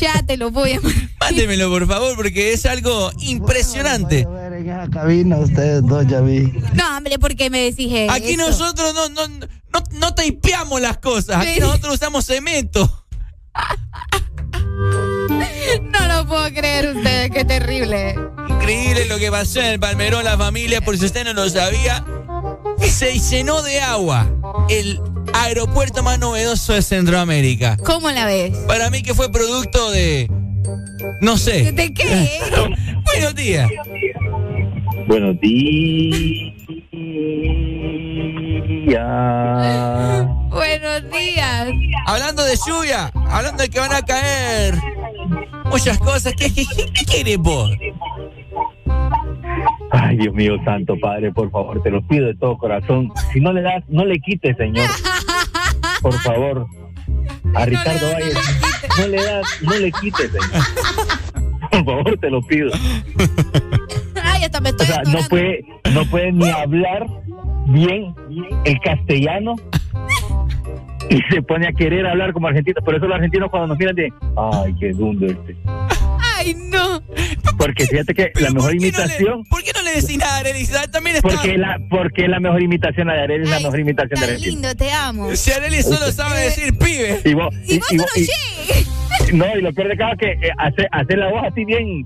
Ya te lo voy a mandar. Mándemelo, por favor, porque es algo impresionante. En esa cabina ustedes dos ya vi. No, hombre, ¿por qué me decís eso? Aquí nosotros no, no, no, no tapeamos las cosas. Aquí Sí. nosotros usamos cemento. No lo puedo creer ustedes, qué terrible. Increíble lo que pasó en el Palmerón, la familia, por si usted no lo sabía. Se llenó de agua el aeropuerto más novedoso de Centroamérica. ¿Cómo la ves? Para mí que fue producto de... No sé. ¿De qué? Buenos días. Buenos días. Buenos días. Hablando de lluvia, hablando de que van a caer muchas cosas. ¿Qué, qué, qué, qué querés vos? Ay, Dios mío, santo padre, por favor, te lo pido de todo corazón. Si no le das, no le quites, señor. Por favor. A Ricardo Valle, no le das, no le quites, señor. Por favor, te lo pido. Ay, hasta me O estoy sea, no puede, no puede ni hablar bien el castellano y se pone a querer hablar como argentino. Por eso los argentinos cuando nos miran de, ay, qué dundo este. Ay, no. Porque fíjate que la mejor imitación, ¿Por qué no le decís nada, Arely? Si También está... porque la, porque la mejor imitación la de Arely es la mejor imitación de Argentina. lindo, te amo. Si Arely solo sabe decir pibe. Y vos, Y vos no vos- no, y lo peor de cada que eh, hace, hace la voz así bien.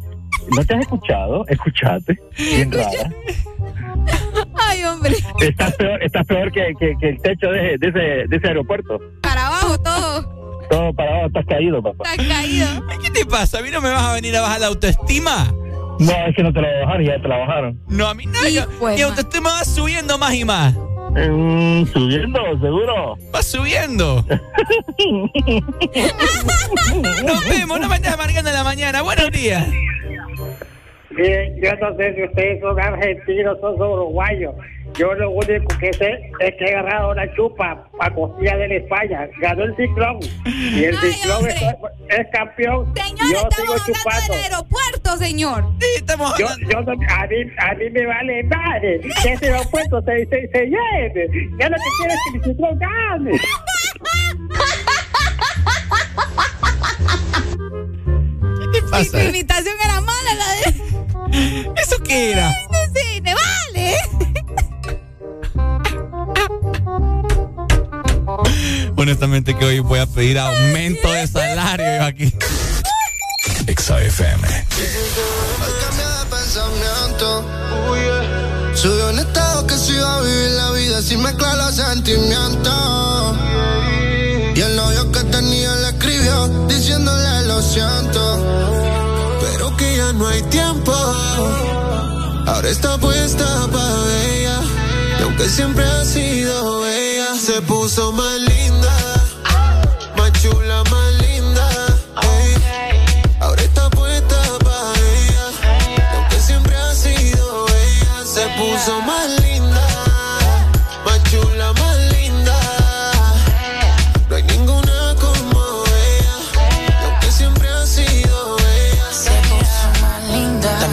¿No te has escuchado? Escuchate. Bien rara. Ay, hombre. Estás peor, estás peor que, que, que el techo de, de, ese, de ese aeropuerto. Para abajo todo. Todo para abajo, estás caído, papá. Está caído. ¿Qué te pasa? ¿A mí no me vas a venir a bajar la autoestima? No, es que no te la bajaron, ya te la bajaron. No, a mí no. yo- mi autoestima va subiendo más y más. Mm, subiendo, seguro. Va subiendo. Nos vemos, no me estés amargando en la mañana. Buenos días. Bien, yo no sé si ustedes son argentinos o son uruguayos. Yo lo único que sé es que he agarrado una chupa para costilla de la España. Ganó el ciclón. Y el ciclón es, es campeón. Señor, yo sigo estamos hablando chupando. del aeropuerto, señor. Sí, estamos Yo, yo no- a, mí, a mí me vale madre que ese aeropuerto se, se, se llene. Ya lo que quiero es que el ciclón gane. ¿Qué Mi pasa? imitación era mala, la de. ¿Eso qué era? Ay, no sé, me vale. Honestamente que hoy voy a pedir aumento de salario yo aquí. XAFM. pensamiento. Subió un estado que se iba a vivir la vida sin mezclar los sentimientos. Diciéndole lo siento. Pero que ya no hay tiempo. Ahora está puesta para ella. Y aunque siempre ha sido bella, se puso más linda. Más chula,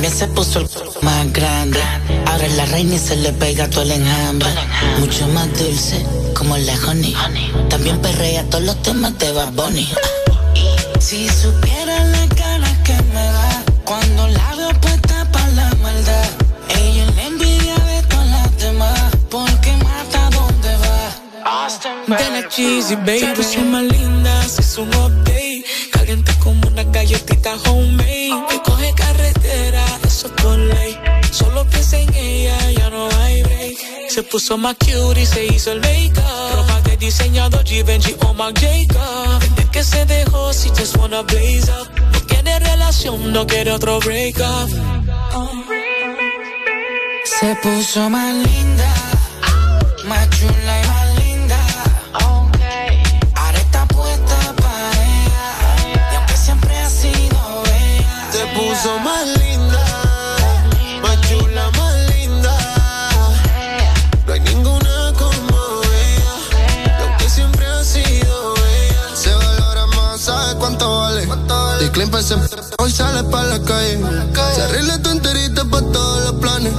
Se puso el más grande. Ahora la reina y se le pega todo el enjambre. Mucho más dulce, como la honey. También perrea todos los temas de Bad Bunny. Si supiera la cara que me da cuando la veo puesta para la maldad. Ella envidia de todas las demás. Porque mata donde va. Tiene cheesy, baby. Se más linda, se un update. Caliente como una galletita homemade. Eso ley. Solo piensa en ella, ya no hay break. Se puso más cute y se hizo el make-up. Ropa de diseñador Givenchy o Marc Jacob. Desde que se dejó, si just wanna blaze up. No quiere relación, no quiere otro break up. Se puso más linda, más chula y más linda. Ahora hoy sale pa' la calle. Se arregla tu enterita pa' todos los planes.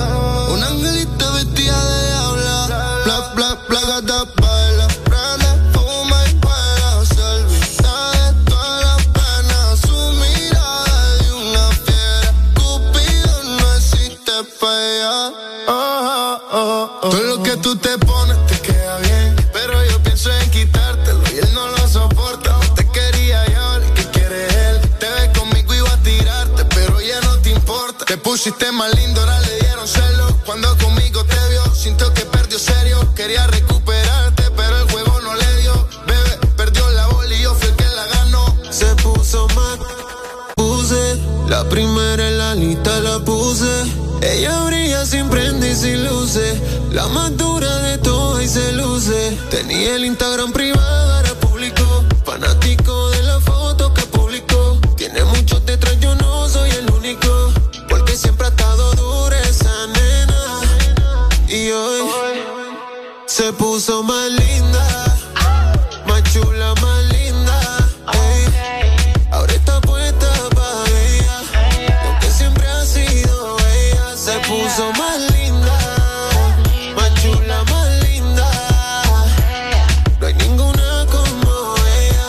Más lindo, ahora le dieron celo. Cuando conmigo te vio, sintió que perdió serio. Quería recuperarte, pero el juego no le dio. Bebé, perdió la bola y yo fui el que la ganó. Se puso mal, puse. La primera en la lista la puse. Ella brilla sin prende y sin luces. La más dura de todas y se luce. Tenía el Instagram privado, puso más linda. Más chula, más linda. ey. Ahora está puesta para ella. Y aunque siempre ha sido ella, se puso más linda. Más chula, más linda. No hay ninguna como ella.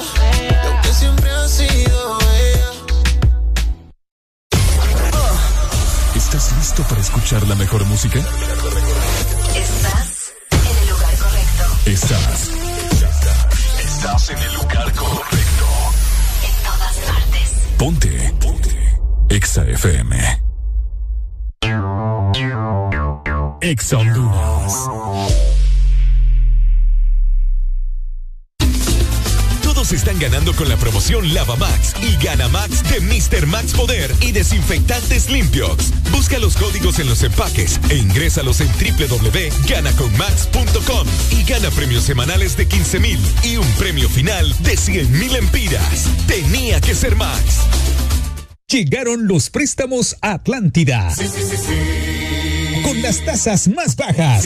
Y aunque siempre ha sido ella. ¿Estás listo para escuchar la mejor música? Estás en el lugar correcto. En todas partes. Ponte. Ponte. Exa FM. Exa Honduras. Todos están ganando con la promoción Lava Max y Gana Max de Mr. Max Poder y Desinfectantes Limpiox. Busca los códigos en los empaques e ingrésalos en www.ganaconmax.com y gana premios semanales de 15 mil y un premio final de 100 mil empiras. Tenía que ser Max. Llegaron los préstamos a Atlántida. Con las tasas más bajas.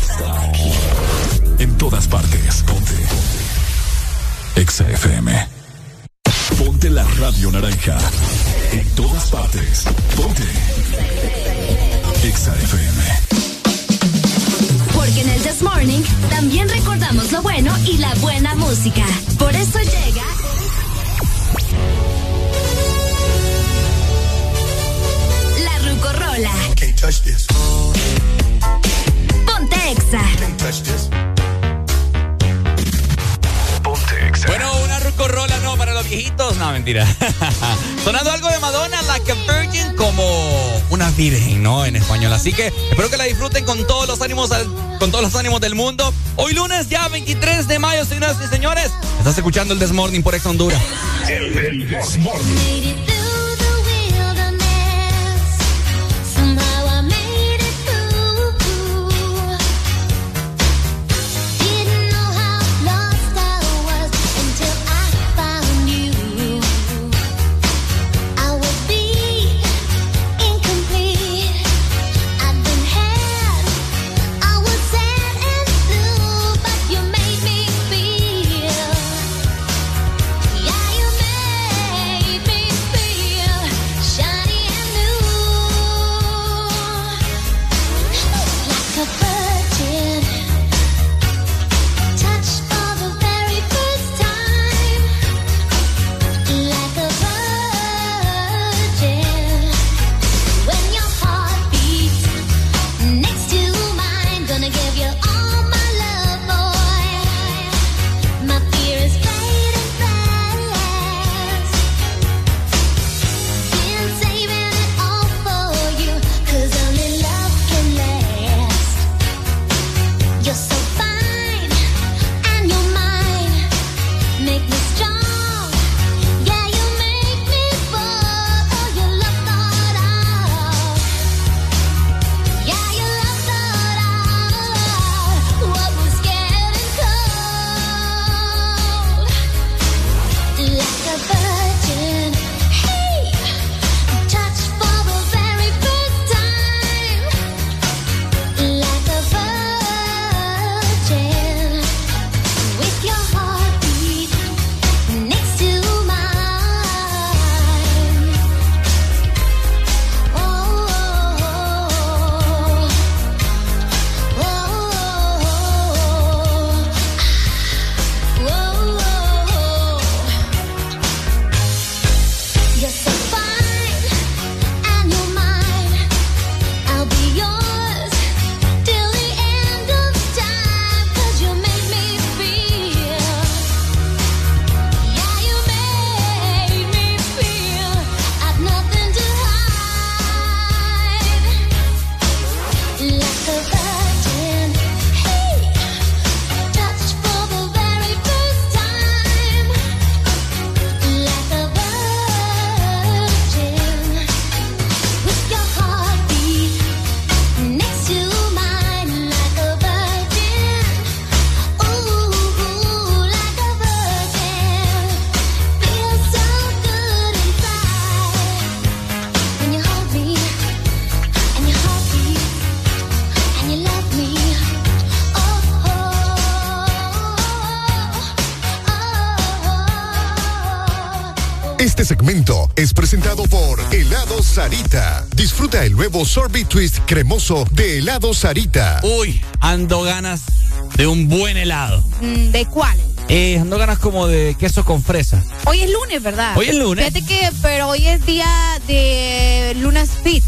En todas partes. Ponte. Exa FM. Ponte la radio naranja. En todas partes. Ponte. Exa FM. Porque en el This Morning también recordamos lo bueno y la buena música. Por eso llega. La Rucorola. Can't touch this. Ponte Exa. Rucorola no para los viejitos. No, mentira. Sonando algo de Madonna, Like a Virgin, como una virgen, ¿no? En español. Así que espero que la disfruten con todos los ánimos, con todos los ánimos del mundo. Hoy lunes, ya 23 de mayo, señoras y señores. Estás escuchando el Desmorning por Ex Honduras. El Desmorning. Segmento es presentado por Helado Sarita. Disfruta el nuevo sorbet twist cremoso de Helado Sarita. Uy, ando ganas de un buen helado. Mm, ¿De cuál? Eh, ando ganas como de queso con fresa. Hoy es lunes, ¿verdad? Hoy es lunes. Fíjate que, pero hoy es día de lunes fit.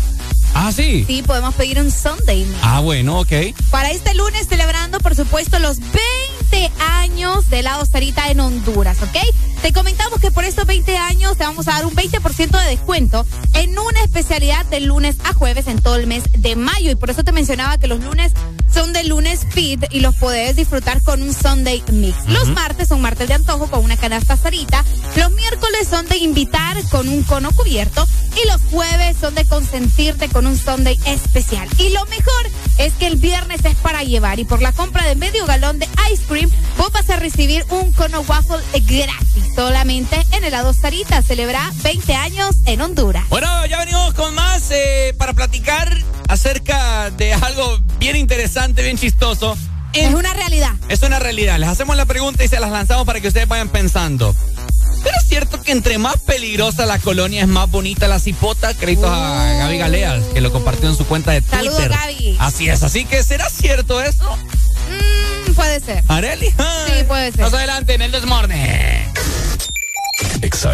Ah, sí. Sí, podemos pedir un Sunday. Ah, bueno, ok. Para este lunes celebrando, por supuesto, los 20 años de helado Sarita en Honduras, ¿ok? Te comentamos que por estos 20 años te vamos a dar un 20% de descuento en una especialidad de lunes a jueves en todo el mes de mayo. Y por eso te mencionaba que los lunes son de lunes fit y los puedes disfrutar con un Sunday Mix. Los martes son martes de antojo con una canasta Sarita. Los miércoles son de invitar con un cono cubierto. Y los jueves son de consentirte con un Sunday especial. Y lo mejor es que el viernes es para llevar. Y por la compra de medio galón de ice cream, vos vas a recibir un cono waffle gratis. Solamente en helado Sarita. Celebra 20 años en Honduras. Bueno, ya venimos con más eh, para platicar acerca de algo bien interesante, bien chistoso. Es una realidad. Es una realidad. Les hacemos la pregunta y se las lanzamos para que ustedes vayan pensando. Pero es cierto que entre más peligrosa la colonia es más bonita la cipota. Créditos a Gaby Galeas, que lo compartió en su cuenta de Twitter. Saludos, Gaby. Así es, así que ¿será cierto eso? Mm, puede ser. ¿Areli? Sí, puede ser. Más adelante en el Desmorne. Exa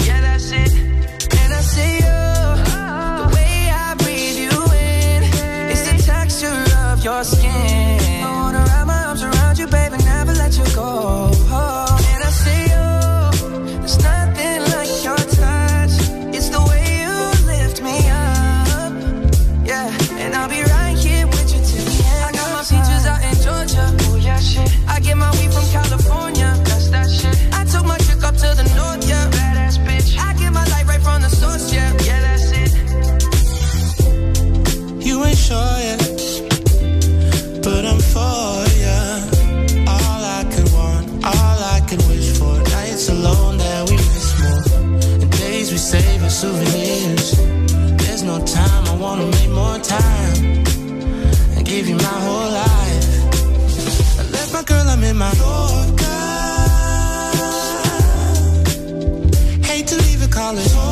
Souvenirs. There's no time, I wanna make more time and give you my whole life. I left my girl, I'm in my Yorker. Hate to leave it torture.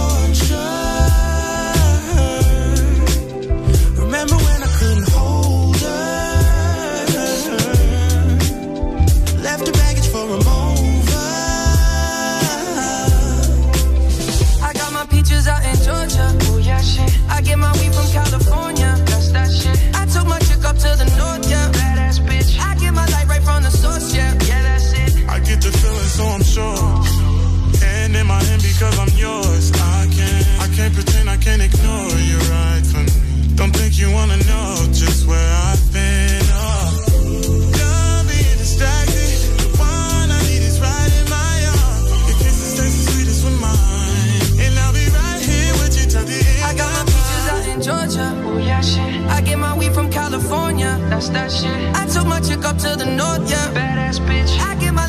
Can't ignore you right from me. Don't think you wanna know just where I've been. Oh. Done being distracted. The one I need is right in my arms. Your kisses taste the sweetest with mine. And I'll be right here with you till the end. I got my peaches out in Georgia. Oh yeah, shit. I get my weed from California. That's that shit. I took my chick up to the north, yeah. Badass bitch. I get my light right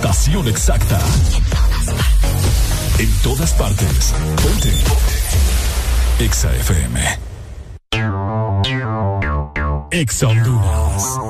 estación exacta. En todas partes. Ponte. Exa FM. Exa Honduras.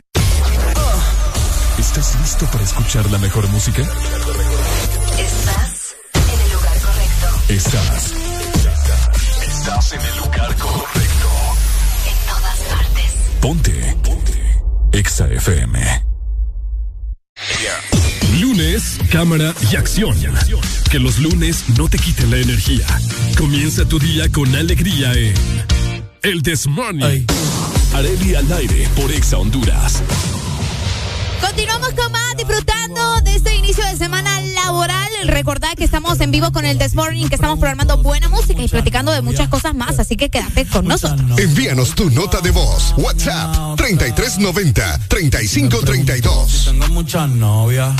¿Estás listo para escuchar la mejor música? Estás en el lugar correcto. Estás. Estás en el lugar correcto. En todas partes. Ponte. Ponte. Exa FM. Lunes, cámara y acción. Que los lunes no te quiten la energía. Comienza tu día con alegría en El Desmoney. Areli al aire por Exa Honduras. Continuamos con más, disfrutando de este inicio de semana laboral. Recordad que estamos en vivo con el This Morning, que estamos programando buena música y platicando de muchas cosas más, así que quédate con nosotros. Envíanos tu nota de voz. WhatsApp 3390 3532. Tengo muchas novias,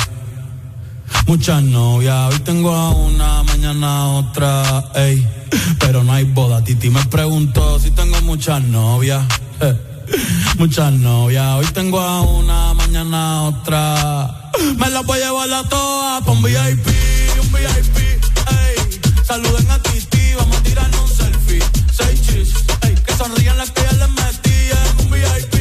muchas novias. Hoy tengo a una, mañana a otra, ey. Pero no hay boda. Titi me preguntó si tengo muchas novias. Muchas novias. Hoy tengo a una, mañana otra. Me las voy a llevar a todas un VIP, un VIP, ey. Saluden a Titi, vamos a tirarnos un selfie. Seis chis, ey. Que sonrían las que ya les metí un VIP,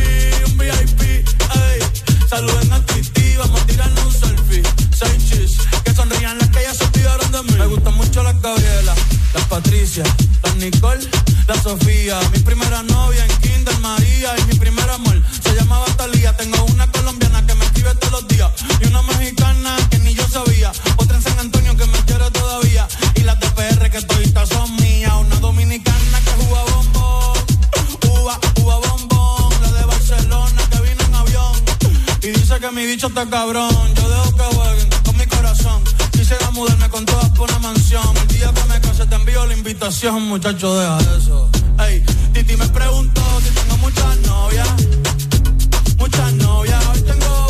un VIP, ey. Saluden a Titi, vamos a tirarnos un selfie. Seis chis, que sonrían las que ya se olvidaron de mí. Me gustan mucho las Gabriela, las Patricia, las Nicole, la Sofía. Mi primera novia en Kinder María y mi primer amor se llamaba Talía. Tengo una colombiana que me escribe todos los días y una mexicana que ni yo sabía. Otra en San Antonio que me quiere todavía y las de PR que toditas son mías. Una dominicana que juega bombón, uva, uva bombón. La de Barcelona que vino en avión y dice que mi bicho está cabrón. Yo dejo que Quisiera mudarme con todas por una mansión. El día que me case te envío la invitación, muchacho, deja eso. Ey, Titi me preguntó si tengo muchas novias. Muchas novias. Hoy tengo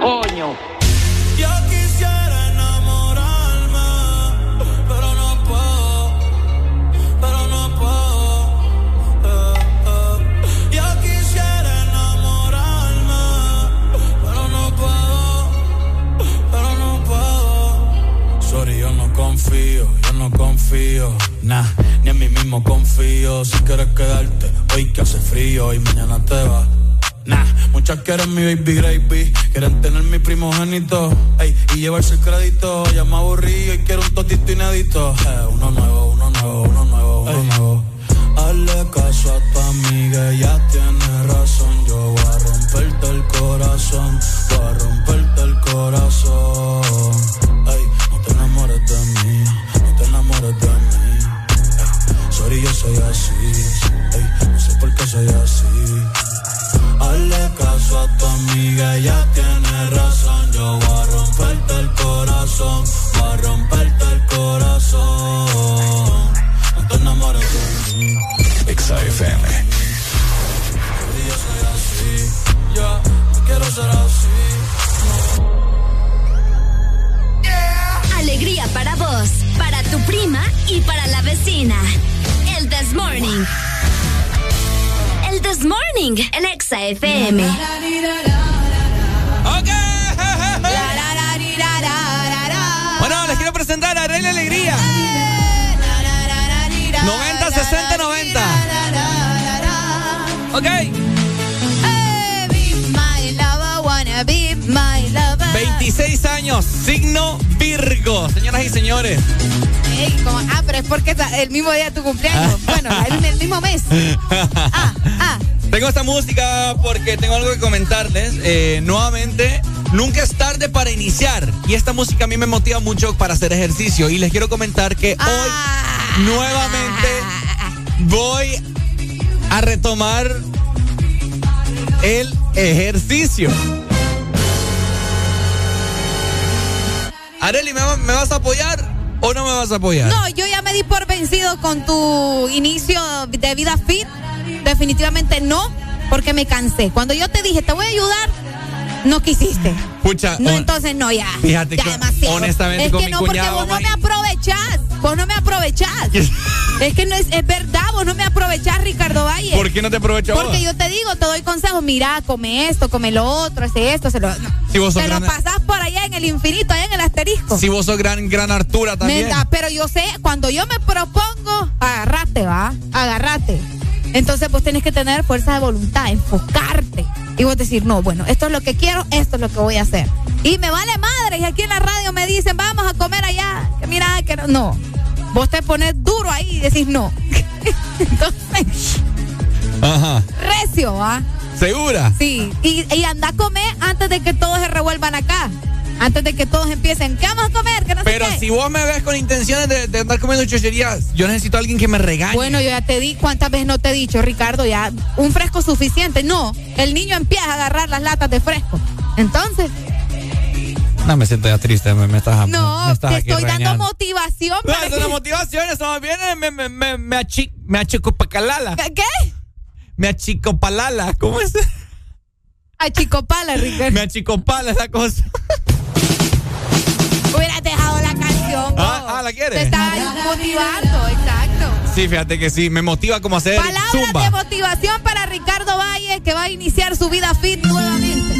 Coño. Muchas quieren mi baby gravy, quieren tener mi primogénito, ey, y llevarse el crédito. Ya me aburrí y quiero un totito inédito. Eh, uno nuevo, uno nuevo, uno nuevo, uno nuevo. Hazle caso a tu amiga, ella tiene razón. Yo voy a romperte el corazón, Esta música porque tengo algo que comentarles. Eh, nuevamente, nunca es tarde para iniciar. Y esta música a mí me motiva mucho para hacer ejercicio. Y les quiero comentar que hoy nuevamente voy a retomar el ejercicio. Areli, ¿me, me vas a apoyar o no me vas a apoyar? No, yo ya me di por vencido con tu inicio de vida fit. Definitivamente no, porque me cansé. Cuando yo te dije, te voy a ayudar, no quisiste. Pucha, No, entonces no, ya. Fíjate ya que demasiado. honestamente es con que mi no, porque vos no me aprovechás. Vos no me aprovechás. es que no es, es verdad, vos no me aprovechás, Ricardo Valle. ¿Por qué no te aprovecho Porque vos? yo te digo, te doy consejos, mira, come esto, come lo otro, hace esto, se lo. no. Si vos sos Te lo gran- pasás por allá en el infinito, allá en el asterisco. Si vos sos gran, gran Artura también. Me da- pero yo sé, cuando yo me propongo, agarrate, va, agarrate. Entonces vos tenés que tener fuerza de voluntad, enfocarte. Y vos decir, no, bueno, esto es lo que quiero, esto es lo que voy a hacer. Y me vale madre, y aquí en la radio me dicen, vamos a comer allá. Que mira, que no. no. Vos te pones duro ahí y decís no. Entonces, Ajá. recio, ¿va? ¿Segura? Sí. Y, y anda a comer antes de que todos se revuelvan acá. Antes de que todos empiecen, ¿qué vamos a comer? Que no sé Pero qué. si vos me ves con intenciones de, de andar comiendo chucherías, yo necesito a alguien que me regañe. Bueno, yo ya te di, ¿cuántas veces no te he dicho, Ricardo? Ya, un fresco suficiente. No, el niño empieza a agarrar las latas de fresco. Entonces, No, me siento ya triste, me, me estás no, me estás te estoy dando motivación. No, es motivación, eso bien me, me, me, me, achi, me achicopacalala. ¿Qué? Me achicopalala, ¿cómo es? Achicopala, Ricardo. Me achicopala esa cosa. Hubieras dejado la canción. Ah, ah, ¿la quieres? Te estaba motivando, exacto. Sí, fíjate que sí, me motiva como hacer Palabras de motivación para Ricardo Valle, que va a iniciar su vida fit nuevamente.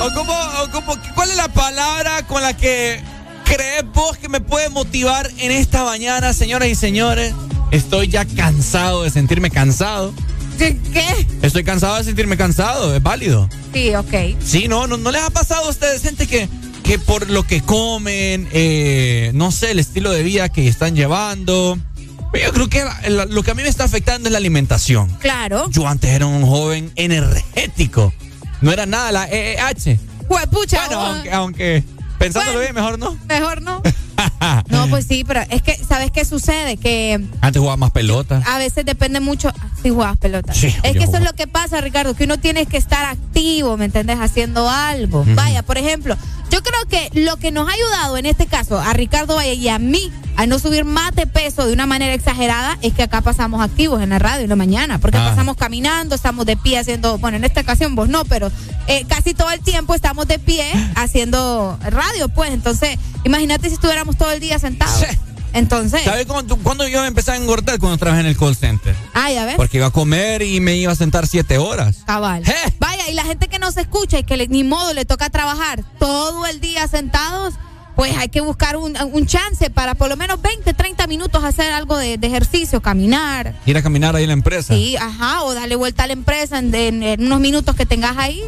O como, o como, ¿Cuál es la palabra con la que crees vos que me puede motivar en esta mañana, señoras y señores? Estoy ya cansado de sentirme cansado. ¿Qué? Estoy cansado de sentirme cansado, es válido. Sí, ok. Sí, no, no, no les ha pasado a ustedes, gente que, que por lo que comen, eh, no sé, el estilo de vida que están llevando. Yo creo que lo que a mí me está afectando es la alimentación. Claro. Yo antes era un joven energético. No era nada la EEH. Juepucha, Bueno, aunque, aunque pensándolo bien, mejor no. Mejor no. No, pues sí, pero es que, ¿sabes qué sucede? Que Antes jugaba más pelota. a veces depende mucho. Si jugabas pelota. Sí, es que eso es lo que pasa, Ricardo, que uno tiene que estar activo, ¿me entiendes? Haciendo algo. Vaya, por ejemplo, yo creo que lo que nos ha ayudado en este caso a Ricardo Valle y a mí a no subir más de peso de una manera exagerada es que acá pasamos activos en la radio en la mañana, porque Ah. pasamos caminando, estamos de pie haciendo, bueno, en esta ocasión vos no, pero eh, casi todo el tiempo estamos de pie haciendo radio, pues. Entonces, imagínate si estuviéramos todo el día sentados. Entonces, ¿Sabes cuándo, cuándo yo empecé a engordar? Cuando trabajé en el call center. ah, ya ves. Porque iba a comer y me iba a sentar siete horas. Cabal. Vaya, y la gente que no se escucha y que le- ni modo le toca trabajar todo el día sentados, pues hay que buscar un, un chance para por lo menos 20, 30 minutos hacer algo de, de ejercicio, caminar. Ir a caminar ahí en la empresa. Sí, ajá, o darle vuelta a la empresa en, en- en unos minutos que tengas ahí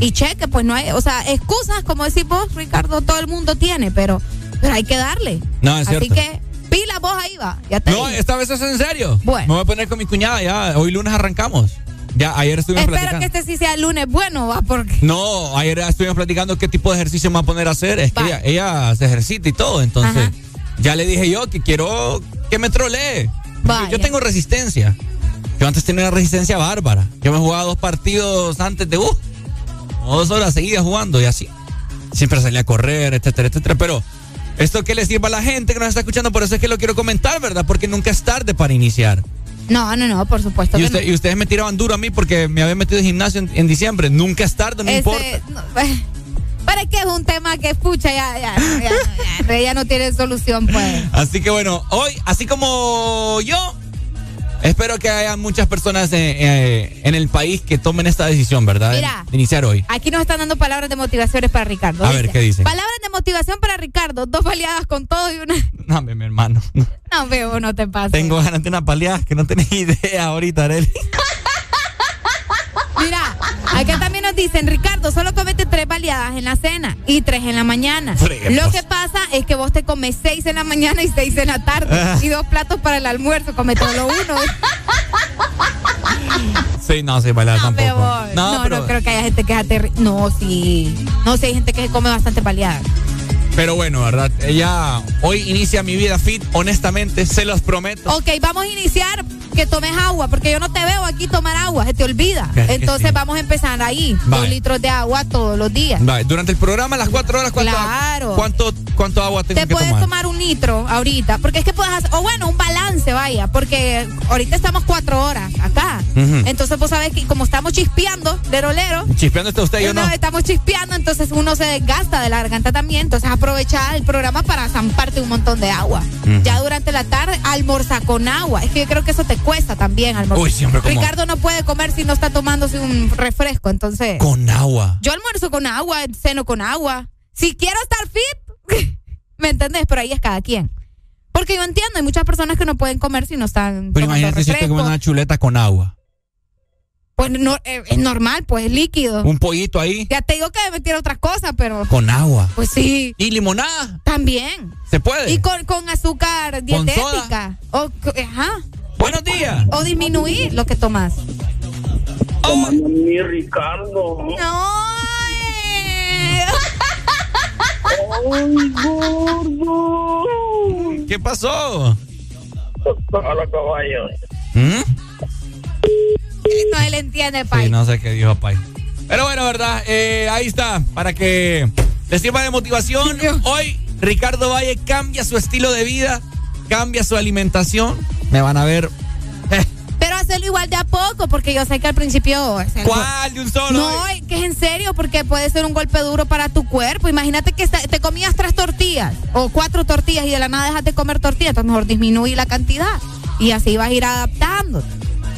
y cheque, pues no hay, o sea, excusas, como decís vos, Ricardo, todo el mundo tiene, pero, pero hay que darle. No, es Así cierto. que, pila vos ahí va, ya te No, dije. esta vez es en serio. Bueno. Me voy a poner con mi cuñada ya. Hoy lunes arrancamos. Ya, ayer estuvimos Espero platicando. que este sí sea el lunes bueno, va, porque... No, ayer estuvimos platicando qué tipo de ejercicio me va a poner a hacer. Es que ella, ella se ejercita y todo. Entonces, Ajá. ya le dije yo que quiero que me trolee. Yo, Vaya. yo tengo resistencia. Yo antes tenía una resistencia bárbara. Yo me jugaba dos partidos antes de, uh, dos horas seguidas jugando y así. Siempre salía a correr, etcétera, etcétera. Pero esto que le sirva a la gente que nos está escuchando, por eso es que lo quiero comentar, ¿verdad? Porque nunca es tarde para iniciar. No, no, no, por supuesto Y, que usted- no. y ustedes me tiraban duro a mí porque me habían metido en gimnasio en, en diciembre. Nunca es tarde, no Ese- importa. no, pero es que es un tema que escucha, ya, ya, ya, ya, ya no tiene solución, pues. Así que bueno, hoy, así como yo, espero que haya muchas personas eh, eh, en el país que tomen esta decisión, ¿verdad? Mira. De iniciar hoy. Aquí nos están dando palabras de motivaciones para Ricardo. A ver, ¿qué dicen? Palabras de motivación para Ricardo. Dos baleadas con todo y una. No, mi mi hermano. No, veo, no te pasa. Tengo ganas de una paliada que no tenés idea ahorita, Arely. Mira, acá también nos dicen, Ricardo, solo comete tres baleadas en la cena y tres en la mañana. Lo que pasa es que vos te comes seis en la mañana y seis en la tarde. Ah. Y dos platos para el almuerzo, come todo uno. Sí, no, sí, Me tampoco. No, no, pero, creo que haya gente que No, sí. No sé, hay gente que se come bastante baleadas. Pero bueno, ¿verdad? Ella hoy inicia mi vida fit, honestamente, se los prometo. Ok, vamos a iniciar que tomes agua, porque yo no te veo aquí tomar agua, se te olvida. Entonces sí. vamos a empezar ahí, Vale. dos litros de agua todos los días. Vale, durante el programa, las cuatro horas, ¿cuánto, Claro. cuánto, cuánto agua tengo Te que puedes tomar? tomar un litro ahorita, porque es que puedes hacer, o bueno, un balance, vaya, porque ahorita estamos cuatro horas acá. Entonces vos sabés que como estamos chispeando, lero lero, Chispeando está usted, yo no. estamos chispeando, entonces uno se desgasta de la garganta también, entonces aprovecha el programa para zamparte un montón de agua. Ya durante la tarde, almorza con agua. Es que yo creo que eso te cuesta también almorzar. Uy, siempre como- Ricardo no puede comer si no está tomándose un refresco, entonces... Con agua. Yo almuerzo con agua, ceno con agua. Si quiero estar fit, ¿me entendés? Pero ahí es cada quien. Porque yo entiendo, hay muchas personas que no pueden comer si no están Pero imagínate si usted come una chuleta con agua. Pues no, eh, es normal, pues es líquido. Un pollito ahí Ya te digo que me metieron otras cosas, pero con agua. pues sí, ¿Y limonada? también. ¿Se puede? Y con, con azúcar ¿Con dietética. O, ajá. Buenos días. O disminuir lo que tomas. Tomando mi Ricardo. Ay. ¡Ay, gordo! ¿Qué pasó? Hola, caballo. ¿Mm? No él entiende, pai. Sí, no sé qué dijo Pai. Pero bueno, ¿verdad? Eh, ahí está. Para que les sirva de motivación. Hoy Ricardo Valle cambia su estilo de vida, cambia su alimentación. Me van a ver. eh, Pero hacerlo igual de a poco, porque yo sé que al principio. es ¿Cuál de un solo? No, que es en serio, porque puede ser un golpe duro para tu cuerpo. Imagínate que te comías tres tortillas o cuatro tortillas y de la nada dejas de comer tortillas, entonces mejor disminuir la cantidad y así vas a ir adaptando.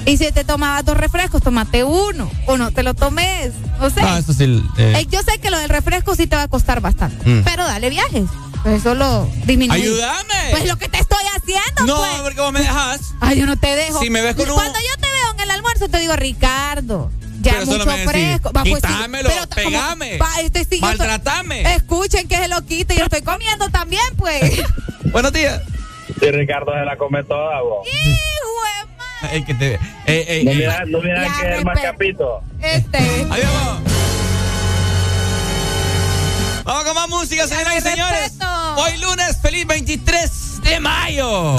Y si te tomabas dos refrescos, tomate uno o no te lo tomes. O sea, Ah, eso sí. eh, eh, yo sé que lo del refresco sí te va a costar bastante, Mm. pero dale viajes. Pues solo disminuir. ¡Ayúdame! Pues lo que te estoy haciendo, no, pues. porque vos me dejas. Ay, yo no te dejo. Si me ves con un- Cuando yo te veo en el almuerzo, te digo, Ricardo, ya Pero mucho fresco. Va, pues sí, quítamelo, pero t- como- pegame, va, este sí, yo estoy- maltratame. Escuchen que se lo quite, yo estoy comiendo también, pues. Buenos días. Sí, Ricardo se la come toda, vos. Que te, ey, ey, No ey. mira, no mira Ya, que es el más capito. Este. Ahí vamos. Con más música, señoras y señores. Hoy lunes, feliz 23 de mayo.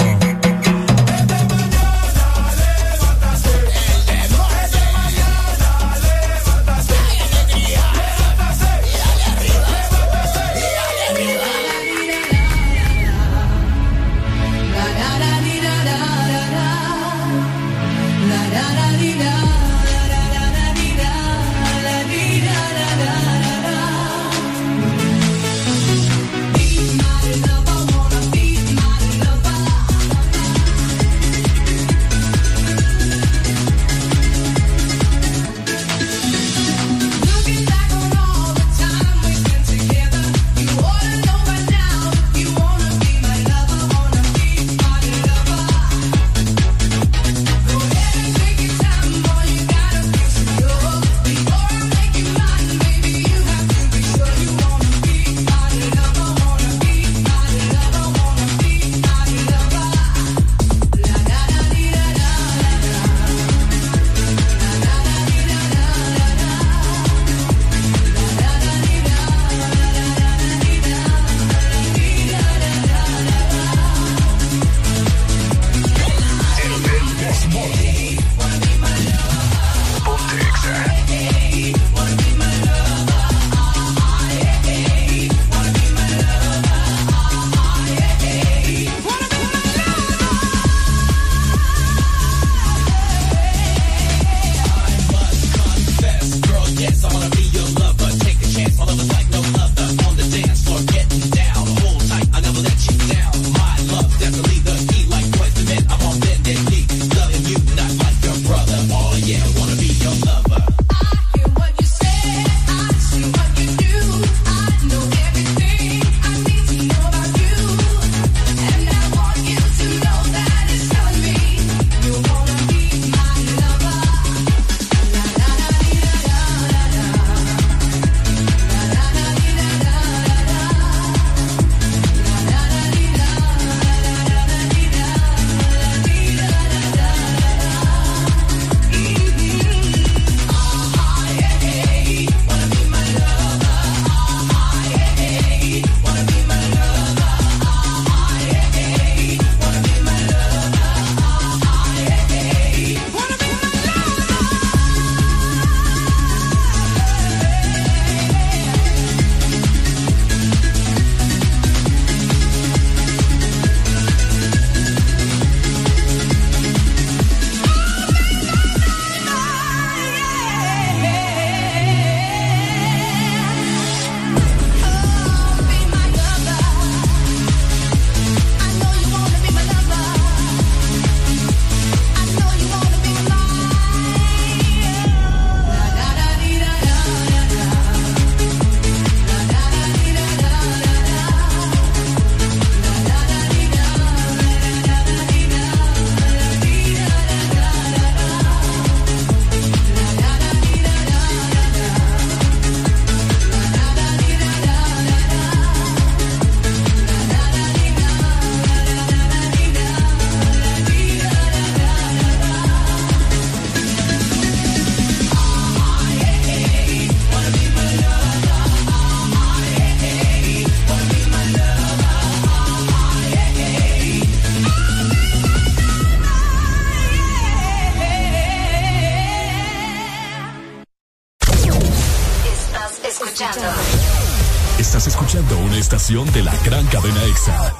Estación de la gran cadena EXA.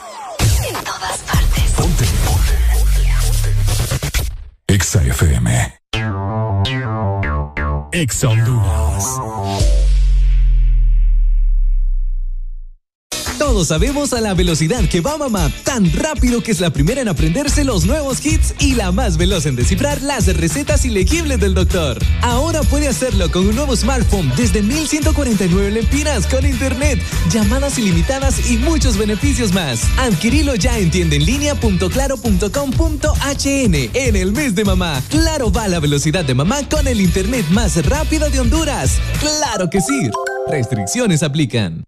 En todas partes. Ponte. Ponte. EXA FM. EXA Honduras. Todos sabemos a la velocidad que va mamá, tan rápido que es la primera en aprenderse los nuevos hits y la más veloz en descifrar las recetas ilegibles del doctor. Ahora puede hacerlo con un nuevo smartphone desde 1149 lempiras con internet, llamadas ilimitadas y muchos beneficios más. Adquirilo ya en tiendaenlinea.claro.com.hn en el mes de mamá. Claro va a la velocidad de mamá con el internet más rápido de Honduras. Claro que sí. Restricciones aplican.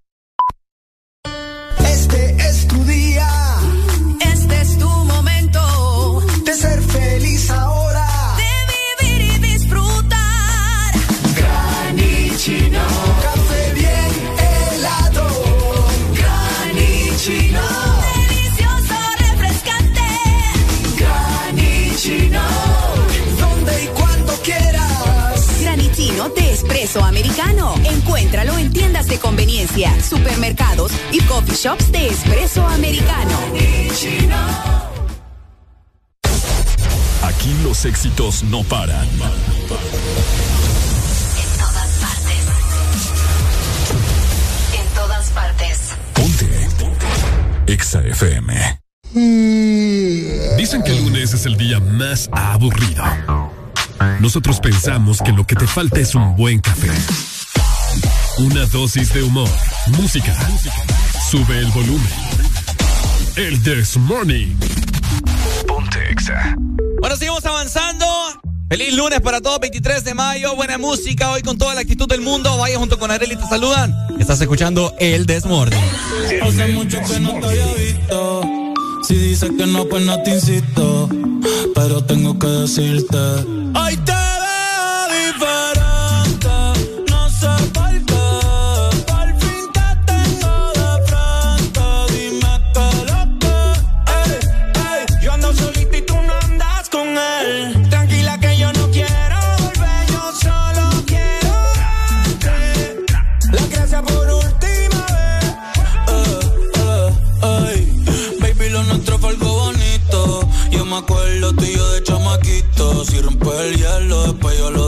Los éxitos no paran. En todas partes. En todas partes. EXA FM. Dicen que el lunes es el día más aburrido. Nosotros pensamos que lo que te falta es un buen café. Una dosis de humor, música. Sube el volumen. El This Morning. Ponte EXA. Bueno, seguimos avanzando. Feliz lunes para todos, 23 de mayo. Buena música hoy con toda la actitud del mundo. Vaya junto con Areli, te saludan. Estás escuchando El Desmorning. Hace mucho que no te había visto. Si dices que no, pues no te insisto. Pero tengo que decirte. Hoy te rompe el hielo, después yo lo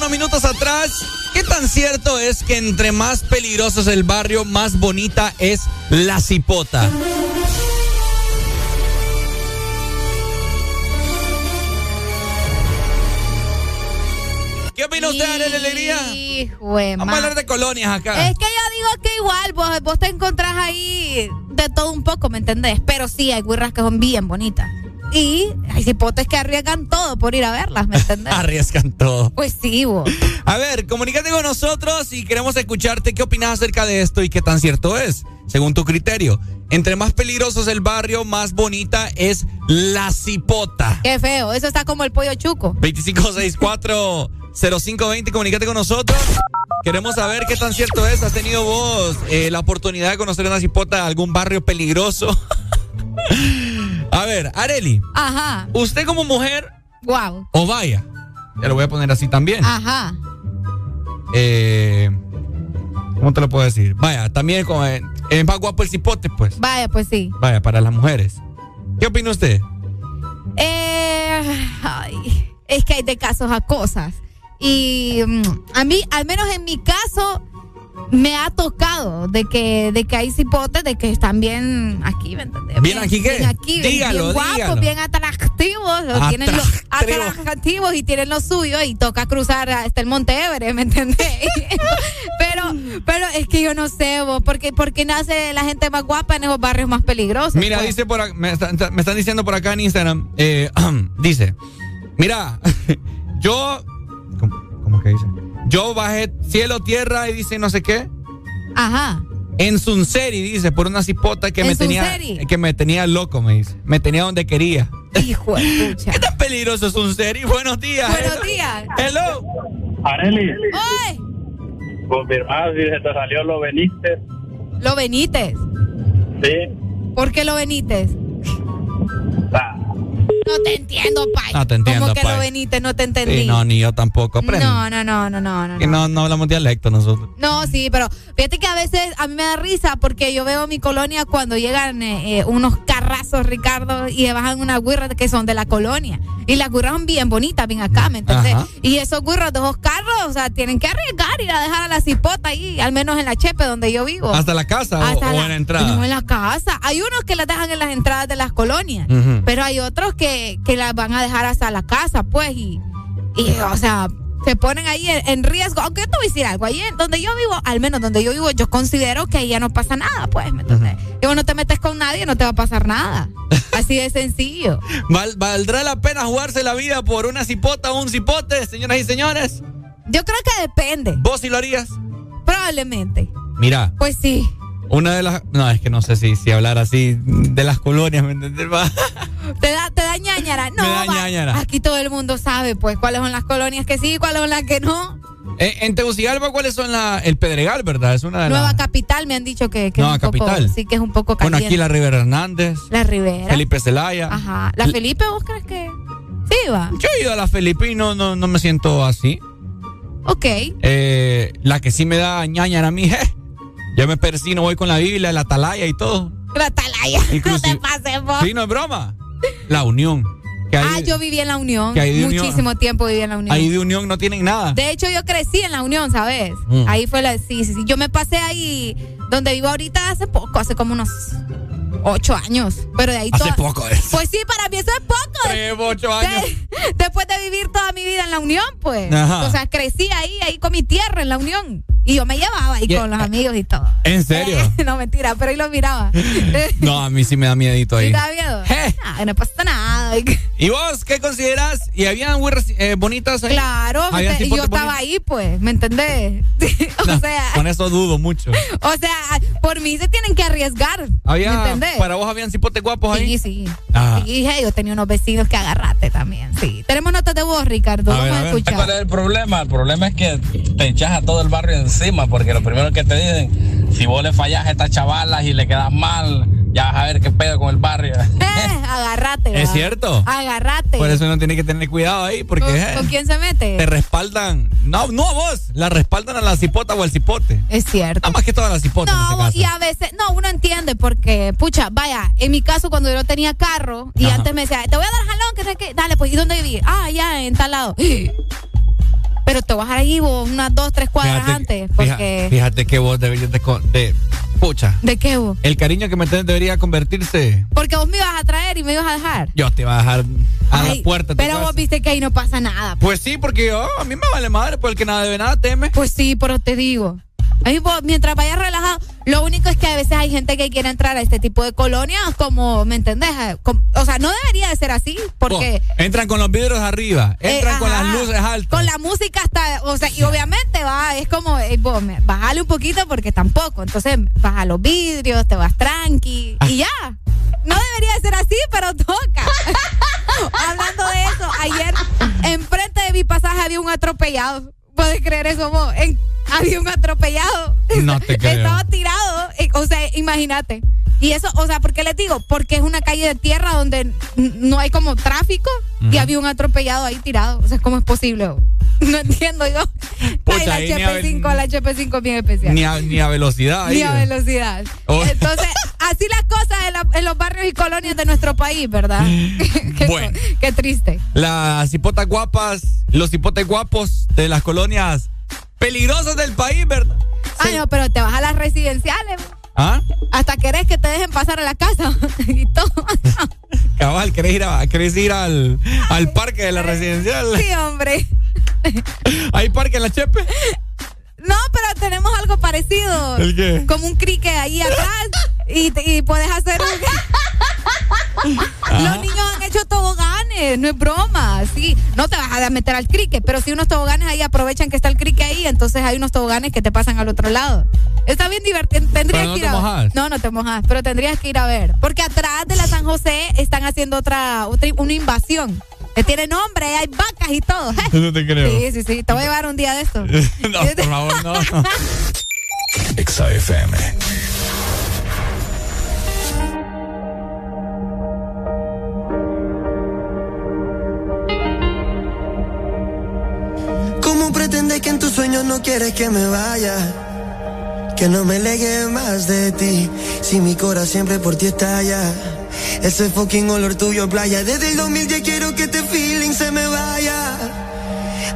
más, ¿qué tan cierto es que entre más peligroso es el barrio, más bonita es la cipota? ¿Qué opina usted, Arely Alegría? Vamos a hablar de colonias acá. Es que yo digo que igual, vos, vos te encontrás ahí de todo un poco, ¿me entendés? Pero sí, hay guirras que son bien bonitas. Y hay cipotes que arriesgan todo por ir a verlas, ¿me entendés? Arriesgan todo. pues sí, vos. A ver, comunícate con nosotros y queremos escucharte qué opinas acerca de esto y qué tan cierto es, según tu criterio. Entre más peligroso es el barrio, más bonita es la cipota. Qué feo, eso está como el pollo chuco. 2564-0520, comunícate con nosotros. Queremos saber qué tan cierto es. ¿Has tenido vos eh, la oportunidad de conocer una cipota de algún barrio peligroso? A ver, Areli, Ajá. usted como mujer, Wow. o vaya, ya lo voy a poner así también. Ajá. Eh, ¿Cómo te lo puedo decir? Vaya, también como, eh, es más guapo el cipote, pues. Vaya, pues sí. Vaya, para las mujeres. ¿Qué opina usted? Eh, ay, es que hay de casos a cosas. Y mm, a mí, al menos en mi caso, me ha tocado de que, de que hay cipotes de que están bien aquí, ¿me entendés? ¿Bien aquí qué? Bien aquí, bien- Dígalo, bien guapos, dígalo. bien atractivos. o Tienen los, Atractivos. y tienen lo suyo y toca cruzar hasta el Monte Everest, ¿me entendés? pero, pero es que yo no sé, vos, porque, porque nace la gente más guapa en esos barrios más peligrosos. Mira, pues. dice por acá, me, están- me están diciendo por acá en Instagram, eh, dice, mira, yo, ¿cómo, cómo que dice? Yo bajé cielo, tierra y dice no sé qué. Ajá. En Sunseri, dice, por una cipota que ¿En me tenía Sunseri? que me tenía loco, me dice. Me tenía donde quería. Hijo de pucha. ¿Qué tan peligroso es Sunseri? Buenos días. Buenos días. Hello. Areli, ¡Ay! confirmado si se te salió lo Benítez. Lo Benítez. Sí. ¿Por qué lo Benítez? Ah, No te entiendo, Pai. No te entiendo, ¿Cómo que lo Benítez? No te entendí. Sí, no, ni yo tampoco. Aprende. no, no, no, no, no, no. Que no, no hablamos dialecto nosotros. No, sí, pero fíjate que a veces a mí me da risa porque yo veo mi colonia cuando llegan eh, eh, unos carrazos, Ricardo, y bajan unas guirras que son de la colonia. Y las guirras son bien bonitas, bien acá, ¿me entendés? Ajá. Y esos guirros de esos carros, o sea, tienen que arriesgar ir a dejar a la cipota ahí, al menos en la Chepe donde yo vivo. ¿Hasta la casa o- Hasta o, en la entrada? No, en la casa. Hay unos que las dejan en las entradas de las colonias, pero hay otros que, que las van a dejar hasta la casa, pues, y, y o sea, se ponen ahí en, en riesgo. Aunque yo te voy a decir algo, ahí donde yo vivo, al menos donde yo vivo, yo considero que ahí ya no pasa nada, pues, ¿me entiendes? Que vos no te metes con nadie, no te va a pasar nada. Así de sencillo. Val- ¿Valdrá la pena jugarse la vida por una cipota o un cipote, señoras y señores? Yo creo que depende. ¿Vos sí lo harías? Probablemente. Mira, Pues sí. Una de las... No, es que no sé si, si hablar así de las colonias, ¿me entiendes? Va. Te da, te da ñañara. No, da va, ñáñara. aquí todo el mundo sabe, pues, cuáles son las colonias que sí y cuáles son las que no. Eh, en Tegucigalpa, ¿cuáles son la, el Pedregal, verdad? Es una de Nueva las... capital me han dicho que, que Nueva es un poco, capital. sí que es un poco Bueno, caliente. aquí la Rivera Hernández, La Rivera. Felipe Zelaya. Ajá. La Felipe, ¿vos crees que sí va? Yo he ido a la Felipe y no, no, no me siento así. Ok. Eh, la que sí me da ñañara a mí, je, yo me persino, voy con la Biblia, la atalaya y todo. La Atalaya. No te Inclusive- pases, vos. Sí, no es broma. La Unión. Que ahí, Ah, yo viví en la Unión. Muchísimo tiempo viví en la Unión. ahí de Unión no tienen nada. De hecho, yo crecí en la Unión, ¿sabes? Mm. Ahí fue la. Sí, sí, sí. Yo me pasé ahí donde vivo ahorita hace poco, hace como unos ocho años. Pero de ahí Hace toda- poco es. Pues sí, para mí eso es poco. Tres, ocho años. De- después de vivir toda mi vida en la Unión, pues. Ajá. O sea, crecí ahí, ahí con mi tierra en la Unión. Y yo me llevaba ahí Y- con los amigos y todo. ¿En serio? no, mentira, pero ahí lo miraba. No, a mí sí me da miedito ¿Sí ahí. te da miedo? Ah, no pasa nada. ¿Y vos qué consideras? ¿Y habían eh, bonitas ahí? Claro, ¿Habían te- yo estaba ahí, pues, ¿me entendés? o sea, Con eso dudo mucho. o sea, por mí se tienen que arriesgar. ¿Me entendés? ¿Para vos habían cipotes guapos ahí? Sí, sí. Ah. Y hey, yo tenía unos vecinos que agarrate también, sí. Tenemos notas de voz, Ricardo. A Vamos a, escuchar. ¿Cuál es el problema? El problema es que te echas a todo el barrio encima, porque lo primero que te dicen, si vos le fallas a estas chavalas y le quedas mal, ya vas a ver qué pedo con el barrio. Eh, agarrate. ¿Es cierto? Agarrate. Por eso uno tiene que tener cuidado ahí, porque ¿Con, eh, con quién se mete? te respaldan. No, no a vos, la respaldan a la cipota o al cipote. Es cierto. Nada más que toda la cipota en este No, caso. y a veces, no, uno entiende porque, pucha, vaya, en mi caso cuando yo no tenía carro y Ajá. antes me decía, te voy a dar jalón, que sé qué, dale, pues, ¿y dónde viví? Ah, ya, en tal lado. Pero te vas a ir vos unas dos, tres cuadras Fíjate- antes. Porque. Fíjate, que vos deberías de, de- Pucha. ¿De qué vos? El cariño que me tenés debería convertirse. Porque vos me ibas a traer y me ibas a dejar. Yo te iba a dejar a Ay, la puerta. Pero vos viste que ahí no pasa nada. Pues sí, porque yo, a mí me vale madre, porque el que nada debe nada teme. Pues sí, pero te digo. Ahí vos, mientras vayas relajado, lo único es que a veces hay gente que quiere entrar a este tipo de colonias como, ¿me entendés? Eh, O sea, no debería de ser así, porque... Oh, entran con los vidrios arriba, eh, entran con las luces altas. Con la música hasta, o sea, y obviamente va, es como, eh, vos, bájale un poquito porque tampoco. Entonces, baja los vidrios, te vas tranqui y ya. No debería de ser así, pero toca. Hablando de eso, ayer enfrente de mi pasaje había un atropellado. ¿Puedes creer eso vos? En- había un atropellado. No te creo. Estaba tirado. eh, O sea, imagínate. Y eso, o sea, ¿por qué les digo? Porque es una calle de tierra donde no hay como tráfico y había un atropellado ahí tirado. O sea, ¿cómo es posible? No entiendo yo. Pucha, la ahí ni a ver- HP5, la HP5 es bien especial. Ni a, ni a velocidad. ahí. Ni a velocidad. Oh. Entonces, así las cosas en, la- en los barrios y colonias de nuestro país, ¿verdad? qué, Bueno. qué triste. Las hipotas guapas, los hipotes guapos de las colonias peligrosas del país, ¿verdad? Ah, no, pero te vas a las residenciales. ¿Ah? Hasta querés que te dejen pasar a la casa y todo. Cabal, ¿querés ir, a- querés ir al, al parque de la residencial? Sí, hombre. ¿Hay parque en la Chepe? No, pero tenemos algo parecido. ¿El qué? Como un crique ahí atrás y, puedes hacer un... Los niños han hecho toboganes, no es broma, sí. No te vas a meter al crique, pero si unos toboganes ahí aprovechan que está el crique ahí, entonces hay unos toboganes que te pasan al otro lado. Está bien divertido. Tendrías Pero no que ir te a mojas. No, no te mojas, pero tendrías que ir a ver. Porque atrás de la San José están haciendo otra, otra una invasión. Que tiene nombre, hay vacas y todo. No te creo. Sí, sí, sí. Te voy a llevar un día de esto. no, por favor, no. Exa FM. ¿Cómo pretendes que en tus sueños no quieres que me vaya? Que no me legue más de ti. Si mi corazón siempre por ti estalla. Ese fucking olor tuyo, playa. Desde el 2010 quiero que este feeling se me vaya.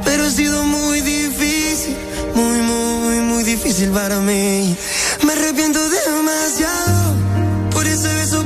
Pero ha sido muy difícil. Muy, muy, muy difícil para mí. Me arrepiento demasiado. Por ese beso.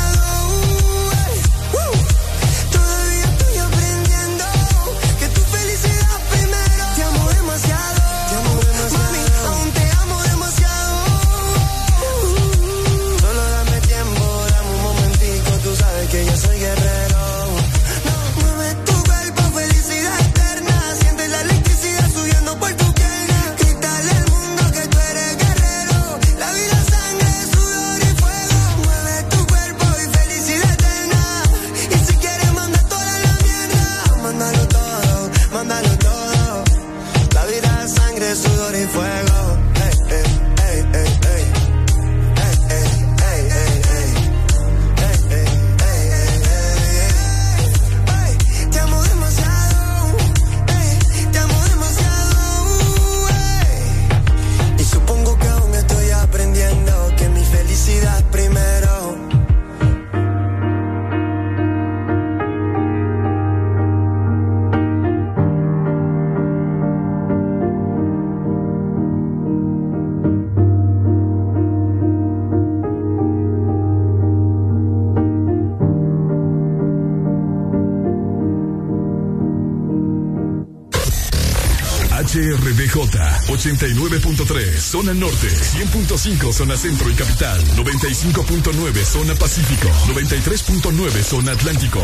89.3 zona norte, 100.5 zona centro y capital, 95.9 zona pacífico, 93.9 zona atlántico.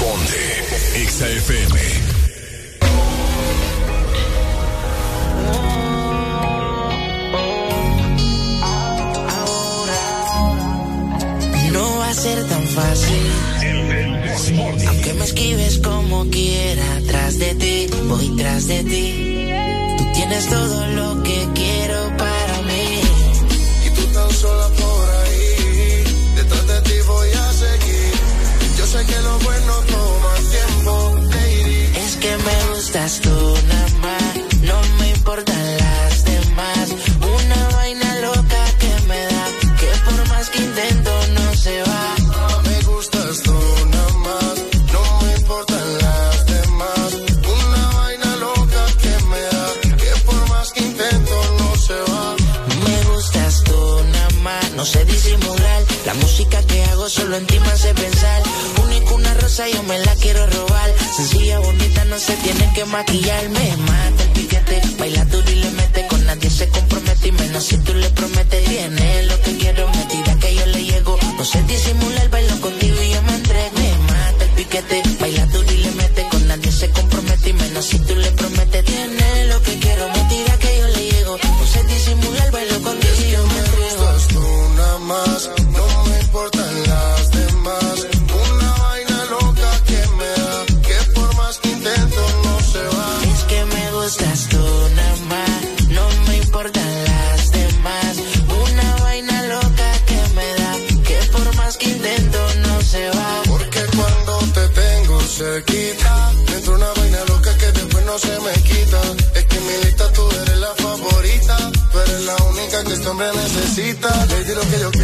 Ponte XAFM. ser tan fácil. Aunque me esquives como quiera, tras de ti, voy tras de ti Tienes todo lo que quiero para mí. Y tú tan sola por ahí, detrás de ti voy a seguir. Yo sé que lo bueno toma tiempo, baby. Es que me gustas tú nada más. solo en ti me hace pensar. Único una rosa, yo me la quiero robar. Sencilla, bonita, no se tienen que maquillar. Me mata el piquete, baila duro y le mete. Con nadie se compromete y menos si tú le prometes. Tiene lo que quiero, me tira que yo le llego. No se disimula el baile tranquilo que yo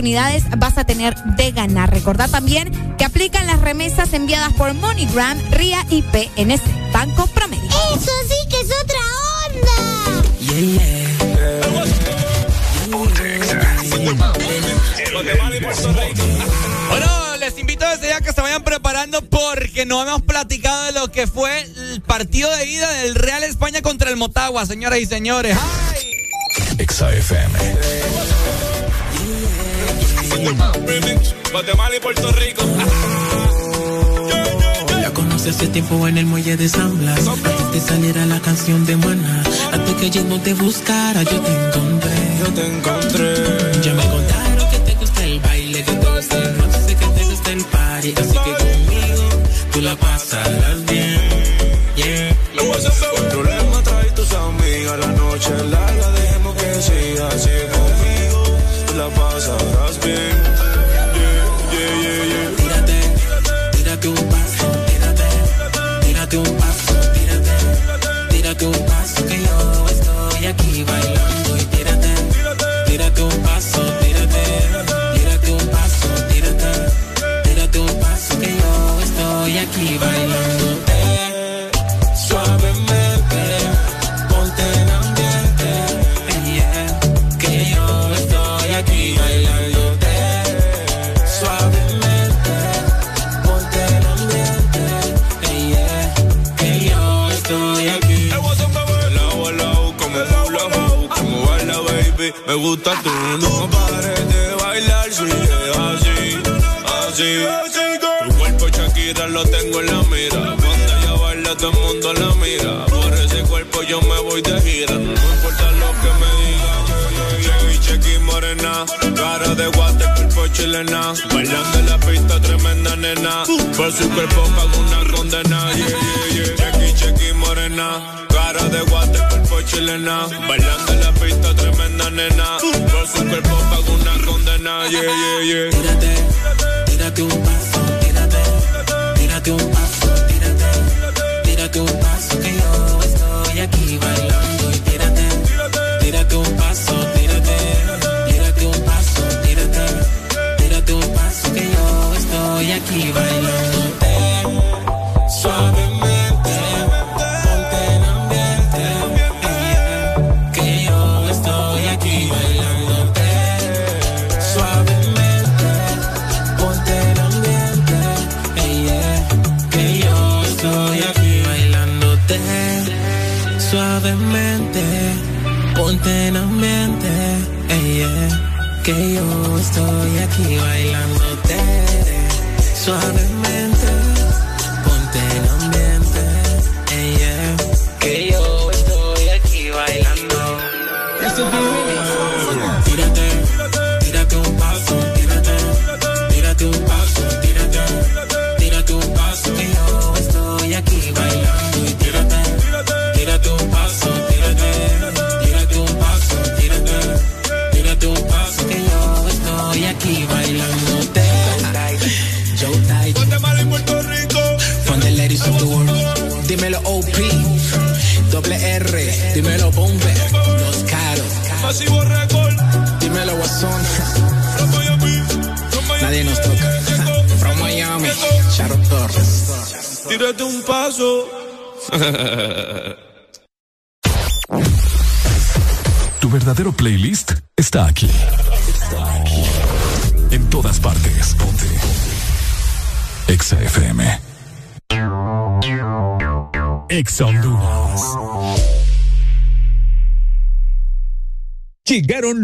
oportunidades vas a tener de ganar. Recordad también que aplican las remesas enviadas por MoneyGram, RIA y PNC, Banco Promedio. ¡Eso sí que es otra onda! Bueno, les invito desde ya que se vayan preparando porque no hemos platicado de lo que fue el partido de ida del Real España contra el Motagua, señoras y señores. ¡Ay! XFM. Guatemala y Puerto Rico. La conocí hace tiempo en el muelle de San Blas. Antes de saliera la canción de Maná. Antes que yo no te buscara, yo te encontré. Yo te encontré. Ya me contaron que te gusta el baile, que te gusta el que te gusta el party. Así que conmigo tú la pasas su cuerpo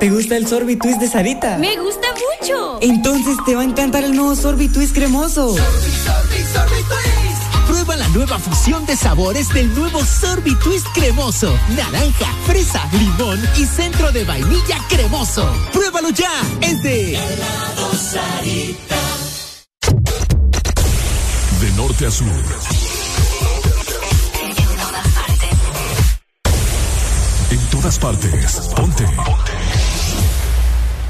¿Te gusta el Sorbi Twist de Sarita? Me gusta mucho. Entonces te va a encantar el nuevo Sorbi Twist cremoso. Prueba la nueva fusión de sabores del nuevo Sorbi Twist cremoso. Naranja, fresa, limón y centro de vainilla cremoso. Pruébalo ya. Es de De norte a sur. En todas partes. Ponte.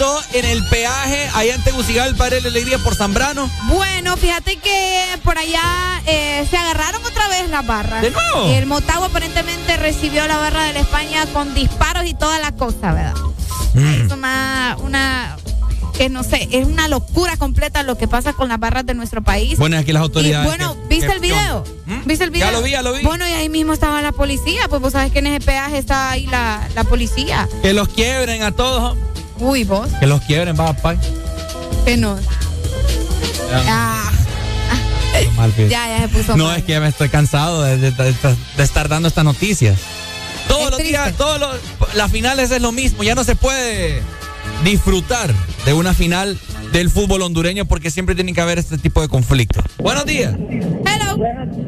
Pasó en el peaje allá en Tegucigalpa de la Alegría por Zambrano? Bueno, fíjate que por allá eh, se agarraron otra vez las barras. ¿De nuevo? El Motagua aparentemente recibió la barra de la España con disparos y toda la cosa, ¿verdad? Mm. Es una, una, que no sé, es una locura completa lo que pasa con las barras de nuestro país. Bueno, aquí las autoridades. Y bueno, ¿qué- ¿viste el video? ¿Mm? ¿Viste el video? Ya lo vi, ya lo vi. Bueno, y ahí mismo estaba la policía, pues vos sabes que en ese peaje está ahí la, la policía. Que los quiebren a todos. Uy, vos, Que los quiebren, va, pa. que no. Ah, Mal, pues. ya, ya se puso No, mal. es que ya me estoy cansado de, de- de- de estar dando estas noticias. Todos Es los días, todos los, las finales es lo mismo. Ya no se puede disfrutar de una final del fútbol hondureño porque siempre tiene que haber este tipo de conflictos. Buenos días.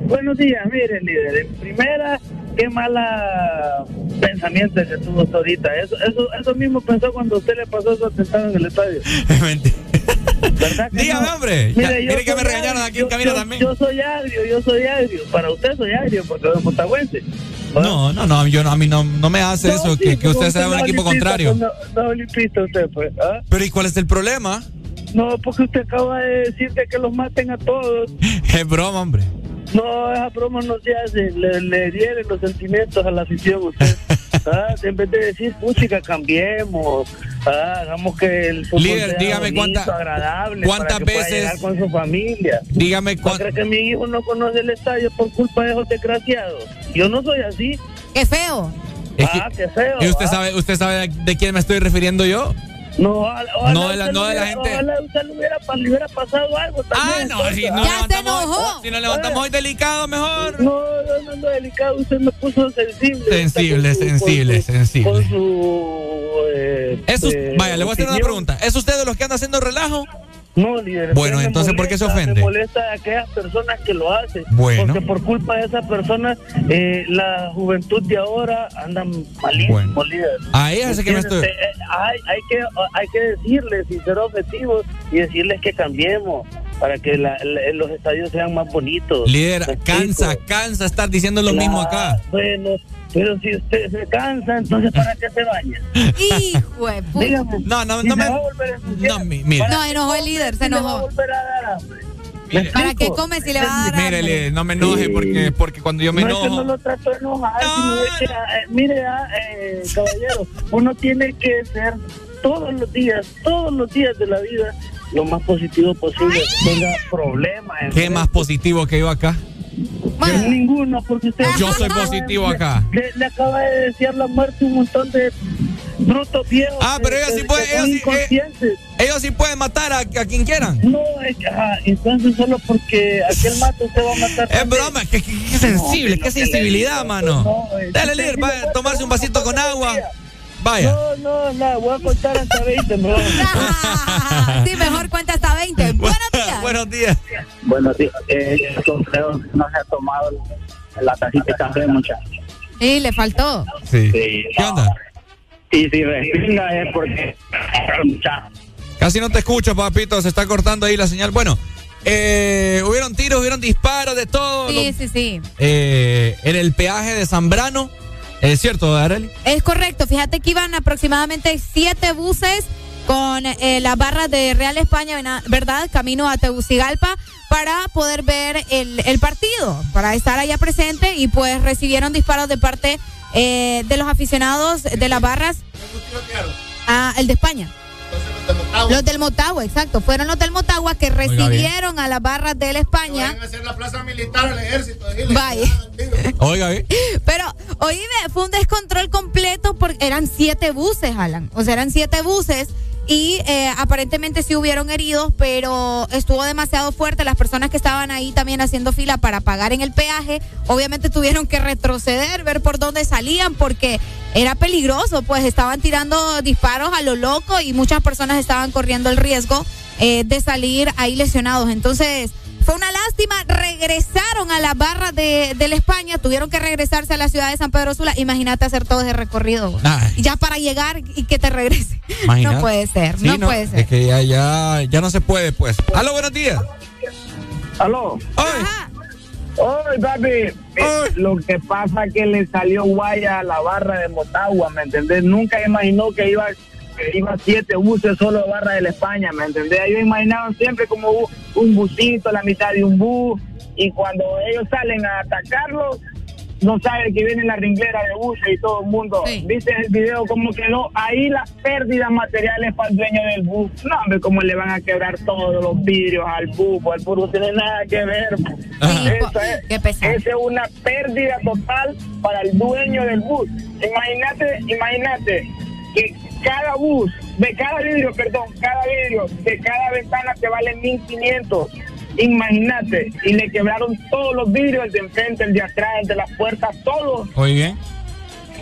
Buenos días, mire, líder. En primera, qué mala pensamiento que tuvo ahorita. Eso, eso, eso mismo pensó cuando usted le pasó su atentado en el estadio. ¿Verdad que Dígame, no? hombre. Mire, yo mire que me regañaron agrio, aquí en yo- camino yo- también. Yo soy agrio, yo soy agrio. Para usted soy agrio, porque soy motagüense. No, no, no, yo no, a mí no, no me hace No, eso, sí, que, usted sea un equipo contrario. No, no olimpista usted, pues. ¿ah? Pero ¿y cuál es el problema? No, porque usted acaba de decir de que los maten a todos. Es broma, hombre. No, esa broma no se hace. Le, le hieren los sentimientos a la afición usted. Ah, En vez de decir, puchica, cambiemos. Ah, hagamos que el fútbol Líder, sea dígame bonito, cuánta- agradable. cuántas para que pueda veces- llegar con su familia. Dígame ¿No cree que mi hijo no conoce el estadio por culpa de esos desgraciados? Yo no soy así. Qué feo. Es ah, qué feo. ¿Y usted ah. sabe, usted sabe de quién me estoy refiriendo yo? No, ojalá, No de la- usted no de la hubiera- gente- Ojalá a usted le hubiera, pa- le hubiera pasado algo Ah, también. no, si no Ah, levantamos, hoy- si no levantamos hoy delicado, mejor. No, no, no, no, delicado, usted me puso sensible. Sensible, Con su- sensible, con su- sensible. Con su. eh, Es eh, vaya, le voy a hacer una pregunta. ¿Es usted de los que anda haciendo relajo? No, líder. Bueno, entonces, ¿por qué se molesta, ofende? Me molesta a aquellas personas que lo hacen. Bueno. Porque por culpa de esas personas, eh, la juventud de ahora andan malísimo, líder. A ella es que me ¿Entiendes? estoy- eh, hay, hay, que, hay que decirles y ser objetivos y decirles que cambiemos para que la- la- los estadios sean más bonitos. Líder, ¿Me cansa, explico? cansa estar diciendo lo mismo acá. Bueno, pero si usted se cansa, entonces ¿para qué se baña? Hijo de puta. Dígame, No, no, si no me- va a volver a ensuciar, No, mi- mire. No, enojó el líder, se ¿para qué le va a enojó. volver a dar hambre? ¿Me ¿Para qué come si le va a dar Mire, hambre? líder, no me enoje porque, porque cuando yo me no es que no enojo. lo trato de enojar, sino es que, eh, mire, ah, eh, caballero, uno tiene que ser todos los días, todos los días de la vida lo más positivo posible. Tenga problemas. ¿Qué más positivo que yo acá? Bueno, ninguno, porque usted. Yo soy positivo acá. Le, le acaba de desear la muerte un montón de brutos viejos. Ah, pero que- ellos sí que- pueden, ellos sí, eh, inconscientes. ellos sí pueden matar a, a quien quieran. No, ajá, entonces solo porque aquel mato usted va a matar. Es broma, qué, sensible, qué sensibilidad, mano. No, Dale, líder, vaya a tomarse un vasito con agua. Vaya. No, no, no, voy a contar hasta 20, bro. Sí, mejor cuenta hasta 20. Buenos días. Buenos días. Buenos días. Eh, creo que no se ha tomado la tacita de café, muchachos. Sí, le faltó. Sí. ¿Qué onda? Y si respinga es porque. Muchachos. Casi no te escucho, papito, se está cortando ahí la señal. Bueno, eh, hubieron tiros, hubieron disparos de todo. Sí, lo- sí, sí. eh, en el peaje de Zambrano. ¿Es cierto, Arely? Es correcto. Fíjate que iban aproximadamente siete buses con eh, las barras de Real España, ¿verdad? Camino a Tegucigalpa para poder ver el, el partido, para estar allá presente y pues recibieron disparos de parte eh, de los aficionados de las barras. Ah, el de España. Los del Motagua, exacto. Fueron los del Motagua que recibieron a las barras del España. a hacer la plaza militar al ejército. Vaya. Oiga, ¿eh? Pero, oíme, fue un descontrol completo porque eran siete buses, Alan. O sea, eran siete buses y eh, aparentemente sí hubieron heridos, pero estuvo demasiado fuerte. Las personas que estaban ahí también haciendo fila para pagar en el peaje, obviamente tuvieron que retroceder, ver por dónde salían porque era peligroso, pues estaban tirando disparos a lo loco y muchas personas estaban corriendo el riesgo eh, de salir ahí lesionados. Entonces, fue una lástima, regresaron a la barra de, de la España, tuvieron que regresarse a la ciudad de San Pedro Sula. Imagínate hacer todo ese recorrido. Ay. Ya para llegar y que te regrese. Imagínate. No puede ser, Sí, no, puede ser. Es que ya, ya, ya no se puede, pues. Aló, buenos días. Aló. Oye, papi, eh, lo que pasa es que le salió guaya a la barra de Motagua, ¿me entendés? Nunca imaginó que iba que iba siete buses solo barra de la España, ¿me entendés? Ellos imaginaban siempre como un busito, la mitad de un bus, y cuando ellos salen a atacarlo, no saben que viene la ringlera de buses y todo el mundo. ¿Viste el video cómo quedó? Ahí las pérdidas materiales para el dueño del bus. No, hombre, cómo le van a quebrar todos los vidrios al bus, pues el bus no tiene nada que ver. Eso es, esa es una pérdida total para el dueño del bus. Imagínate, imagínate que cada bus, de cada vidrio, perdón, cada vidrio, de cada ventana te vale 1500. Imagínate, y le quebraron todos los vidrios, el de enfrente, el de atrás, el de las puertas, todos. Muy bien.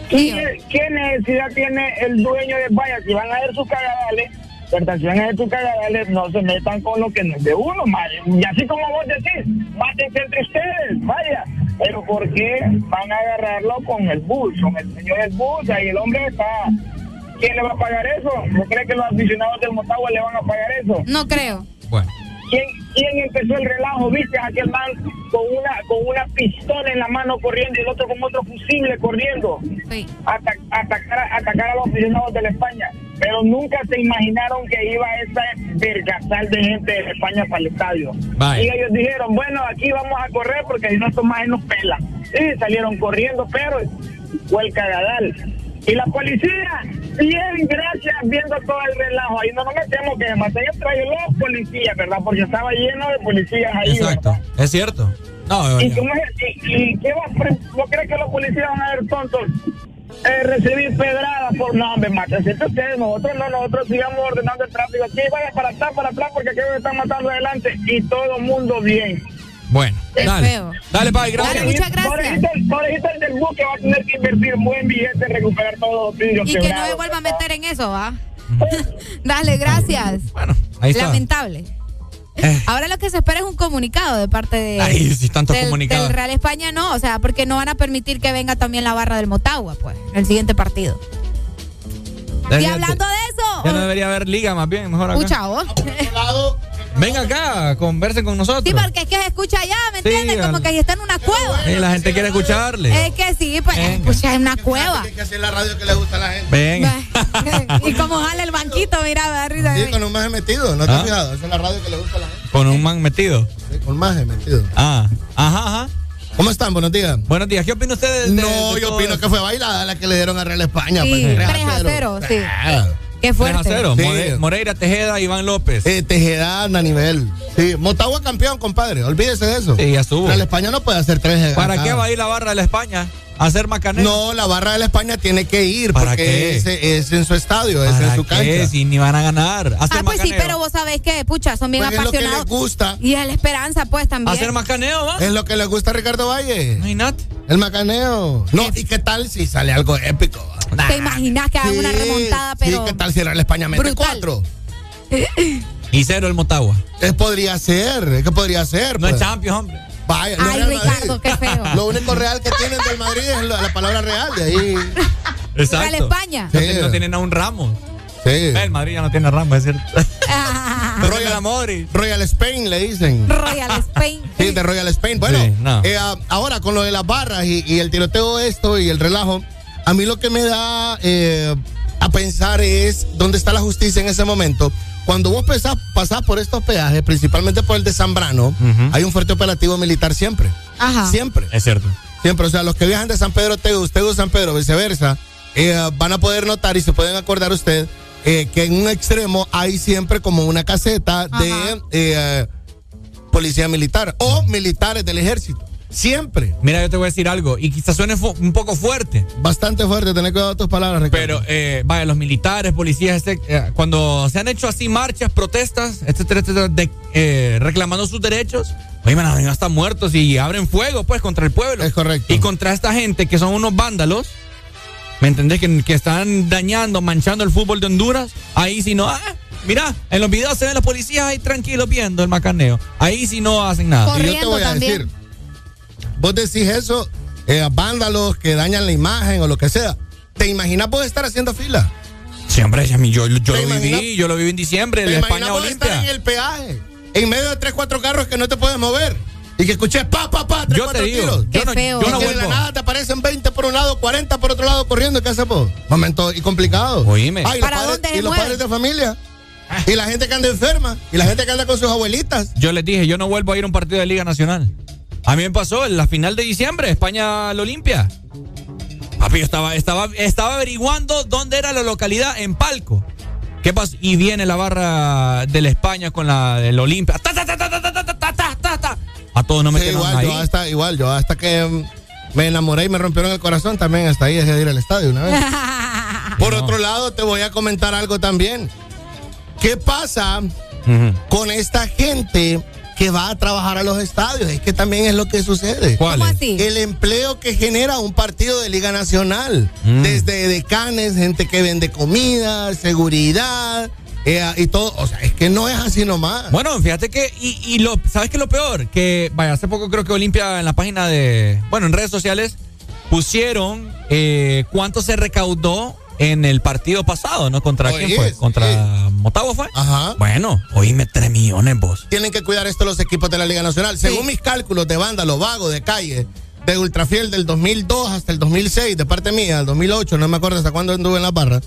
¿Qué, qué necesidad tiene el dueño de vaya? Si van a hacer sus cagadales, ¿verdad? Si van a hacer sus cagadales, no se metan con lo que no es de uno, vaya. Y así como vos decís, mátense entre ustedes, vaya. Pero ¿por qué van a agarrarlo con el bus, con el señor del bus? Ahí el hombre está... ¿Quién le va a pagar eso? ¿No cree que los aficionados del Motagua le van a pagar eso? No creo. ¿Quién, quién empezó el relajo? ¿Viste a aquel man con una, con una pistola en la mano corriendo y el otro con otro fusible corriendo? Ata- atacar, atacar a los aficionados de la España. Pero nunca se imaginaron que iba esa vergasal de gente de España para el estadio. Vaya. Y ellos dijeron, bueno, aquí vamos a correr porque si no estos más nos pelan. Y salieron corriendo, pero fue el cagadal. Y la policía, bien, gracias, viendo todo el relajo. Ahí no nos metemos que traído los policías, ¿verdad? Porque estaba lleno de policías ahí. Exacto. Es cierto. No, ¿Y, cómo es? ¿Y, y qué va ¿No crees que los policías van a ver tontos? Eh, recibir pedradas por no, hombre, mátense ustedes, nosotros no, nosotros sigamos ordenando el tráfico aquí, vaya para atrás, para atrás, porque aquí me están matando adelante y todo mundo bien. Bueno, Es dale. feo. Dale, Pai, gracias. Dale, muchas gracias. Pobrecito, el del bus que va a tener que invertir buen billete en recuperar todos los vidrios Y que no me vuelva a meter en eso, ¿va? Dale, gracias. Ahí está. Lamentable. Ahora lo que se espera es un comunicado de parte de. Ay, si tantos del, comunicados. del Real España no, o sea, porque no van a permitir que venga también la barra del Motagua, pues, en el siguiente partido. Y hablando de eso, Ya no debería haber liga más bien, mejor acá. escucha vos. Ven acá, conversen con nosotros. Sí, porque es que se escucha allá, ¿me Sí, entiendes? Como al- que ahí está en una cueva. Sí, la gente quiere escucharle. Es que sí, pues, Venga. escucha en una cueva. Hay que hacer la radio que le gusta a la gente. Ven. y como jale el banquito, mira, me da risa. Sí, con un maje metido, ¿no te Ah. has fijado? Esa es la radio que le gusta a la gente. Con un man metido. Sí, con maje metido. Ah, ajá, ajá. ¿Cómo están? Buenos días. Buenos días. ¿Qué opina usted de, de- No, de yo opino que fue bailada la que le dieron a Real España. Sí, pues, 3 a 0, sí. Ah. Qué 3 a fuerte. 0. Sí. More- Moreira, Tejeda, Iván López. Eh, Tejeda a nivel. Sí, Motagua campeón, compadre. Olvídese de eso. Sí, ya estuvo. Real España no puede hacer tres. ¿Para acá. qué va a ir la barra de la España? ¿A hacer macaneo? No, la barra de la España tiene que ir ¿Para porque qué? Es, es en su estadio, es ¿Para en su qué? cancha. Si ni van a ganar. ¿Hacer Ah, pues sí, pero vos sabés que, pucha, son bien Pues es lo que apasionados. les gusta. Y es la esperanza, pues, también. ¿Hacer macaneo, va? Es lo que le gusta a Ricardo Valle. Nada. El macaneo. No, ¿y qué tal si sale algo épico? ¿Te imaginas que hagan una remontada, pero. Sí, ¿qué tal si Real España mete cuatro? Y cero el Motagua. Es podría ser, es que podría ser. No es pues. Champions, hombre. Vaya, no es Ay. Ricardo, qué feo. Lo único real que tienen del Madrid es la palabra real, de ahí. Real España. No, Sí. tienen- no tienen a un Ramos. Sí. El Madrid ya no tiene a Ramos, es cierto. Royal, Royal Spain le dicen. Royal Spain. Sí, de Royal Spain. Bueno, Sí, no. eh, ah, ahora con lo de las barras y, y el tiroteo esto y el relajo, a mí lo que me da eh, a pensar es dónde está la justicia en ese momento. Cuando vos pesás- pasás por estos peajes, principalmente por el de Zambrano, hay un fuerte operativo militar siempre. Ajá. Siempre. Es cierto. Siempre. O sea, los que viajan de San Pedro a Tegus, Tegus San Pedro, viceversa, eh, van a poder notar y se pueden acordar usted eh, que en un extremo hay siempre como una caseta de eh, policía militar o militares del ejército. Siempre. Mira, yo te voy a decir algo, y quizás suene fu- un poco fuerte. Bastante fuerte, tener cuidado con tus palabras, Ricardo. Pero, eh, vaya, los militares, policías, este, eh, cuando se han hecho así marchas, protestas, etcétera, etcétera, de- eh, reclamando sus derechos, oye, man, han hasta muertos y abren fuego, pues, contra el pueblo. Es correcto. Y contra esta gente que son unos vándalos, ¿me entendés? Que, que están dañando, manchando el fútbol de Honduras. Ahí si no, ah, mira, en los videos se ven los policías ahí tranquilos viendo el macaneo. Ahí si no hacen nada. Y yo te voy a decir, vos decís eso, eh, vándalos que dañan la imagen o lo que sea. ¿Te imaginas vos estar haciendo fila? Sí, hombre, ya mi- yo, yo ¿Te lo imaginas? viví, yo lo viví en diciembre, ¿Te en imaginas España vos estar Olimpia. en el peaje? En medio de tres, cuatro carros que no te puedes mover. Y que escuches pa, pa, pa, tres, Yo te cuatro digo, tiros. yo no- feo. yo no y que de la vuelvo. nada te aparecen 20 por un lado, 40 por otro lado corriendo. ¿Qué haces vos? Momento y complicado. Oíme. Ay, los ¿Para padres- dónde y los padres de familia. Y la gente que anda enferma. Y la gente que anda con sus abuelitas. Yo les dije, yo no vuelvo a ir a un partido de Liga Nacional. A mí me pasó en la final de diciembre, España lo limpia. Papi, yo estaba, estaba, estaba averiguando dónde era la localidad en Palco. ¿Qué pasó? Y viene la barra de la España con la del Olimpia. ¡Ta, ta, ta, A todos no me sí, igual. Yo hasta, igual, yo hasta que me enamoré y me rompieron el corazón, también hasta ahí dejé de ir al estadio una vez. Por otro lado, te voy a comentar algo también. ¿Qué pasa con esta gente que va a trabajar a los estadios? Es que también es lo que sucede. ¿Cuál ¿Cómo es? así? El empleo que genera un partido de Liga Nacional. Mm. Desde decanes, gente que vende comida, seguridad eh, y todo. O sea, es que no es así nomás. Bueno, fíjate que, y, y lo, ¿sabes qué es lo peor? Que, vaya, hace poco creo que Olimpia en la página de, bueno, en redes sociales, pusieron eh, cuánto se recaudó en el partido pasado, ¿no? ¿Contra quién fue? ¿Contra Motagua fue? Ajá. Bueno, oíme, 3 millones vos. tienen que cuidar esto los equipos de la Liga Nacional. Según mis cálculos de vándalo, vago, de calle, de Ultrafiel del 2002 hasta el 2006, de parte mía, del 2008, no me acuerdo hasta cuándo anduve en la barra.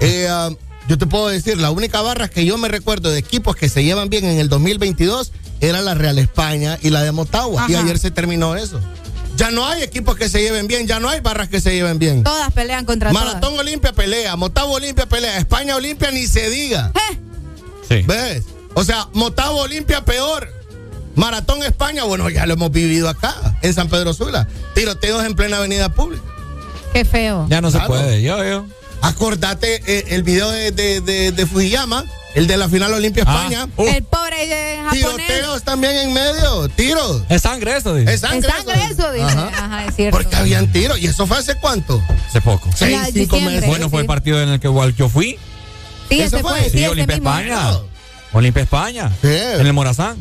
eh, ah, yo te puedo decir, la única barra que yo me recuerdo de equipos que se llevan bien en el 2022 era la Real España y la de Motagua. Y ayer se terminó eso. Ya no hay equipos que se lleven bien, ya no hay barras que se lleven bien. Todas pelean contra Maratón Olimpia pelea, Motagua Olimpia pelea, España Olimpia ni se diga. Eh. Sí. ¿Ves? O sea, Motagua Olimpia peor. Maratón España, bueno, ya lo hemos vivido acá, en San Pedro Sula. Tiroteos en plena avenida pública. Qué feo. Ya no se puede, yo, yo. Acordate eh, el video de, de, de- de Fujiyama, el de la final Olimpia Ah, España. uh, El pobre eh, japonés. Tiroteos también en medio, tiros. es sangre eso, dice. Es Es sangre. sangre eso, dice. Ajá. Ajá, es cierto. Porque habían tiros. ¿Y eso fue hace cuánto? Hace poco. Seis, Ya, cinco diciembre. meses. Bueno, fue el sí. partido en el que igual yo fui. Sí, ¿Eso fue? fue. Sí, Sí, Olimpia. España. Olimpia España. En el Morazán.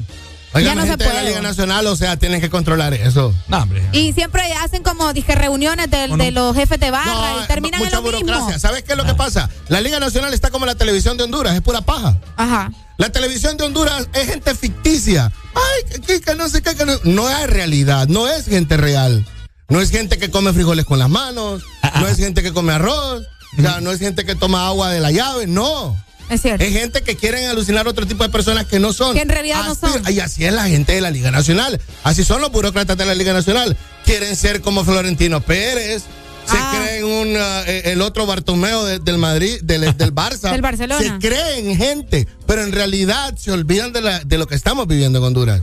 Oigan, Ya no se gente de la puede. Liga Nacional, o sea, tienen que controlar eso. No, hombre. Y siempre hacen como dije reuniones del- de, los jefes de barra y terminan en Mucha lo mismo. burocracia. ¿Sabes qué es lo que pasa? La Liga Nacional está como la televisión de Honduras, es pura paja. Ajá. La televisión de Honduras es gente ficticia. Ay, que, que no sé qué, que no. No es realidad, no es gente real. No es gente que come frijoles con las manos, no es gente que come arroz, o sea, no es gente que toma agua de la llave, no. Es cierto. Es gente que quieren alucinar a otro tipo de personas que no son. Que en realidad no son. Y así es la gente de la Liga Nacional. Así son los burócratas de la Liga Nacional. Quieren ser como Florentino Pérez. Se Ah. creen un, uh, eh, el otro Bartomeo de- del Madrid, del, del Barça. Del Barcelona. Se creen gente, pero en realidad se olvidan de, la- de lo que estamos viviendo en Honduras.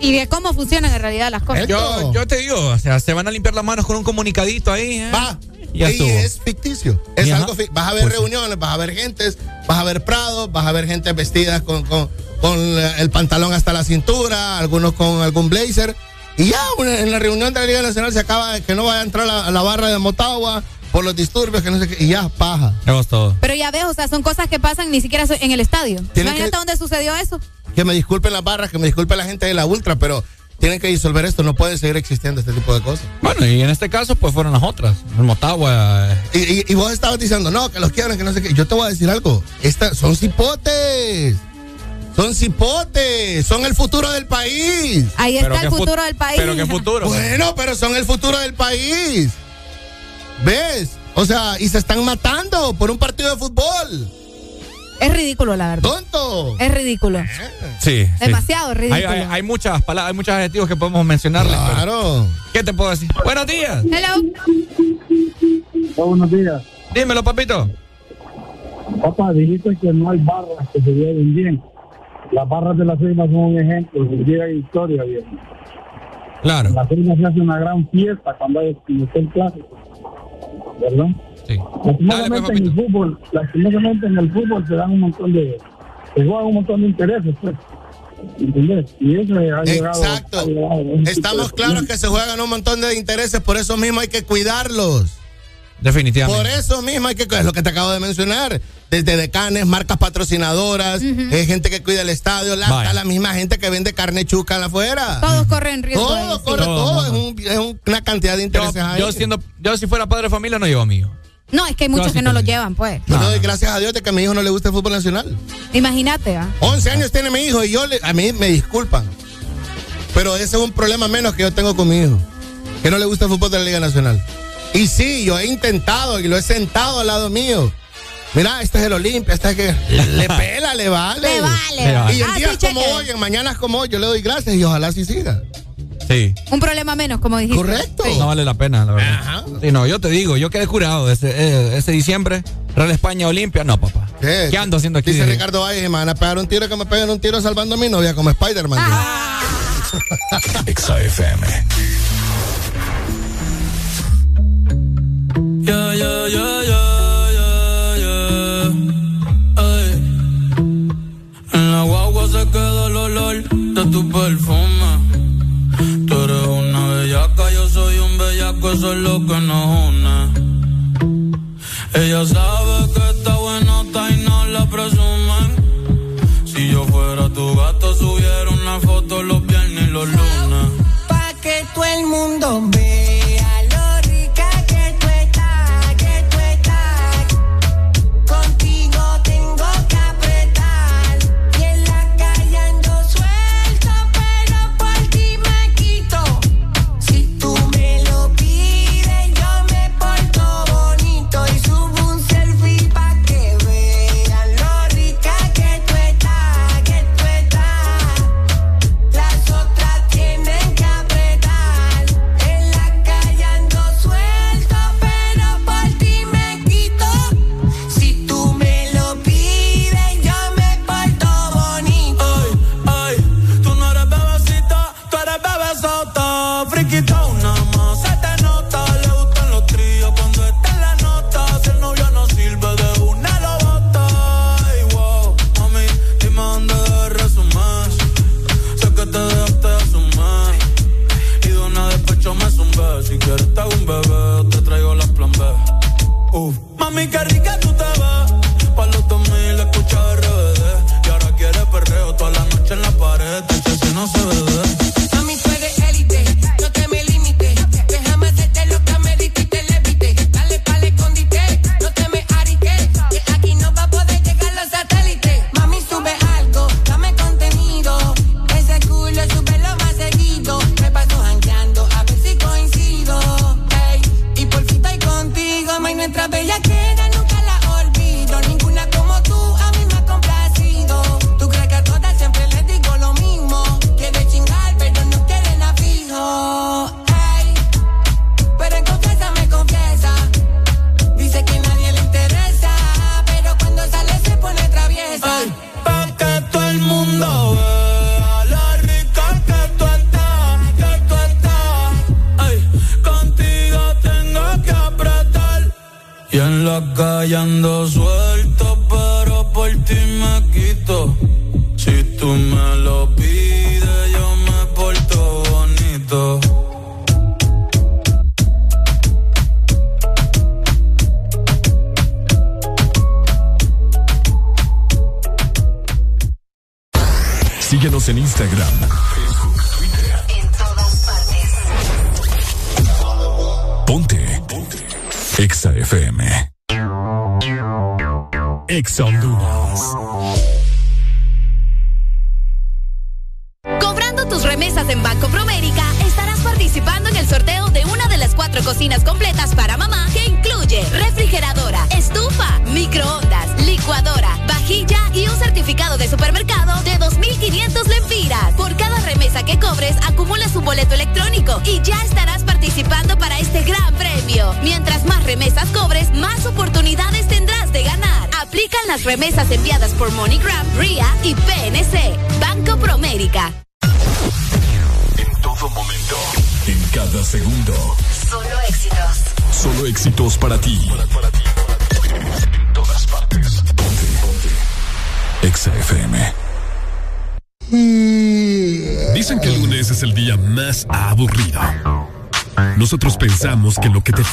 Y de cómo funcionan en realidad las cosas. Yo, yo te digo, o sea, se van a limpiar las manos con un comunicadito ahí. ¿eh? Va. Ya y estuvo. es ficticio. Es ajá. algo fi- Vas a ver Pues sí. reuniones, vas a ver gentes, vas a ver prados, vas a ver gente vestidas con, con, con el pantalón hasta la cintura, algunos con algún blazer. Y ya una- en la reunión de la Liga Nacional se acaba de que no vaya a entrar a, a la barra de Motagua por los disturbios, que no sé qué. Y ya, paja. Tenemos todo. Pero ya ves, o sea, son cosas que pasan ni siquiera en el estadio. Imagínate que- dónde sucedió eso. Que me disculpen las barras, que me disculpe la gente de la Ultra, pero tienen que disolver esto. No puede seguir existiendo este tipo de cosas. Bueno, y en este caso, pues fueron las otras. El Motagua. eh, Y, y- y vos estabas diciendo, no, que los quiebran, que no sé qué. Yo te voy a decir algo. Esta, son cipotes. Son cipotes. Son el futuro del país. Ahí está el futuro del país. Bueno, pero son el futuro del país. ¿Ves? O sea, y se están matando por un partido de fútbol. Es ridículo, la verdad. ¡Tonto! Es ridículo. Sí. sí. Demasiado ridículo. Hay, hay- hay muchas palabras, hay muchos adjetivos que podemos mencionarles. pero- Claro. ¿Qué te puedo decir? Buenos días. Hello. buenos días. Dímelo, papito. Papá, dijiste que no hay barras que se lleven bien. Las barras de la firma son un ejemplo, se llega historia bien. Claro. La firma se hace una gran fiesta cuando hay el clásico. ¿Verdad? Sí. Lastimosamente en el fútbol, lastimosamente en el fútbol se dan un montón de, se juegan un montón de intereses, pues. ¿Entendés? Y eso ha llegado. Exacto. ha llegado Estamos claros que se juegan un montón de intereses, por eso mismo hay que cuidarlos. Definitivamente. Por eso mismo hay que es lo que te acabo de mencionar. Desde decanes, marcas patrocinadoras, eh, gente que cuida el estadio, la, la misma gente que vende carne chuca afuera. Todos corren riesgo. Todo ahí, sí. corre, Todo, todo. Es, un- es un- una cantidad de Yo, intereses ahí. yo siendo, yo si fuera padre de familia no llevo amigo. No, es que hay muchos sí que no lo llevan, pues. Yo le doy gracias a Dios de que a mi hijo no le gusta el fútbol nacional. Imagínate, ¿ah? 11 años tiene mi hijo y yo le- a mí me disculpan. Pero ese es un problema menos que yo tengo con mi hijo. Que no le gusta el fútbol de la Liga Nacional. Y sí, yo he intentado y lo he sentado al lado mío. Mira, este es el Olimpia, este es que le pela, le vale. Le vale. Le vale. Y en Ah, días sí, como cheque. hoy, en mañanas como hoy, yo le doy gracias y ojalá así siga. Sí. Un problema menos, como dijiste. Correcto. No vale la pena, la verdad. Sí, no, yo te digo, yo quedé curado ese, eh, ese diciembre. Real España Olimpia. No, papá. ¿Qué? ¿Qué ando haciendo aquí? Dice Ricardo Valle, me van a pegar un tiro que me peguen un tiro salvando a mi novia como Spider-Man. XAFM. Yeah, yeah, yeah, yeah, yeah, yeah. Ay. En la guagua se queda el olor de tu perfume. Eso es lo que nos une. Ella sabe que está buenota y no la presumen. Si yo fuera tu gato, subiera una foto los viernes y los lunes. Pa' que todo el mundo vea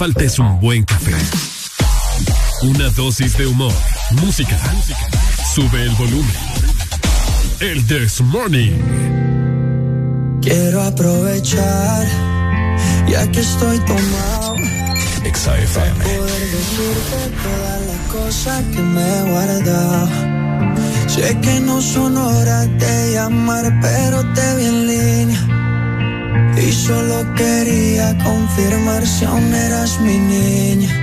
falta es un buen café. Una dosis de humor, música. Sube el volumen. El This Morning. Quiero aprovechar, ya que estoy tomado. Exa FM. Para poder decirte toda la cosa que me he guardado. Sé que no son horas de llamar, pero te vi en línea. Y solo quería confirmar si aún eras mi niña.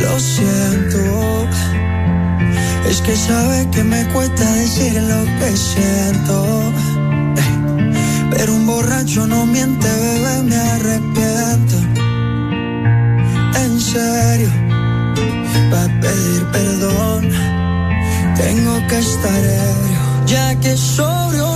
Lo siento. Es que sabe que me cuesta decir lo que siento. Pero un borracho no miente, bebé, me arrepiento. En serio, para pedir perdón, tengo que estar ebrio, ya que sobrio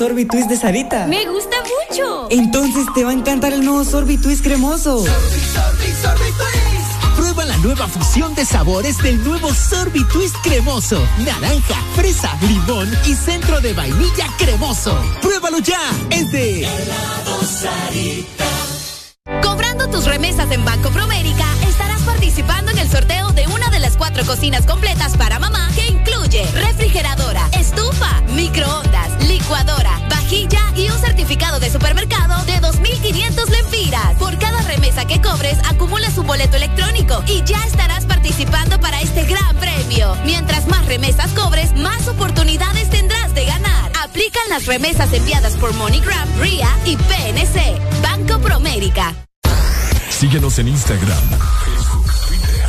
Sorbitwist de Sarita? Me gusta mucho. Entonces te va a encantar el nuevo Sorbitwist cremoso. Prueba la nueva fusión de sabores del nuevo Sorbitwist cremoso. Naranja, fresa, limón y centro de vainilla cremoso. Pruébalo ya. Es de Cobrando boleto electrónico y ya estarás participando para este gran premio. Mientras más remesas cobres, más oportunidades tendrás de ganar. Aplican las remesas enviadas por MoneyGram, RIA y PNC. Banco Promérica. Síguenos en Instagram.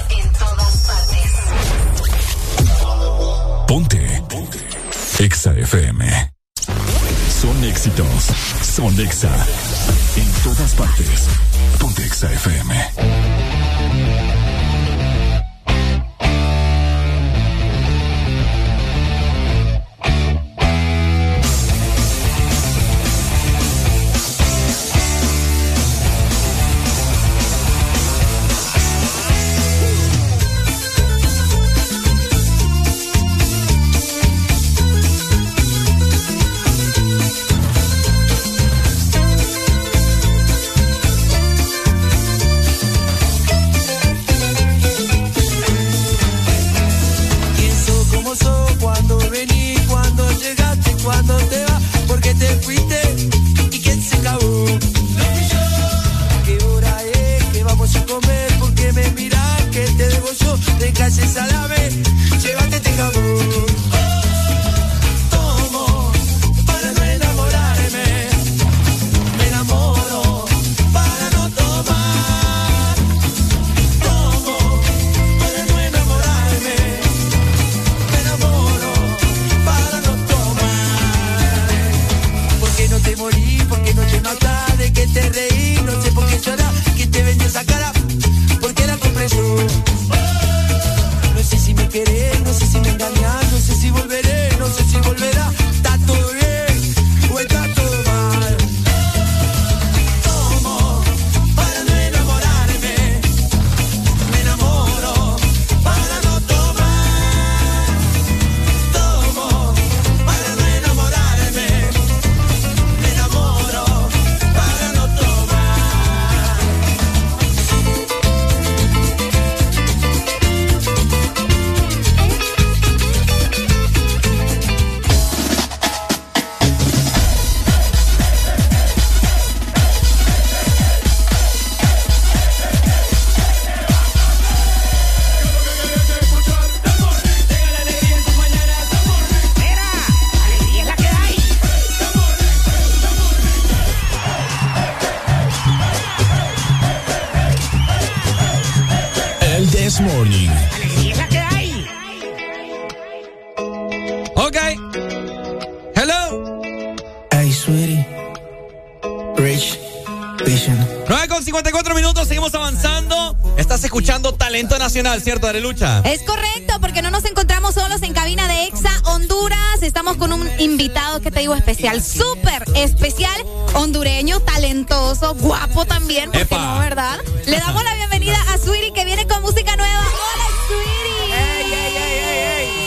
En todas partes. Ponte. Ponte. Exa FM. Son éxitos. Son Exa. En todas partes. Ponte Exa FM. Nacional, ¿cierto, Arelucha? Es correcto, porque no nos encontramos solos en cabina de Exa Honduras. Estamos con un invitado que te digo especial, súper especial, hondureño, talentoso, guapo también, ¿por qué Epa. no, verdad? Le damos la bienvenida a Sweetie que viene con música nueva. Hola, Sweetie.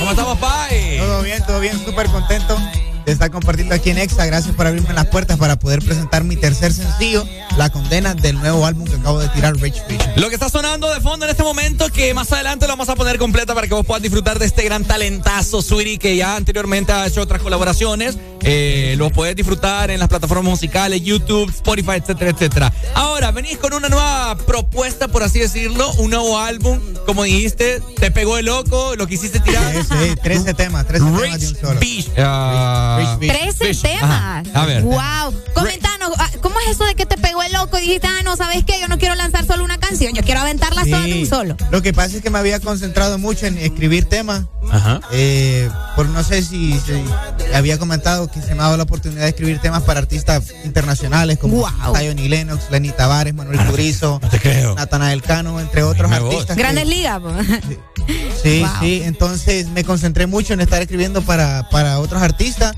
¿Cómo estamos, Pai? Todo bien, todo bien, súper contento de estar compartiendo aquí en Exa. Gracias por abrirme las puertas para poder presentar mi tercer sencillo, La Condena del nuevo álbum que acabo de tirar, Rich Vision. Lo que está sonando de fondo en este momento, que más adelante lo vamos a poner completa para que vos puedas disfrutar de este gran talentazo, Sweetie, que ya anteriormente ha hecho otras colaboraciones. Eh, lo puedes disfrutar en las plataformas musicales, YouTube, Spotify, etcétera, etcétera. Ahora, venís con una nueva propuesta, por así decirlo, un nuevo álbum. Como dijiste, te pegó el loco, lo quisiste tirar. Sí, sí, 13 temas, 13 temas de un solo. Beach, ah, Rich Beach. 13 Fish. temas. Ajá. A ver. Wow. Comentanos, ah, ¿cómo es eso de que te pegó el loco y dijiste, ah, no, ¿sabes qué? Yo no quiero lanzar solo una canción, yo quiero aventarla sola de un Sí. solo. Lo que pasa es que me había concentrado mucho en escribir temas. Ajá. Eh, por no sé si, si había comentado que se me ha dado la oportunidad de escribir temas para artistas internacionales como Zion y Lennox, Lenny Tavares, Manuel Turizo, Natanael Cano, entre otros artistas. Grandes ligas. Sí, Wow. sí, entonces me concentré mucho en estar escribiendo para, para otros artistas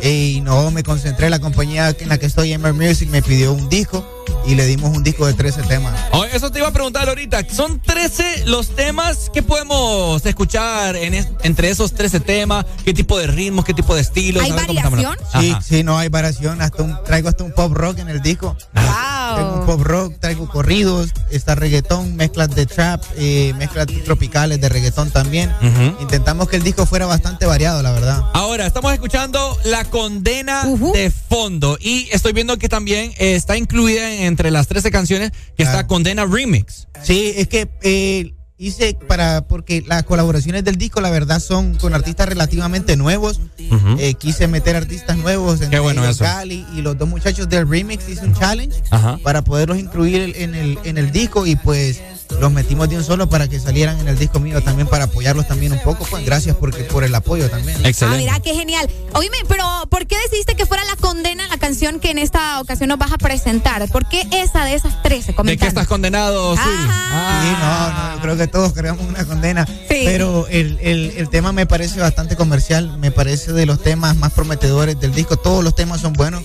eh, y no me concentré, la compañía en la que estoy, Ember Music, me pidió un disco México y le dimos un disco de 13 temas. Oh, eso te iba a preguntar ahorita. Son 13 los temas que podemos escuchar en es- entre esos 13 temas. ¿Qué tipo de ritmos, qué tipo de estilos? ¿Hay hablando. Sí, Ajá. sí, no hay variación, hasta un, traigo hasta un pop rock en el disco. Traigo un Wow. pop rock, traigo corridos, está reggaetón, mezclas de trap, eh, mezclas tropicales de reggaetón también. Intentamos que el disco fuera bastante variado, la verdad. Ahora, estamos escuchando La Condena de fondo y estoy viendo que también está incluida en- entre las 13 canciones que está Condena Remix. Sí, es que eh, hice para, porque las colaboraciones del disco, la verdad, son con artistas relativamente nuevos. Eh, quise meter artistas nuevos, entre bueno. Gali y los dos muchachos del remix hice un challenge Ajá. para poderlos incluir en el, en el disco y pues los metimos de un solo para que salieran en el disco mío también para apoyarlos también un poco. Pues gracias porque, por el apoyo también. Ah, mira, qué genial. Oíme, pero ¿por qué decidiste que fuera La Condena la canción que en esta ocasión nos vas a presentar? ¿Por qué esa de esas 13? ¿De qué estás condenado, Suri? Sí, no, no, yo creo que todos creamos una condena. Pero el, el- el tema me parece bastante comercial, me parece de los temas más prometedores del disco. Todos los temas son buenos.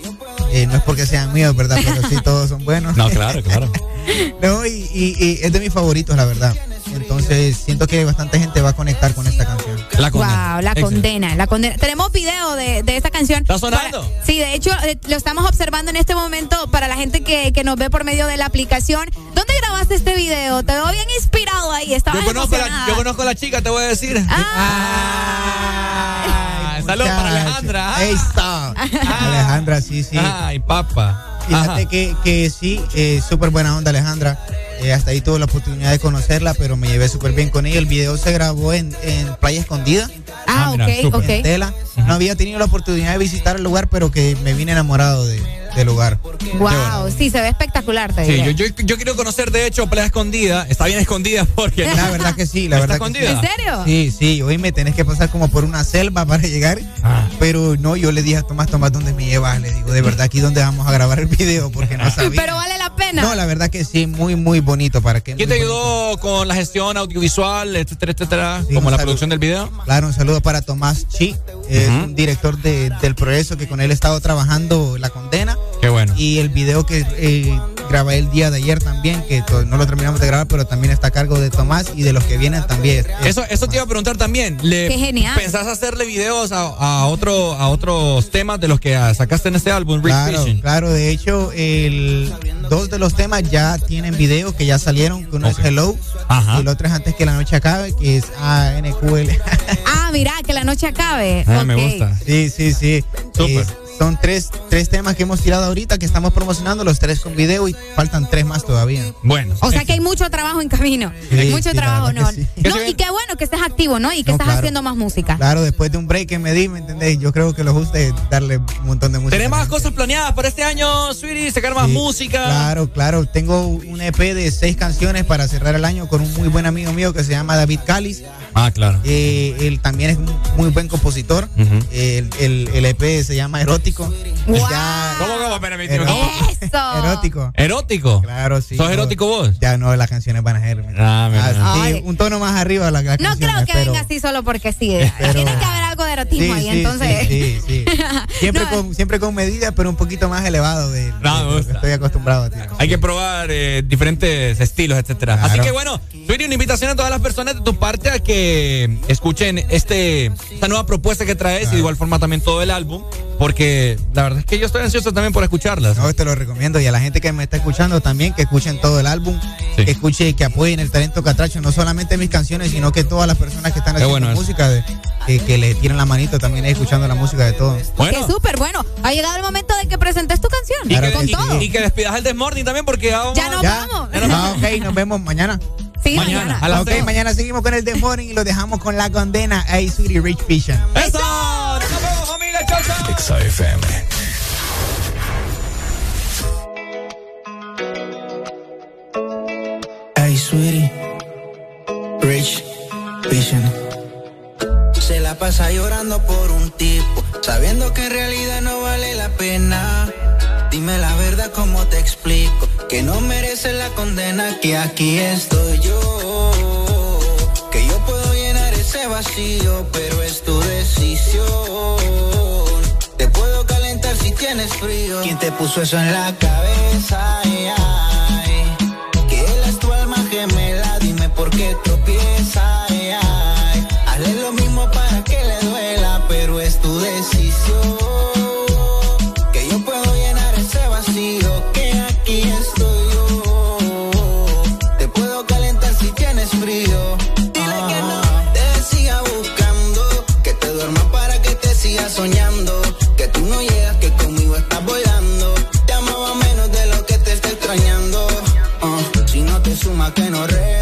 Eh, no es porque sean míos, ¿verdad? Pero sí, todos son buenos. No, claro, claro. No, y, y- y es de mis favoritos, la verdad. Entonces siento que bastante gente va a conectar con esta canción. La Wow, la condena, la condena. Tenemos video de, de esta canción. ¿Está sonando? Para- sí, de hecho, eh, lo estamos observando en este momento para la gente que, que nos ve por medio de la aplicación. ¿Dónde grabaste este video? Te veo bien inspirado ahí. Estaba Yo conozco, la, yo conozco a la chica, te voy a decir. Ah, saludos para Alejandra. Ahí está. Alejandra, sí, sí. Ay, papa. Fíjate que, que sí, eh, súper buena onda Alejandra. Eh, hasta ahí tuve la oportunidad de conocerla, pero me llevé súper bien con ella. El video se grabó en, en Playa Escondida. Ah, mira, ok, Tela. No había tenido la oportunidad de visitar el lugar, pero que me vine enamorado de, del lugar. Wow, sí, se ve espectacular. Te Sí, diré. yo, yo, yo quiero conocer, de hecho, Playa Escondida. Está bien escondida porque. La verdad que sí, la ¿Está verdad. que sí. escondida? ¿En serio? Sí, sí, hoy me tenés que pasar como por una selva para llegar. Ah. Pero no, yo le dije a Tomás, Tomás, ¿dónde me llevas? Le digo, de verdad, aquí donde vamos a grabar el video, porque no sabía. Pero vale la pena. No, la verdad que sí, muy, muy bonito. ¿Para que ¿Quién te ayudó con la gestión audiovisual, etcétera, etcétera? Sí, como la saludo. producción del video. Claro, un saludo para Tomás Chi, es un director de- del Progreso que con él he estado trabajando La Condena. Qué bueno. Y el video que eh, grabé el día de ayer también, que no lo terminamos de grabar, pero también está a cargo de Tomás y de los que vienen también. Eso, eso te iba a preguntar también. ¿Le Qué genial. ¿Pensás hacerle videos a, a otro, a otros temas de los que sacaste en este álbum, Rick Claro, Fishing? claro, de hecho, el, dos de los temas ya tienen videos que ya salieron, que uno es Hello Ajá. y el otro es Antes que la noche acabe, que es ANQL. Ah, mira, que la noche acabe. Ah, me gusta. Sí, sí, sí. Súper. Eh, son tres, tres temas que hemos tirado ahorita que estamos promocionando, los tres con video y faltan tres más todavía. Bueno. O sea que hay mucho trabajo en camino. Sí, mucho sí, trabajo, ¿no? que sí. No, y qué bueno que estés activo, ¿no? Y que No, estás claro. haciendo más música. Claro, después de un break que me di, ¿me entendés? Yo creo que lo justo es darle un montón de música. ¿Tenés más cosas planeadas para este año, Sweetie? ¿Sacar más Sí, música? Claro, claro. Tengo un EP de seis canciones para cerrar el año con un muy buen amigo mío que se llama David Calis. Ah, claro. Eh, él también es un muy buen compositor. El, el- el EP se llama Erótico. ¡Wow! Ya- ¿Cómo, cómo? Espérame, Ero- ¿cómo? Eso. Erótico. ¿Erótico? Claro, sí. ¿Sos no, erótico vos? Ya no, las canciones van a ser. Ah. Ah, sí, un tono más arriba la, las No canciones, creo que pero- venga así solo porque sí. Pero- Tiene que haber algo de erotismo Sí, ahí, sí, entonces. sí, sí, sí. Siempre, No, con, siempre con medidas, pero un poquito más elevado de, de No, lo que estoy acostumbrado a ti. Hay que probar eh, diferentes estilos, etcétera. Claro. Así que bueno, Sweetie, una invitación a todas las personas de tu parte a que escuchen este esta nueva propuesta que traes y de igual forma también todo el álbum, porque la verdad es que yo estoy ansioso también por escucharlas. No, te lo recomiendo. Y a la gente que me está escuchando también, que escuchen todo el álbum, Sí. que escuchen y que apoyen el talento catracho, no solamente mis canciones, sino que todas las personas que están haciendo bueno música, de- que, que le tiren la manito también ahí escuchando la música de todos. Bueno, Que súper bueno. Ha llegado el momento de que presentes tu canción. y, que, con y- todo. y que despidas el Desmorning también, porque ya vamos Ya nos ¿Ya? vamos. Ah, ok, nos vemos mañana. Sí, Mañana, mañana. a las ok, seis. mañana seguimos con el The Morning y lo dejamos con la condena a Sweetie Rich Vision. ¡Eso! ¡Chao, chao! XFM. sweetie. Rich Vision. Se la pasa llorando por un tipo, sabiendo que en realidad no vale la pena. Dime la verdad, ¿cómo te explico? Que no merece la condena, que aquí estoy yo. Que yo puedo llenar ese vacío, pero es tu decisión. Te puedo calentar si tienes frío. ¿Quién te puso eso en la cabeza? Que no reste.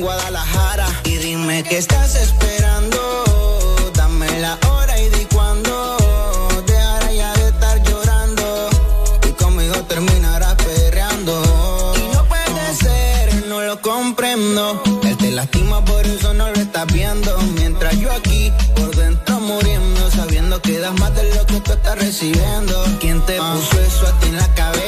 Guadalajara. Y dime qué estás esperando. Dame la hora y di cuándo. Dejará ya de estar llorando. Y conmigo terminarás perreando. Y no puede ser, no lo comprendo. Él te lastima, por eso no lo estás viendo. Mientras yo aquí, por dentro muriendo, sabiendo que das más de lo que tú estás recibiendo. ¿Quién te puso eso a ti en la cabeza?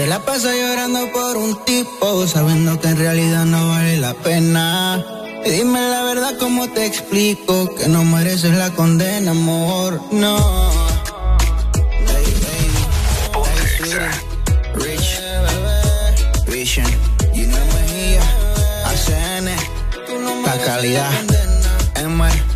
Se la pasa llorando por un tipo, sabiendo que en realidad no vale la pena. Y dime la verdad, ¿cómo te explico? Que no mereces la condena, amor. No. Hey, baby. Hey, sweetie. Rich. Vision. You know Mejía. ACN. La calidad. MR.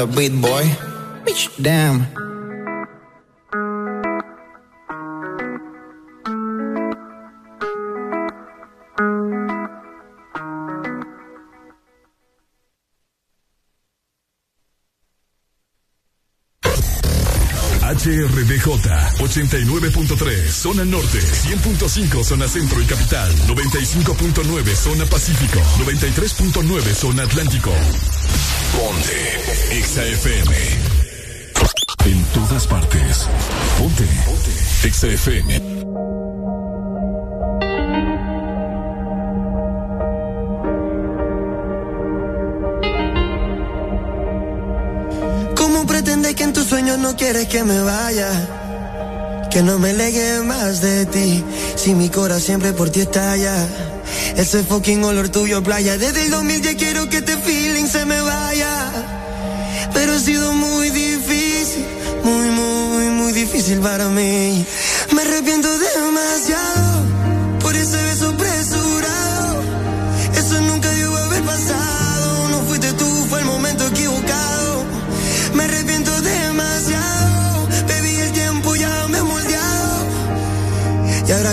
the beat, boy. Bitch, damn. 89.3 Zona Norte 100.5 Zona Centro y Capital 95.9 Zona Pacífico 93.9 Zona Atlántico. Ponte Exa FM En todas partes. Ponte Exa FM ¿Cómo pretendes que en tus sueños no quieres que me vaya? Que no me legue más de ti, si mi corazón siempre por ti estalla. Ese fucking olor tuyo playa, desde el 2000 ya quiero que este feeling se me vaya. Pero ha sido muy difícil, muy, muy, muy difícil para mí. Me arrepiento demasiado por ese beso apresurado.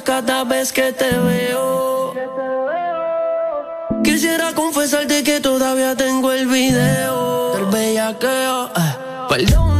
Cada vez que te veo. Quisiera confesarte que todavía tengo el video del bellaqueo. eh. Perdona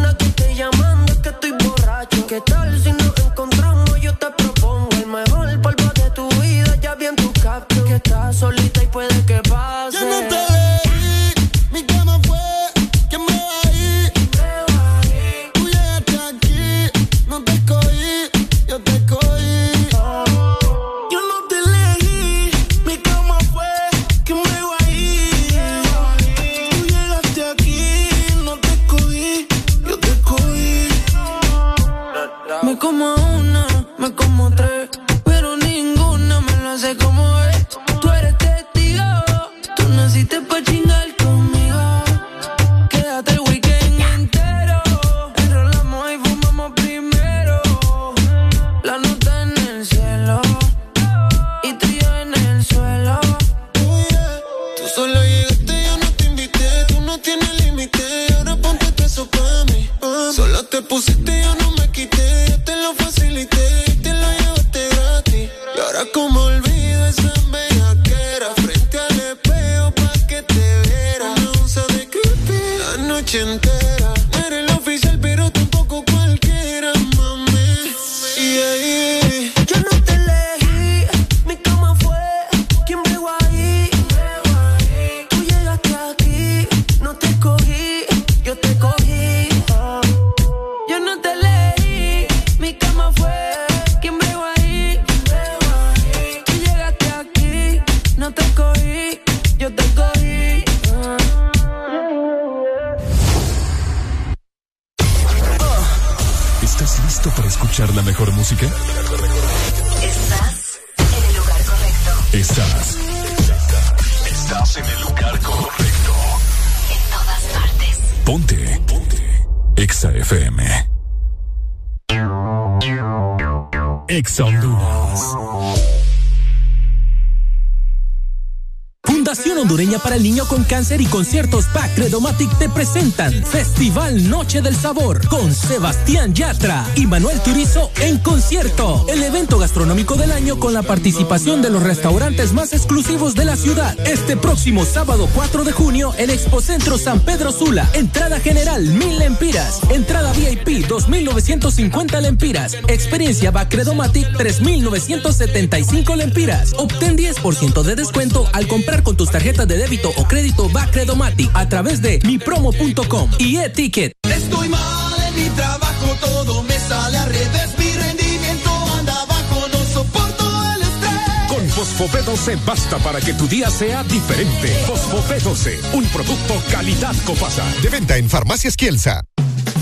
Del Sabor con Sebastián Yatra y Manuel Turizo en concierto. El evento gastronómico del año con la participación de los restaurantes más exclusivos de la ciudad. Este próximo sábado 4 de junio en Expocentro San Pedro Sula. Entrada general 1000 lempiras. Entrada VIP 2950 lempiras. Experiencia PAC Credomatic 3975 lempiras. Obtén 10% de descuento al comprar con tus tarjetas de débito o crédito Bacredomatic a través de mipromo.com y e-ticket. Estoy mal en mi trabajo, todo me sale al revés. Mi rendimiento anda bajo, no soporto el estrés. Con Fosfo B12 basta para que tu día sea diferente. Fosfo B12, un producto calidad Copasa. De venta en Farmacias Kielsa.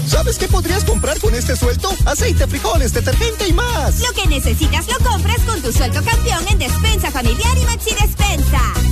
¿Sabes qué podrías comprar con este sueldo? Aceite, frijoles, detergente y más. Lo que necesitas lo compras con tu sueldo campeón en Despensa Familiar y Maxi Despensa.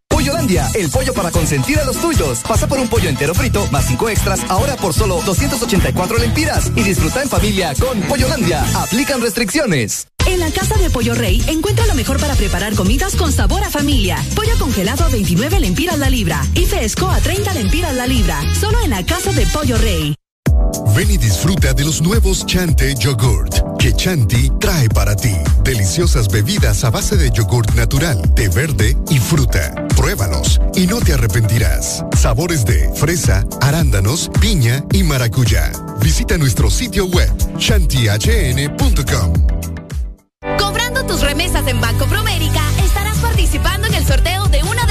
Pollolandia, el pollo para consentir a los tuyos. Pasa por un pollo entero frito más cinco extras ahora por solo 284 lempiras y disfruta en familia con Pollolandia. Aplican restricciones. En la Casa de Pollo Rey encuentra lo mejor para preparar comidas con sabor a familia. Pollo congelado a 29 lempiras la libra y fresco a 30 lempiras la libra. Solo en la Casa de Pollo Rey. Ven y disfruta de los nuevos Chante Yogurt que Chanti trae para ti. Deliciosas bebidas a base de yogurt natural, té verde y fruta. Pruébalos y no te arrepentirás. Sabores de fresa, arándanos, piña y maracuyá. Visita nuestro sitio web shantihn.com. Cobrando tus remesas en Banco Promérica, estarás participando en el sorteo de una de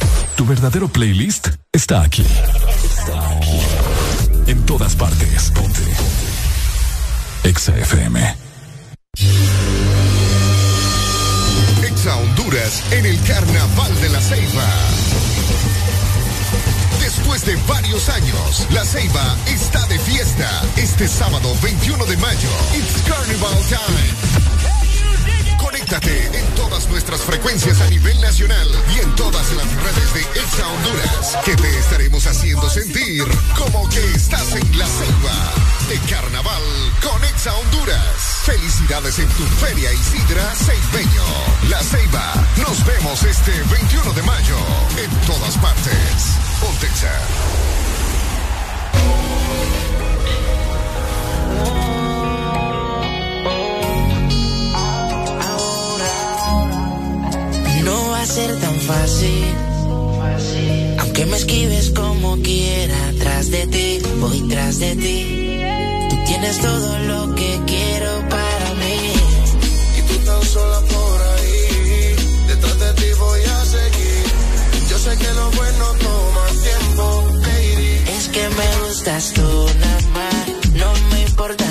Tu verdadero playlist está aquí. Está aquí. En todas partes. Ponte. Exa FM. Exa Honduras en el Carnaval de la Ceiba. Después de varios años, La Ceiba está de fiesta. Este sábado 21 de mayo, It's Carnival Time. En todas nuestras frecuencias a nivel nacional y en todas las redes de Exa Honduras, que te estaremos haciendo sentir como que estás en La Ceiba de Carnaval con Exa Honduras. Felicidades en tu Feria Isidra Ceibeño. La Ceiba. Nos vemos este 21 de mayo en todas partes. Pontexa. Va a ser tan fácil. Aunque me esquives como quiera, tras de ti, voy tras de ti. Tú tienes todo lo que quiero para mí. Y tú tan sola por ahí, detrás de ti voy a seguir. Yo sé que lo bueno toma tiempo, lady. Es que me gustas tú nada más, no me importan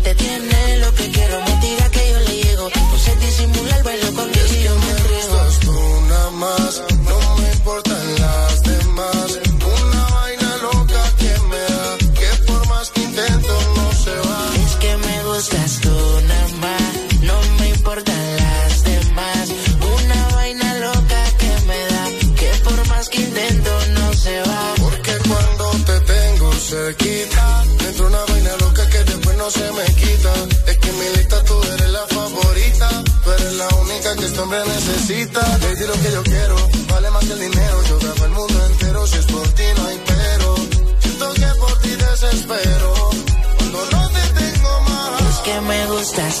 Este hombre necesita. Lady, lo que yo quiero, vale más que el dinero. Yo grabo el mundo entero, si es por ti no hay pero. Siento que por ti desespero, cuando no te tengo más. Es que me gustas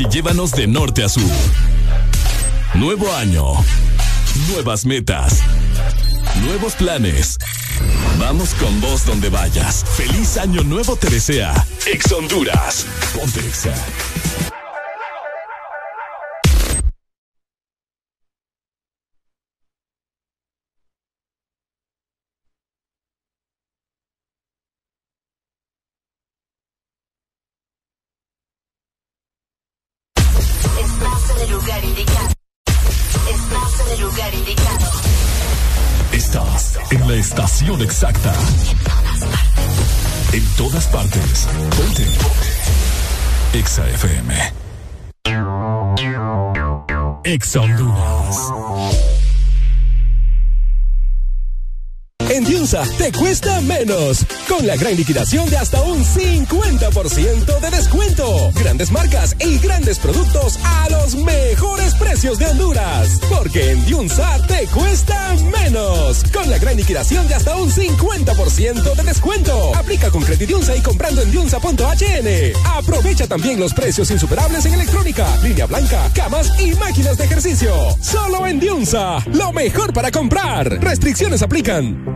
y llévanos de norte a sur. Nuevo año. Nuevas metas. Nuevos planes. Vamos con vos donde vayas. Feliz año nuevo te desea. Ex Honduras. Ponte Con la gran liquidación de hasta un 50% de descuento. Grandes marcas y grandes productos a los mejores precios de Honduras. Porque en Diunsa te cuesta menos. Con la gran liquidación de hasta un 50% de descuento. Aplica con Credidiunsa y comprando en diunsa.hn. Aprovecha también los precios insuperables en electrónica, línea blanca, camas y máquinas de ejercicio. Solo en Diunsa. Lo mejor para comprar. Restricciones aplican.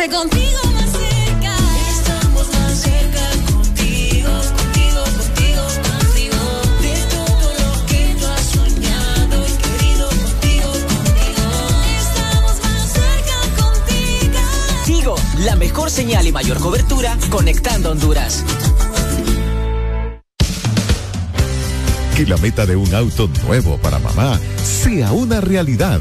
esté contigo más cerca. Estamos más cerca contigo, contigo, contigo, contigo. De todo lo que tú has soñado y querido contigo, contigo. Estamos más cerca contigo. Tigo, la mejor señal y mayor cobertura conectando Honduras. Que la meta de un auto nuevo para mamá sea una realidad.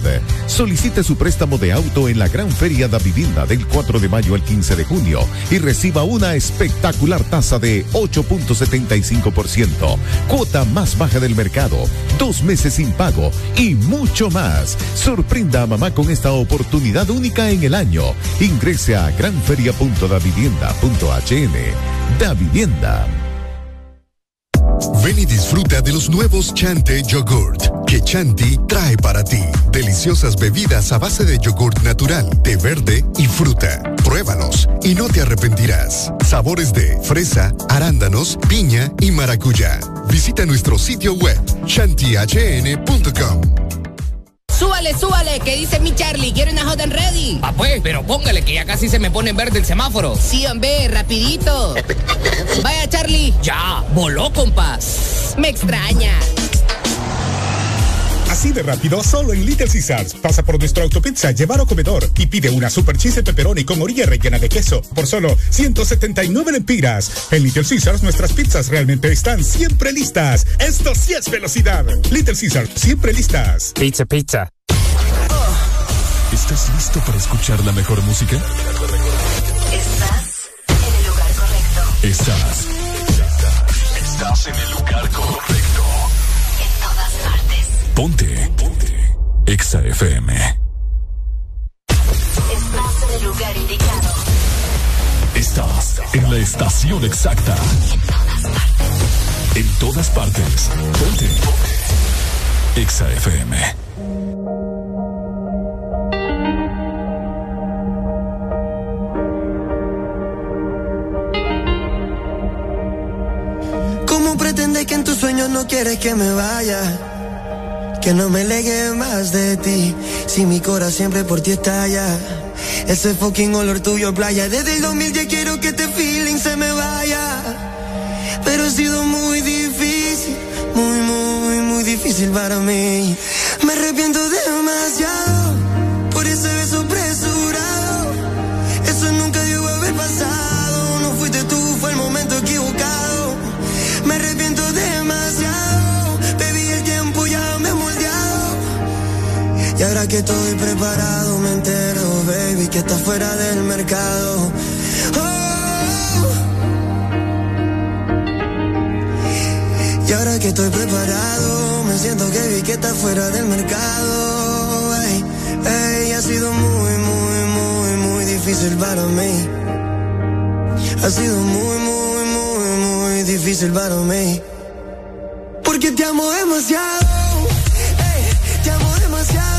Solicite su préstamo de auto en la Gran Feria da Vivienda del 4 de mayo al 15 de junio y reciba una espectacular tasa de 8.75%, cuota más baja del mercado, dos meses sin pago y mucho más. Sorprenda a mamá con esta oportunidad única en el año. Ingrese a granferia.davivienda.hn. Da Vivienda. Ven y disfruta de los nuevos Chante Yogurt Chanti trae para ti. Deliciosas bebidas a base de yogurt natural, té verde y fruta. Pruébalos y no te arrepentirás. Sabores de fresa, arándanos, piña y maracuyá. Visita nuestro sitio web chantihn.com. Súbale, súbale, que dice mi Charlie, quiero una hot and ready. Ah, pues, pero póngale que ya casi se me pone en verde el semáforo. Sí, hombre, rapidito. Vaya, Charlie. Ya, voló, compas. Me extraña. Así de rápido, solo en Little Caesars. Pasa por nuestro autopizza, llevar o comedor y pide una super cheese pepperoni con orilla rellena de queso por solo 179 lempiras. En Little Caesars nuestras pizzas realmente están siempre listas. Esto sí es velocidad. Little Caesars, siempre listas. Pizza, pizza. ¿Estás listo para escuchar la mejor música? Estás en el lugar correcto. Estás. Estás en el lugar correcto. En todas partes. Ponte. Ponte. Exa FM. Estás en el lugar indicado. Estás en la estación exacta. En todas partes. Ponte. Ponte. Exa FM. ¿Cómo pretendes que en tus sueños no quieres que me vaya? Que no me legue más de ti. Si mi corazón siempre por ti estalla. Ese fucking olor tuyo, playa. Desde el 2000 ya quiero que este feeling se me vaya. Pero ha sido muy difícil. Muy, muy, muy difícil para mí. Me arrepiento demasiado. Por ese beso Y ahora que estoy preparado, me entero, baby, que está fuera del mercado. Oh. Y ahora que estoy preparado, me siento que vi que está fuera del mercado. Ey, ey, ha sido muy, muy, muy, muy difícil para mí. Ha sido muy, muy, muy, muy difícil para mí. Porque te amo demasiado. te amo demasiado.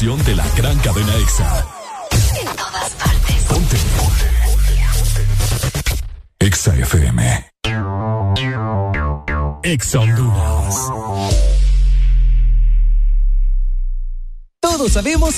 De la gran cadena EXA.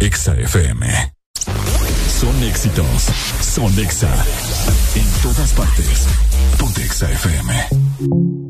Exa FM. Son éxitos. Son Exa. En todas partes. Ponte Exa FM.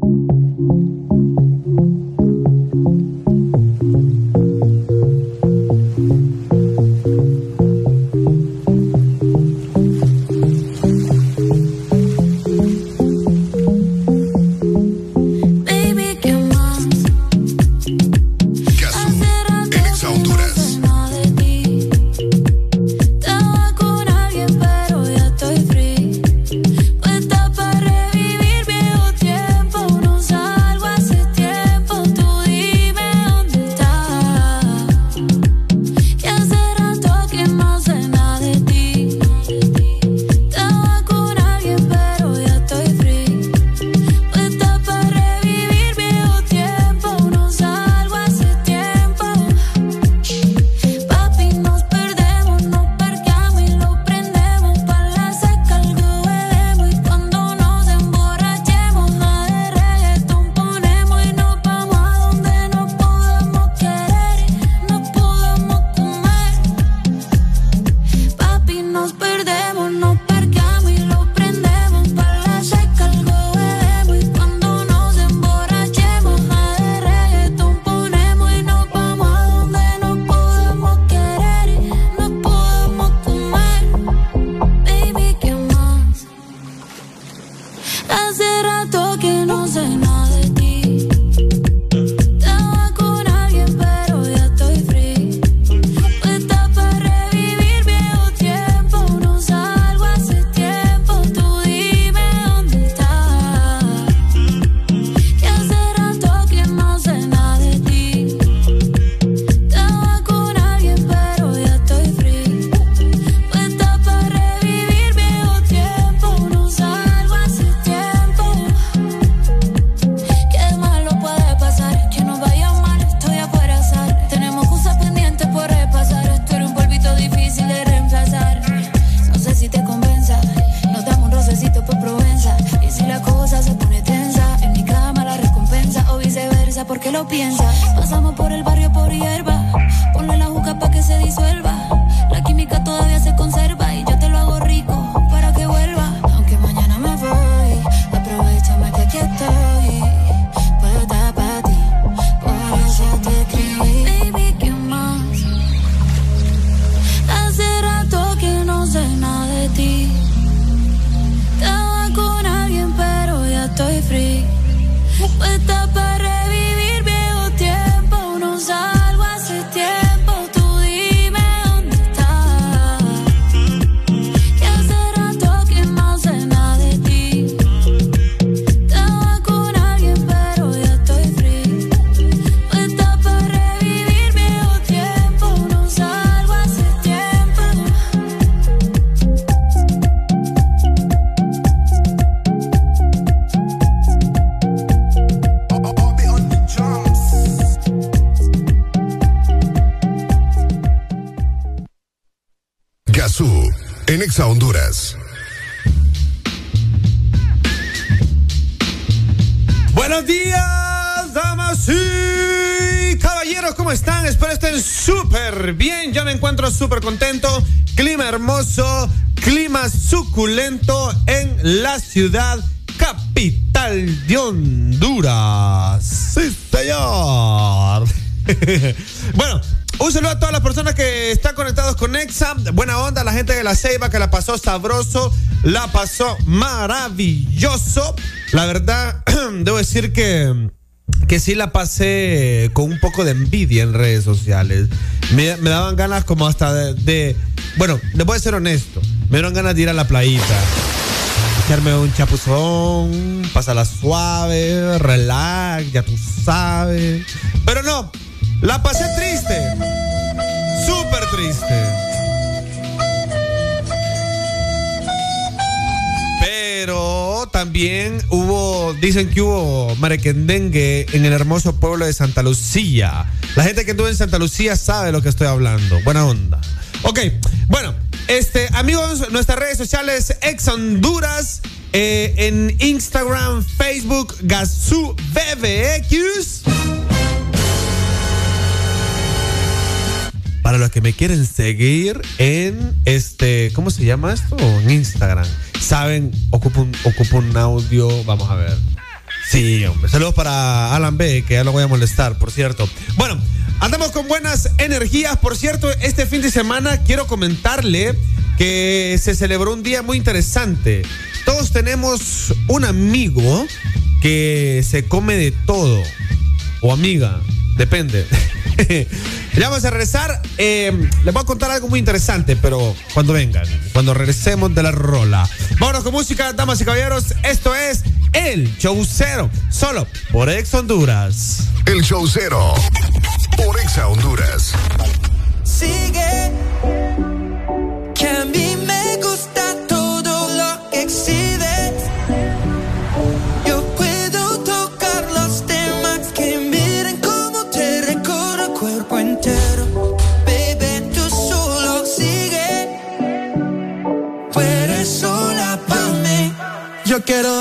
Súper contento. Clima hermoso, clima suculento en la ciudad capital de Honduras. Sí, señor. bueno, un saludo a todas las personas que están conectados con Exa. Buena onda, la gente de la Ceiba que la pasó sabroso, la pasó maravilloso. La verdad, debo decir que, que sí la pasé con un poco de envidia en redes sociales. Me, daban ganas como hasta de, de- Bueno, les voy a ser honesto. Me dieron ganas de ir a la playita. Echarme un chapuzón, pasarla suave, relax, ya tú sabes. Pero no, la pasé triste. Súper triste. Hubo, dicen que hubo marequendengue en el hermoso pueblo de Santa Lucía. La gente que estuvo en Santa Lucía sabe de lo que estoy hablando. Buena onda. Ok, bueno, este, amigos, nuestras redes sociales, ex Honduras, eh, en Instagram, Facebook, Gazú BBX. Para los que me quieren seguir en este, ¿cómo se llama esto? En Instagram. Saben, ocupo un, un audio, vamos a ver. Sí, hombre. Saludos para Alan B, que ya lo voy a molestar, por cierto. Bueno, andamos con buenas energías. Por cierto, este fin de semana quiero comentarle que se celebró un día muy interesante. Todos tenemos un amigo que se come de todo. O amiga, depende. ya vamos a regresar. Eh, les voy a contar algo muy interesante, pero cuando vengan, cuando regresemos de la rola. Vámonos con música, damas y caballeros. Esto es El Show Cero, solo por Ex Honduras. El Show Cero, por Exa Honduras. Sigue. A quiero